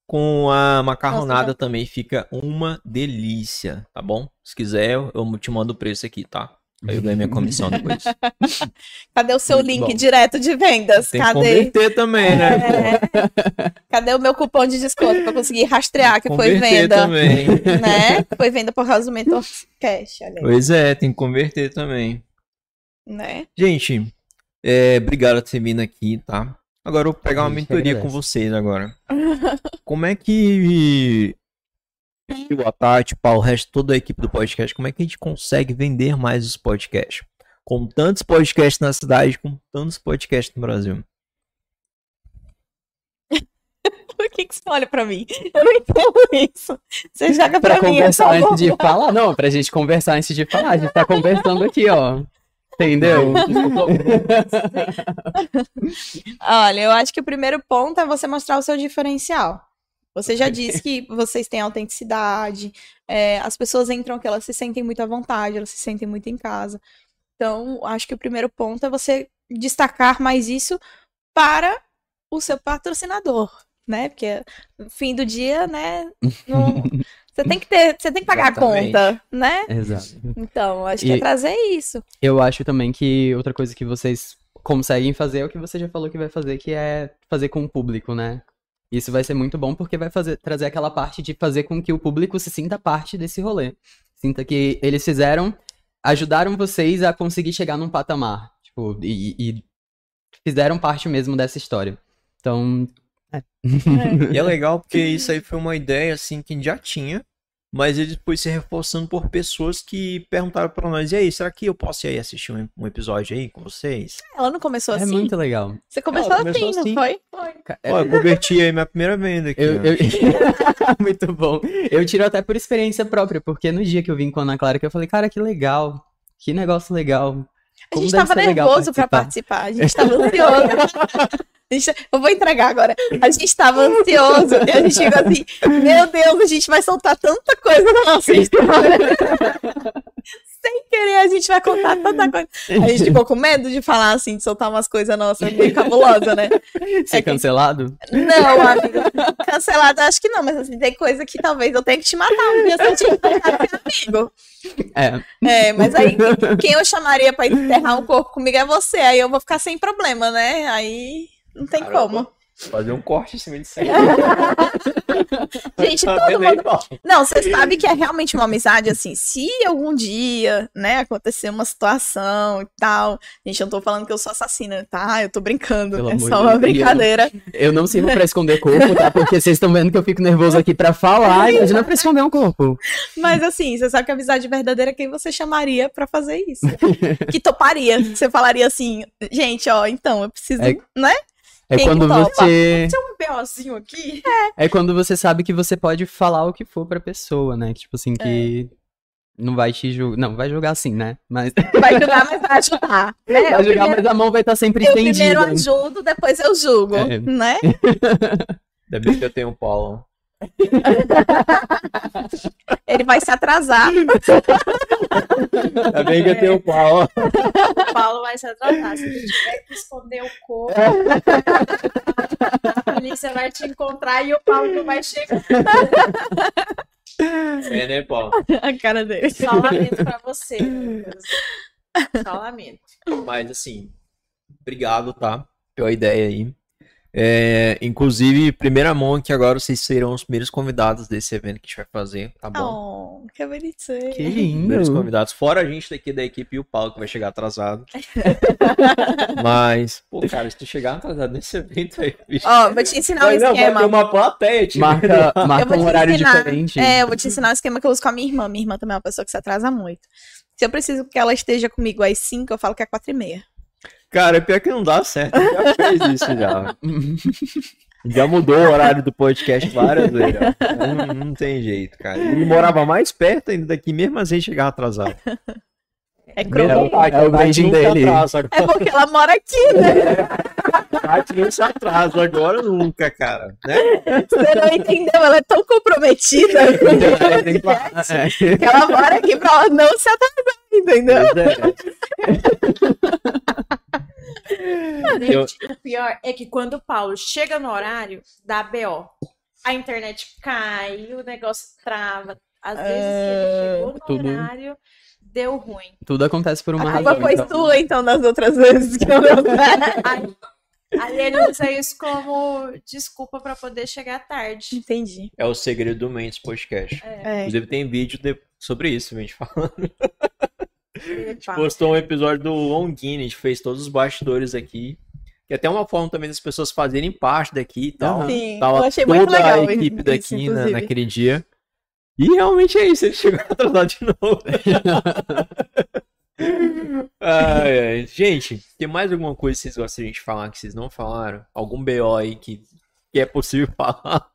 com a macarronada Nossa, já- também fica uma delícia, tá bom? Se quiser, eu eu te mando o preço aqui, tá? Aí eu ganho minha comissão depois. Cadê o seu Muito link bom. direto de vendas? Tem que Cadê? converter também, né? É. Cadê o meu cupom de desconto pra conseguir rastrear que foi Converter venda? também. Né? Foi venda por causa do Mentor Cash, olha aí. Pois é, tem que converter também. Né? Gente, é, obrigado por ter vindo aqui, tá? Agora eu vou pegar A uma mentoria com vocês agora. Como é que o Tati, o Paulo, o resto, toda a equipe do podcast, como é que a gente consegue vender mais os podcasts? Com tantos podcasts na cidade, com tantos podcasts no Brasil. Por que, que você olha pra mim? Eu não entendo isso. Você joga pra, Pra mim. conversar é só antes de falar. Não, pra gente conversar antes de falar. A gente tá conversando aqui, ó. Entendeu? Olha, eu acho que o primeiro ponto é você mostrar o seu diferencial. Você já disse que vocês têm autenticidade, é, as pessoas entram que elas se sentem muito à vontade, elas se sentem muito em casa. Então, acho que o primeiro ponto é você destacar mais isso para o seu patrocinador, né? Porque fim do dia, né? não- você tem que ter, você tem que pagar Exatamente. a conta, né? Exato. Então, acho que é E- trazer isso. Eu acho também que outra coisa que vocês conseguem fazer é o que você já falou que vai fazer, que é fazer com o público, né? Isso vai ser muito bom porque vai fazer, trazer aquela parte de fazer com que o público se sinta parte desse rolê. Sinta que eles fizeram, ajudaram vocês a conseguir chegar num patamar. Tipo, e, e fizeram parte mesmo dessa história. Então, E é legal porque isso aí foi uma ideia assim que a gente já tinha, mas ele foi se reforçando por pessoas que perguntaram pra nós: e aí, será que eu posso ir aí assistir um, um episódio aí com vocês? Ela não começou é assim. muito legal. Você começou, Ela começou assim, assim. não foi? Ca- Ó, eu converti aí minha primeira venda aqui. Eu, eu- Muito bom. Eu tiro até por experiência própria, porque no dia que eu vim com a Ana Clara, que eu falei, cara, que legal. Que negócio legal. A Como gente deve tava nervoso pra participar, a gente tava ansioso. Gente- eu vou entregar agora. A gente tava ansioso e a gente chegou assim: Meu Deus, a gente vai soltar tanta coisa na nossa história. Sem querer, a gente vai contar tanta coisa. A gente ficou com medo de falar assim, de soltar umas coisas nossas meio cabulosas, né? Ser É que- cancelado? Não, amigo. Cancelado, acho que não, mas assim, tem coisa que talvez eu tenha que te matar um dia se eu te amigo. É. É, mas aí quem eu chamaria pra enterrar um corpo comigo é você. Aí eu vou ficar sem problema, né? Aí não tem Caramba. como. Fazer um corte em cima disso aí. Gente, Tá todo mundo. Não, você sabe que é realmente uma amizade assim. Se algum dia, né, acontecer uma situação e tal. Gente, eu não tô falando que eu sou assassina, tá? Eu tô brincando. Pelo é só de uma Deus. brincadeira. Eu não sirvo pra esconder corpo, tá? Porque vocês estão vendo que eu fico nervoso aqui pra falar. Imagina pra esconder um corpo. Mas assim, você sabe que a amizade verdadeira é quem você chamaria pra fazer isso. que toparia. Você falaria assim, gente, ó, então, eu preciso, É- né? É Quem quando topa? você. Um BOzinho aqui. É quando você sabe que você pode falar o que for pra pessoa, né? Que, tipo assim, que. Não vai te julgar. Não, vai julgar sim, né? Mas. Vai julgar, mas vai ajudar. Né? Vai Eu julgar, primeiro, mas a mão vai estar sempre eu primeiro estendida. ajudo, depois eu julgo, É. né? Ainda bem que eu tenho um Paulo. Ele vai se atrasar. Ainda bem que eu tenho um Paulo. O Paulo vai se atrasar. Se ele tiver que esconder o corpo, a polícia vai te encontrar e o Paulo não vai chegar. É, né, Paulo? A cara dele. Só lamento pra você, Lucas. Só lamento. Mas assim, obrigado, tá? Pela ideia aí. É, inclusive, primeira mão que agora vocês serão os primeiros convidados desse evento que a gente vai fazer, tá bom? Oh, que bonitinho. Que Primeiros lindo. convidados, fora a gente daqui da equipe e o Paulo que vai chegar atrasado. Mas, pô, cara, se tu chegar atrasado nesse evento aí, bicho. Ó, vou te ensinar um vai, não, vai esquema. ter uma plateia, tipo. Marca, marca um horário ensinar. diferente. É, eu vou te ensinar um esquema que eu uso com a minha irmã. Minha irmã também é uma pessoa que se atrasa muito. Se eu preciso que ela esteja comigo às 5, eu falo que é 4 e meia. Cara, é pior que não dá certo. Já fez isso já. Já mudou o horário do podcast várias vezes. Não, não tem jeito, cara. Ele morava mais perto ainda daqui, mesmo assim chegava atrasado. É. Tati, é o nunca dele. É porque ela mora aqui, né? Tati não se atrasa agora nunca, cara. Né? Você não entendeu? Ela é tão comprometida com o podcast É. que ela mora aqui pra ela não se atrasar, entendeu? É. Eu- o pior é que quando o Paulo chega no horário da BO, a internet cai, o negócio trava. Às vezes que ele chegou no tudo. horário, deu ruim. Tudo acontece por uma A culpa razão. foi então. sua, então, das outras vezes que eu não Aí, aí ele usa isso como desculpa pra poder chegar tarde. Entendi. É o segredo do Mendes Podcast. É. Inclusive tem vídeo de- sobre isso, a gente falando. Fala, Postou um episódio do Longini, a gente fez todos os bastidores aqui. E até uma forma também das pessoas fazerem parte daqui e tal. Sim, Tava eu achei toda muito legal. a equipe isso, daqui na- inclusive. naquele dia. E realmente é isso, ele chegou atrasado de novo. ai, ai. Gente, tem mais alguma coisa que vocês gostariam de falar que vocês não falaram? Algum BO aí que, que é possível falar?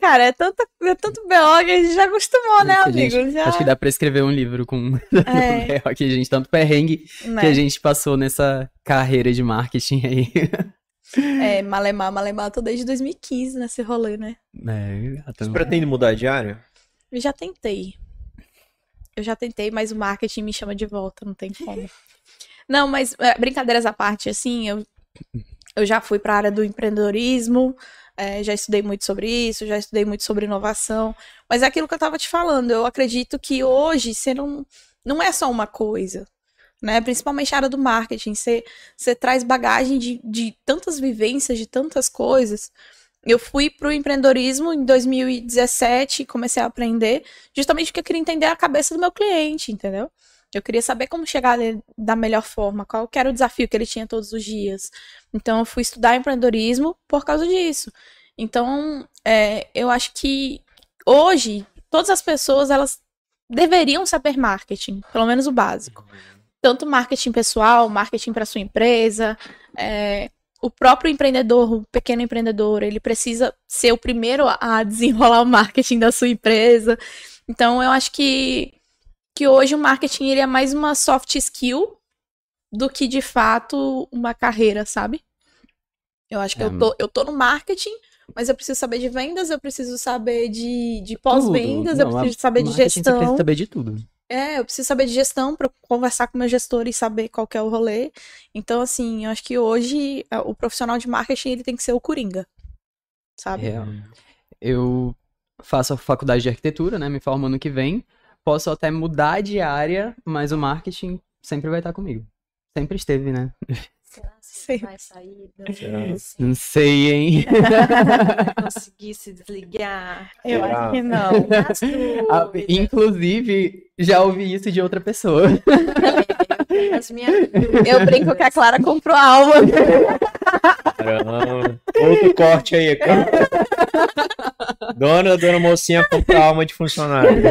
Cara, é, tanta, é tanto BO que a gente já acostumou, né, Nossa, amigo? gente, já, Acho que dá pra escrever um livro com é, aqui, gente, tanto perrengue né? que a gente passou nessa carreira de marketing aí. É, Malemar, Malemar, tô desde 2015 nesse rolê, né? É, Vocês então- pretendem mudar de área? Eu já tentei. Eu já tentei, mas o marketing me chama de volta, não tem como. Não, mas é, brincadeiras à parte, assim, eu, eu já fui para a área do empreendedorismo, é, já estudei muito sobre isso, já estudei muito sobre inovação, mas é aquilo que eu estava te falando, eu acredito que hoje você não, não é só uma coisa, né? Principalmente a área do marketing, você, você traz bagagem de, de tantas vivências, de tantas coisas. Eu fui pro empreendedorismo em 2017, comecei a aprender, justamente porque eu queria entender a cabeça do meu cliente, entendeu? Eu queria saber como chegar nele da melhor forma, qual era o desafio que ele tinha todos os dias. Então, eu fui estudar empreendedorismo por causa disso. Então, é, eu acho que hoje, todas as pessoas, elas deveriam saber marketing, pelo menos o básico. Tanto marketing pessoal, marketing para sua empresa, é, o próprio empreendedor, o pequeno empreendedor, ele precisa ser o primeiro a desenrolar o marketing da sua empresa. Então, eu acho que, que hoje o marketing ele é mais uma soft skill do que, de fato, uma carreira, sabe? Eu acho que É, eu, tô, eu tô no marketing, mas eu preciso saber de vendas, eu preciso saber de, de pós-vendas, eu preciso saber de marketing Você gestão. precisa saber de tudo. É, eu preciso saber de gestão para conversar com meu gestor e saber qual é o rolê. Então, assim, eu acho que hoje é, o profissional de marketing ele tem que ser o coringa, sabe? Real. Eu faço a faculdade de arquitetura, né? Me formo ano que vem. Posso até mudar de área, mas o marketing sempre vai estar comigo. Sempre esteve, né? Que Sim. vai sair? Não Não sei, hein? conseguir se desligar. Eu Será? acho que não. Ah, Inclusive, já ouvi isso de outra pessoa. as minhas Eu brinco que a Clara comprou a alma. Caramba. Outro corte aí. Dona, dona mocinha comprou alma de funcionário.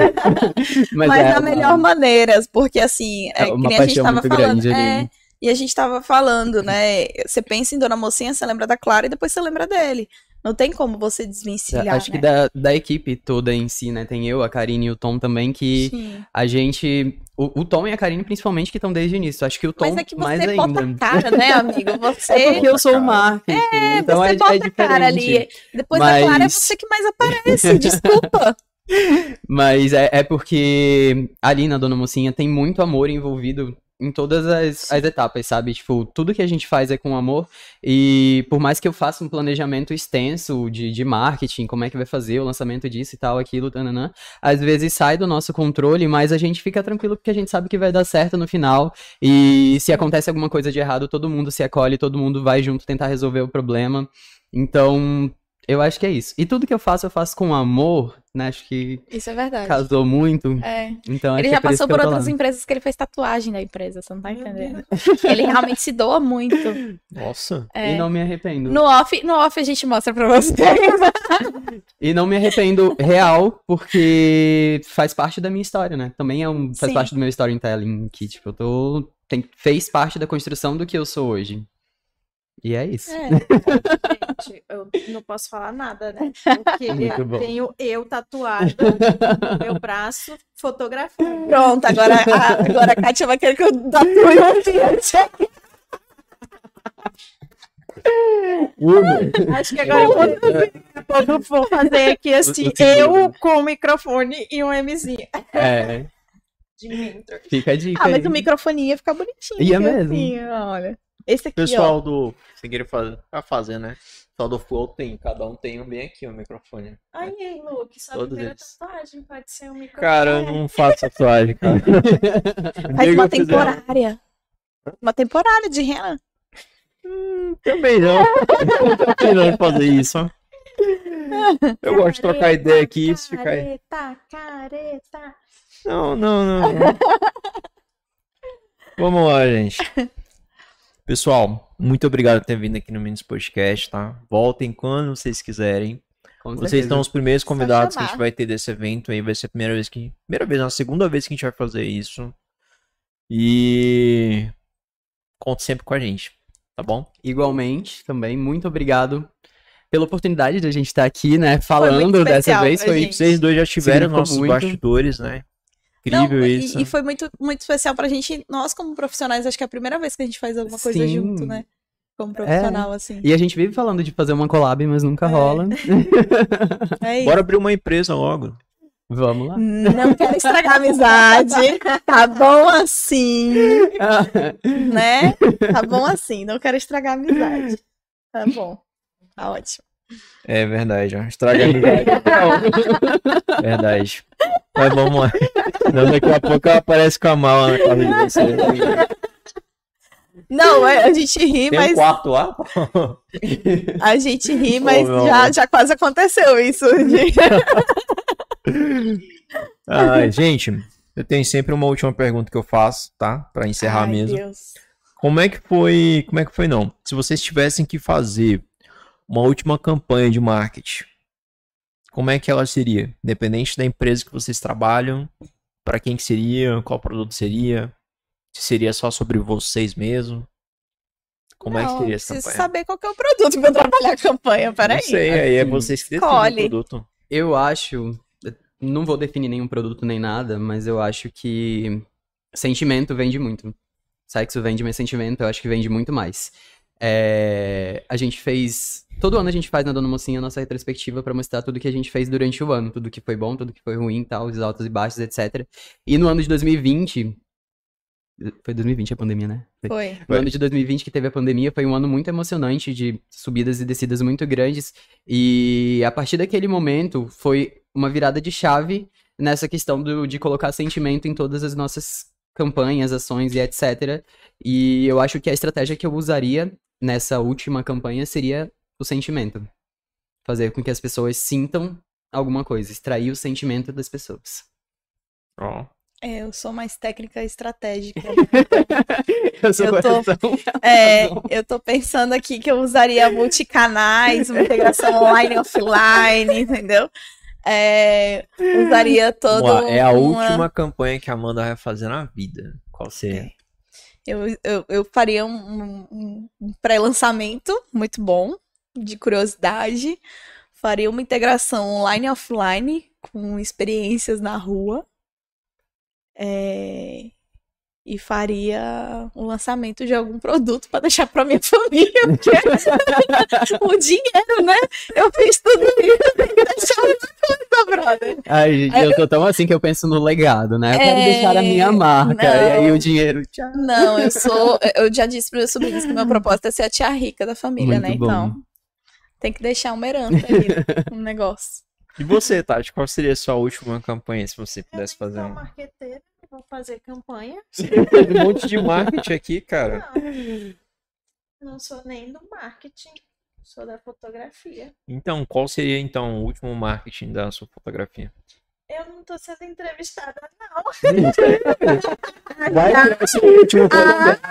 Mas, Mas é da melhor maneira, porque assim, é, É que uma nem a gente tava falando. grande. É, e a gente tava falando, né? Você pensa em Dona Mocinha, você lembra da Clara e depois você lembra dele. Não tem como você desvencilhar. Acho que né? da, da equipe toda em si, né? Tem eu, a Karine e o Tom também, que Sim. a gente. O, o Tom e a Karine, principalmente, que estão desde o início. Acho que o Tom Mas é que mais você bota ainda. a cara, né, amigo? Você. É porque eu sou o marketing. É, então você é, bota é a cara diferente. ali. Depois Mas- da Clara é você que mais aparece. Desculpa. Mas é, é porque ali na Dona Mocinha tem muito amor envolvido em todas as, as etapas, sabe? Tipo, tudo que a gente faz é com amor. E por mais que eu faça um planejamento extenso de, de marketing, como é que vai fazer o lançamento disso e tal, aquilo, tananã, às vezes sai do nosso controle, mas a gente fica tranquilo porque a gente sabe que vai dar certo no final. E se acontece alguma coisa de errado, todo mundo se acolhe, todo mundo vai junto tentar resolver o problema. Então, eu acho que é isso. E tudo que eu faço, eu faço com amor, né? Acho que Isso é verdade. casou muito. É. Então, Ele já é passou por outras empresas que ele fez tatuagem da empresa, você não tá entendendo? Ele realmente se doa muito. Nossa. É. E não me arrependo. No off, no off a gente mostra pra vocês. E não me arrependo real, porque faz parte da minha história, né? Também é um, faz Sim. parte do meu storytelling, que, tipo, eu tô. Tem, fez parte da construção do que eu sou hoje. E é isso. É. Gente, eu não posso falar nada, né? Porque tenho eu tatuado no meu braço, fotografia. Pronto, agora, a, agora a Kátia vai querer que eu tatue um diante. Acho que agora eu vou, eu vou fazer aqui assim, eu com o microfone e um Mzinho É, de mentor. fica a dica Ah, mas aí. o microfone ia ficar bonitinho. Ia mesmo. assim, olha. Esse aqui, Pessoal do. Sem querer fazer, tá fazendo, né? Pessoal do Flow tem, cada um tem um bem aqui o microfone. Aí, Luke, sua Todos primeira eles. tatuagem pode ser um microfone. Cara, eu não faço tatuagem, cara. ó. Faz uma temporária. Uma temporária de rena. Também não. Não tô afim de fazer isso, ó. Eu gosto de trocar ideia aqui e ficar aí. Careta, careta. Não, não, não. não. Vamos lá, gente. Pessoal, muito obrigado por ter vindo aqui no Minis Podcast, tá? Voltem quando vocês quiserem. Com Vocês certeza. são os primeiros convidados que a gente vai ter desse evento aí. Vai ser a primeira vez que. Primeira vez, não, a segunda vez que a gente vai fazer isso. E. Conte sempre com a gente, tá bom? Igualmente, também, muito obrigado pela oportunidade de a gente estar aqui, né, falando dessa vez. Foi. Vocês dois já tiveram Significou nossos muito. bastidores, né? Incrível Não, isso. E, e foi muito, muito especial pra gente, nós como profissionais, acho que é a primeira vez que a gente faz alguma coisa Sim. junto, né? Como profissional, assim. E a gente vive falando de fazer uma collab, mas nunca É. rola. É isso. Bora abrir uma empresa logo. Vamos lá. Não quero estragar a amizade. Tá bom assim, né? Tá bom assim, não quero estragar a amizade. Tá bom. Tá ótimo. É verdade, ó. Estraga a amizade. verdade. Mas vamos lá. Não, daqui a pouco ela aparece com a mala na casa de vocês. Não, é- a gente ri, Tem um mas quarto lá? a gente ri, mas meu já, já quase aconteceu isso. Ai, gente, eu tenho sempre uma última pergunta que eu faço, tá? Pra encerrar Ai, mesmo. Deus. Como é que foi? Como é que foi não? Se vocês tivessem que fazer uma última campanha de marketing, como é que ela seria? Independente da empresa que vocês trabalham, para quem que seria, qual produto seria? Se seria só sobre vocês mesmo? Como é que Não, seria essa preciso campanha? saber qual que é o produto pra eu trabalhar a campanha. Peraí. Não sei, aí é vocês que definem o produto. Eu acho, não vou definir nenhum produto nem nada, mas eu acho que sentimento vende muito. Sexo vende, mas sentimento eu acho que vende muito mais. É, a gente fez. Todo ano a gente faz na Dona Mocinha a nossa retrospectiva pra mostrar tudo que a gente fez durante o ano, tudo que foi bom, tudo que foi ruim, tal, os altos e baixos, etc. E no ano de 2020. Foi 2020 a pandemia, né? Foi. Foi. No Foi. ano de 2020, que teve a pandemia, foi um ano muito emocionante, de subidas e descidas muito grandes. E a partir daquele momento, foi uma virada de chave nessa questão do- de colocar sentimento em todas as nossas campanhas, ações e etc. E eu acho que a estratégia que eu usaria nessa última campanha seria o sentimento. Fazer com que as pessoas sintam alguma coisa, extrair o sentimento das pessoas. Ó, É, eu sou mais técnica e estratégica. eu sou Eu tô-. É, eu tô pensando aqui que eu usaria multicanais, uma integração online e offline, entendeu? É, usaria todo. lá, é a uma- última campanha que a Amanda vai fazer na vida. Qual seria? Eu, eu, eu faria um, um- um pré-lançamento muito bom, de curiosidade. Faria uma integração online e offline, com experiências na rua. É, e faria um lançamento de algum produto para deixar para minha família, porque o dinheiro, né? Eu fiz tudo isso, tem que deixar coisa, brother. Ai, gente, eu tô tão assim que eu penso no legado, né? Eu quero É, deixar a minha marca. E aí não. o dinheiro. Tchau. Não, eu sou. Eu já disse para meus sobrinhos que meu propósito é ser a tia rica da família, Muito né? bom. Então, tem que deixar uma herança aí, um negócio. E você, Tati, qual seria a sua última campanha, se você pudesse fazer sou um? marqueteira, vou fazer campanha. Teve um monte de marketing aqui, cara. Não, não sou nem do marketing, sou da fotografia. Então, qual seria então o último marketing da sua fotografia? Eu não tô sendo entrevistada, não. Vai que esse último contrato.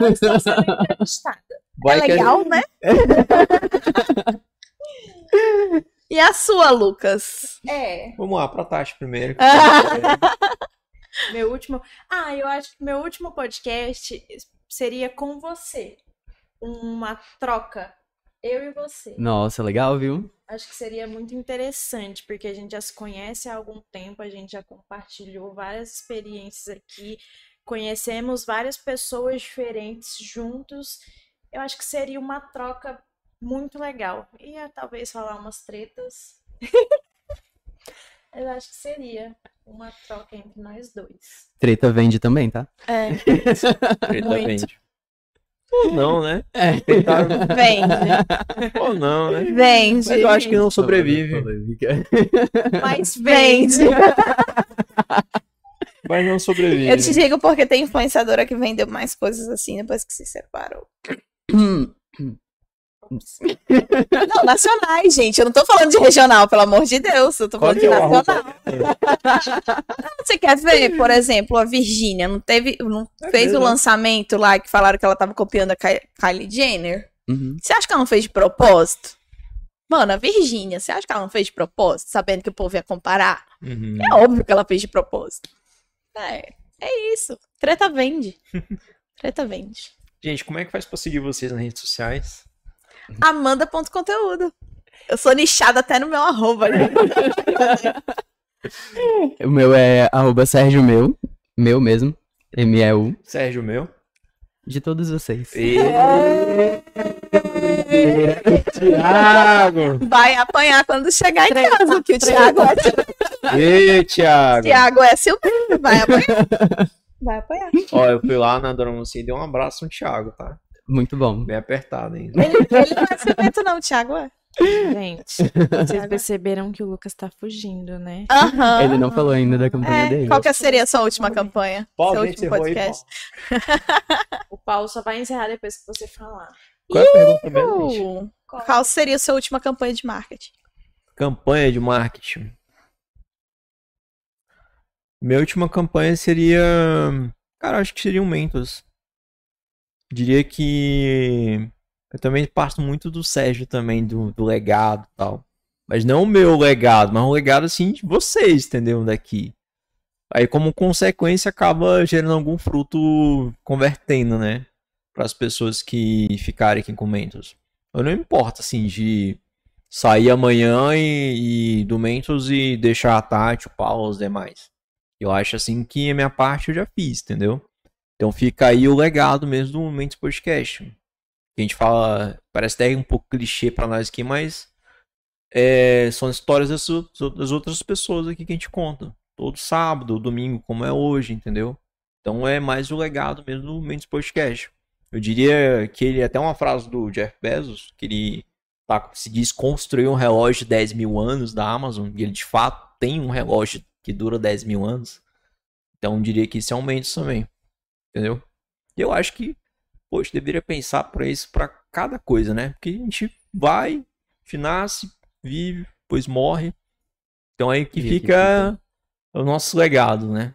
Não estou sendo entrevistada. Vai é que legal, né? e a sua, Lucas? É, Vamos lá, pra Tati primeiro. meu último. Ah, eu acho que meu último podcast seria com você. uma troca. Eu e você. Nossa, legal, viu? Acho que seria muito interessante, porque a gente já se conhece há algum tempo, a gente já compartilhou várias experiências aqui, conhecemos várias pessoas diferentes juntos. Eu acho que seria uma troca muito legal. Ia talvez falar umas tretas. Eu acho que seria uma troca entre nós dois. Treta vende também, tá? É, Treta Muito. vende. Ou não, né? É. Vende. Ou não, né? Vende. Mas eu acho que não sobrevive. Mas vende. Mas não sobrevive. Eu te digo porque tem influenciadora que vendeu mais coisas assim depois que se separou. Não, nacionais, gente. Eu não tô falando de regional, pelo amor de Deus. Eu tô Qual falando de é o nacional. Você quer ver, por exemplo, a Virgínia não teve, não É fez mesmo? o lançamento lá que falaram que ela tava copiando a Ky- Kylie Jenner? Uhum. Você acha que ela não fez de propósito? Mano, a Virgínia, você acha que ela não fez de propósito, sabendo que o povo ia comparar? Uhum. É óbvio que ela fez de propósito. É, é isso. Treta vende. Treta vende. Gente, como é que faz pra seguir vocês nas redes sociais? Amanda.conteúdo. Eu sou nichada até no meu arroba. né? O meu é arroba Sérgio Meu. Meu mesmo. M-E-U. Sérgio meu. De todos vocês. Tiago! Vai apanhar quando chegar em casa, que o Thiago é, Ei, Tiago! Thiago é seu Vai apanhar. Vai apanhar. Ó, eu fui lá na Dona Mocinha e dei um abraço no Thiago, tá? Muito bom. Bem apertado ainda. Ele, ele não é ciumento, não, Thiago é. Gente, vocês perceberam que o Lucas tá fugindo, né? Aham. Ele não falou ainda da campanha É, dele. qual que seria a sua última campanha? Paulo, Seu último aí, podcast? Paulo. O Paulo só vai encerrar depois que você falar. Qual é a pergunta mesmo, gente? Qual seria a sua última campanha de marketing? Campanha de marketing. Minha última campanha seria. Cara, acho que seria um Mentos. Diria que. Eu também parto muito do Sérgio também, do, do legado e tal. Mas não o meu legado, mas um legado assim de vocês, entendeu? Daqui. Aí, como consequência, acaba gerando algum fruto convertendo, né? Para as pessoas que ficarem aqui com Mentos. Eu não me importo, assim, de sair amanhã e, e do Mentos e deixar a Tati, o Paulo, os demais. Eu acho assim que a minha parte eu já fiz, entendeu? Então fica aí o legado mesmo do Mentos Podcast. A gente fala, parece até um pouco clichê pra nós aqui, mas é, são histórias das, das outras pessoas aqui que a gente conta. Todo sábado, domingo, como é hoje, entendeu? Então é mais o legado mesmo do Mentos Podcast. Eu diria que ele, até uma frase do Jeff Bezos, que ele tá, se diz construir um relógio de 10 mil anos da Amazon, e ele de fato tem um relógio que dura 10 mil anos. Então diria que isso é um Mendes também. Entendeu? E eu acho que, poxa, deveria pensar para isso para cada coisa, né? Porque a gente vai, gente nasce, vive, depois morre. Então aí que fica o nosso legado, né?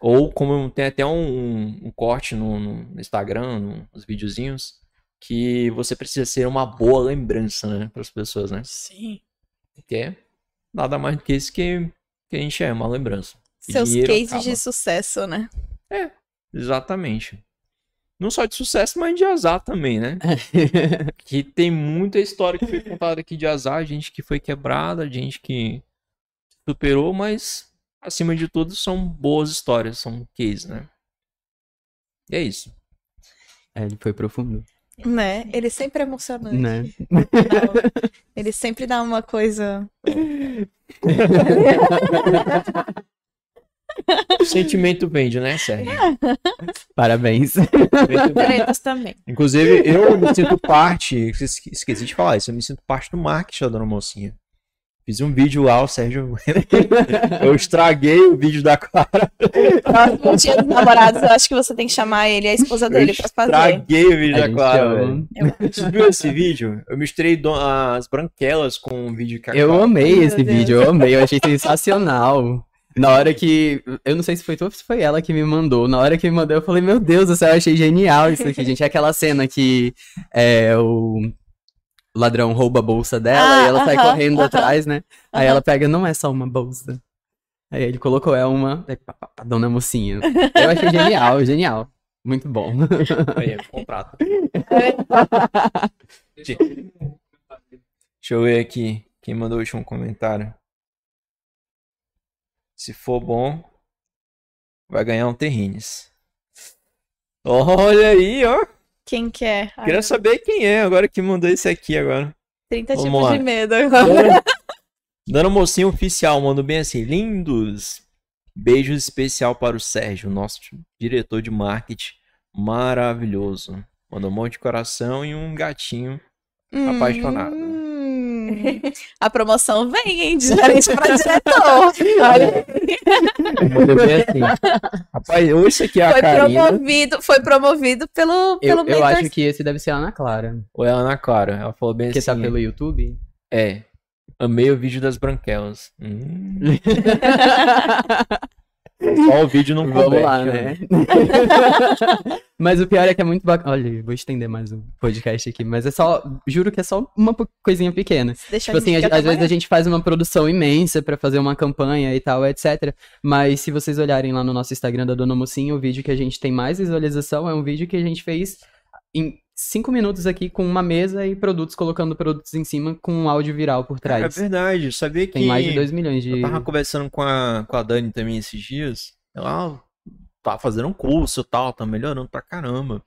Ou como tem até um, um- um corte no, no Instagram, no- nos videozinhos, que você precisa ser uma boa lembrança, né, para as pessoas, né? Sim. Que é nada mais do que isso que, que a gente é, uma lembrança. Seus cases acaba. de sucesso, né? Exatamente. Não só de sucesso, mas de azar também, né? que tem muita história que foi contada aqui de azar, gente que foi quebrada, gente que superou, mas acima de tudo são boas histórias, são cases, né? E é isso. É, ele foi profundo, Né? Ele sempre é emocionante. né? Ele sempre dá uma coisa. O sentimento vende, né, Sérgio? Parabéns. Tretas também. Inclusive, eu me sinto parte, esque- esqueci de falar isso, eu me sinto parte do marketing da Dona Mocinha. Fiz um vídeo lá, o Sérgio. eu estraguei o vídeo da Clara. Próximo dia dos namorados, eu acho que você tem que chamar ele e a esposa dele eu pra fazer. estraguei o vídeo A da Clara, velho. Você viu esse vídeo? Eu misturei do- as branquelas com o vídeo que a Eu amei Meu esse Deus. vídeo, eu amei, eu achei sensacional. Na hora que. Eu não sei se foi tu ou se foi ela que me mandou. Na hora que me mandou, eu falei, meu Deus do céu, eu achei genial isso aqui, gente. É aquela cena que é, o ladrão rouba a bolsa dela Ah, e ela sai aham, correndo aham. atrás, né? Aí Aham. ela pega, não é só uma bolsa. Aí ele colocou, é uma. Aí, pá, pá, pá, Dona Mocinha. Eu achei genial, genial. Muito bom. Aí, contrato. Deixa eu ver aqui. Quem mandou o último comentário? Se for bom, vai ganhar um Terrines. Olha aí, ó. Quem quer? Ai, Queria saber quem é agora que mandou esse aqui agora. 30 Vamos tipos lá. de medo. Dando mocinho oficial, mandou bem assim. Lindos. Beijos especial para o Sérgio, nosso diretor de marketing. Maravilhoso. Mandou um monte de coração e um gatinho apaixonado. Hum. A promoção vem, hein? De gerente para diretor. Olha, bem assim. Rapaz, aqui é a foi Karina, promovido, foi promovido pelo, pelo Eu, eu acho que esse deve ser a Ana Clara. ou é a Ana Clara. Ela falou bem Que assim. tá pelo YouTube. É. Amei o vídeo das branquelas. Hum, só o vídeo não Vamos lá, né? mas o pior é que é muito bacana. Olha, vou estender mais um podcast aqui, mas é só. Juro que é só uma coisinha pequena. Deixa Tipo assim, às vezes a gente faz uma produção imensa pra fazer uma campanha e tal, etc. Mas se vocês olharem lá no nosso Instagram da Dona Mocinha, o vídeo que a gente tem mais visualização é um vídeo que a gente fez em cinco minutos aqui com uma mesa e produtos, colocando produtos em cima com um áudio viral por É trás. verdade. Sabia que. tem mais de 2 milhões de. Eu tava conversando com a, com a Dani também esses dias. Ela tá fazendo um curso e tal, tá melhorando pra caramba.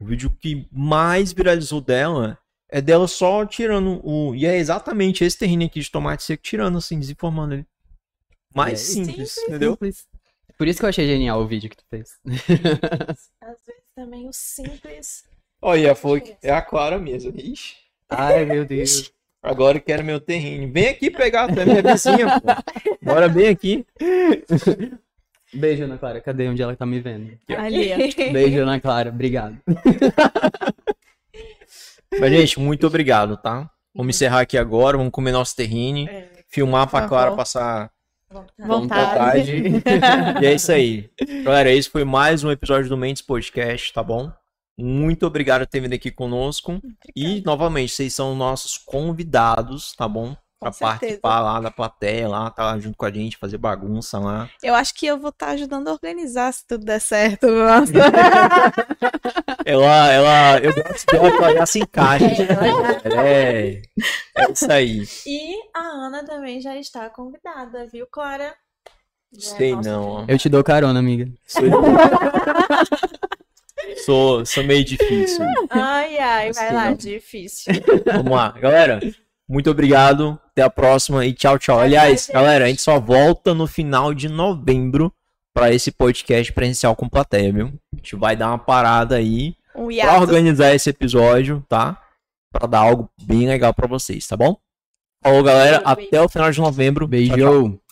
O vídeo que mais viralizou dela é dela só tirando o. E é exatamente esse terreno aqui de tomate seco, tirando assim, desinformando ele. Mais É, simples, entendeu? Simples. Por isso que eu achei genial o vídeo que tu fez. Às vezes também o simples. Olha, foi é a Clara mesmo. Ixi, Ai, meu Deus. agora eu quero meu terreno. Vem aqui pegar, tu é minha vizinha, pô. Bora bem aqui. Beijo, Ana Clara. Cadê onde ela tá me vendo? Ali. Beijo, Ana Clara. Obrigado. Mas, gente, muito obrigado, tá? Vamos encerrar aqui agora, vamos comer nosso terrine, É, filmar pra Clara passar Vontade. vontade. e é isso aí. Galera, esse foi mais um episódio do Mendes Podcast, tá bom? Muito obrigado por ter vindo aqui conosco. E, novamente, vocês são nossos convidados, tá bom? Pra Com certeza. participar lá da plateia, lá, tá lá junto com a gente, fazer bagunça lá. Eu acho que eu vou estar ajudando a organizar se tudo der certo. Nossa. Ela, ela, eu gosto dela que ela já se encaixa. É, é isso aí. E a Ana também já está convidada, viu, Clara? É Sei nossa não, ó. Eu te dou carona, amiga. Sou, sou, meio difícil. Ai, ai, vai lá, não. difícil. Vamos lá, galera. Muito obrigado. Até a próxima e tchau, tchau. Aliás, gente. galera, a gente só volta no final de novembro para esse podcast presencial com plateia, viu? A gente vai dar uma parada aí Um para organizar esse episódio, tá? Para dar algo bem legal para vocês, tá bom? Falou, galera. Beijo, beijo. Até o final de novembro. Tchau, tchau. Beijo.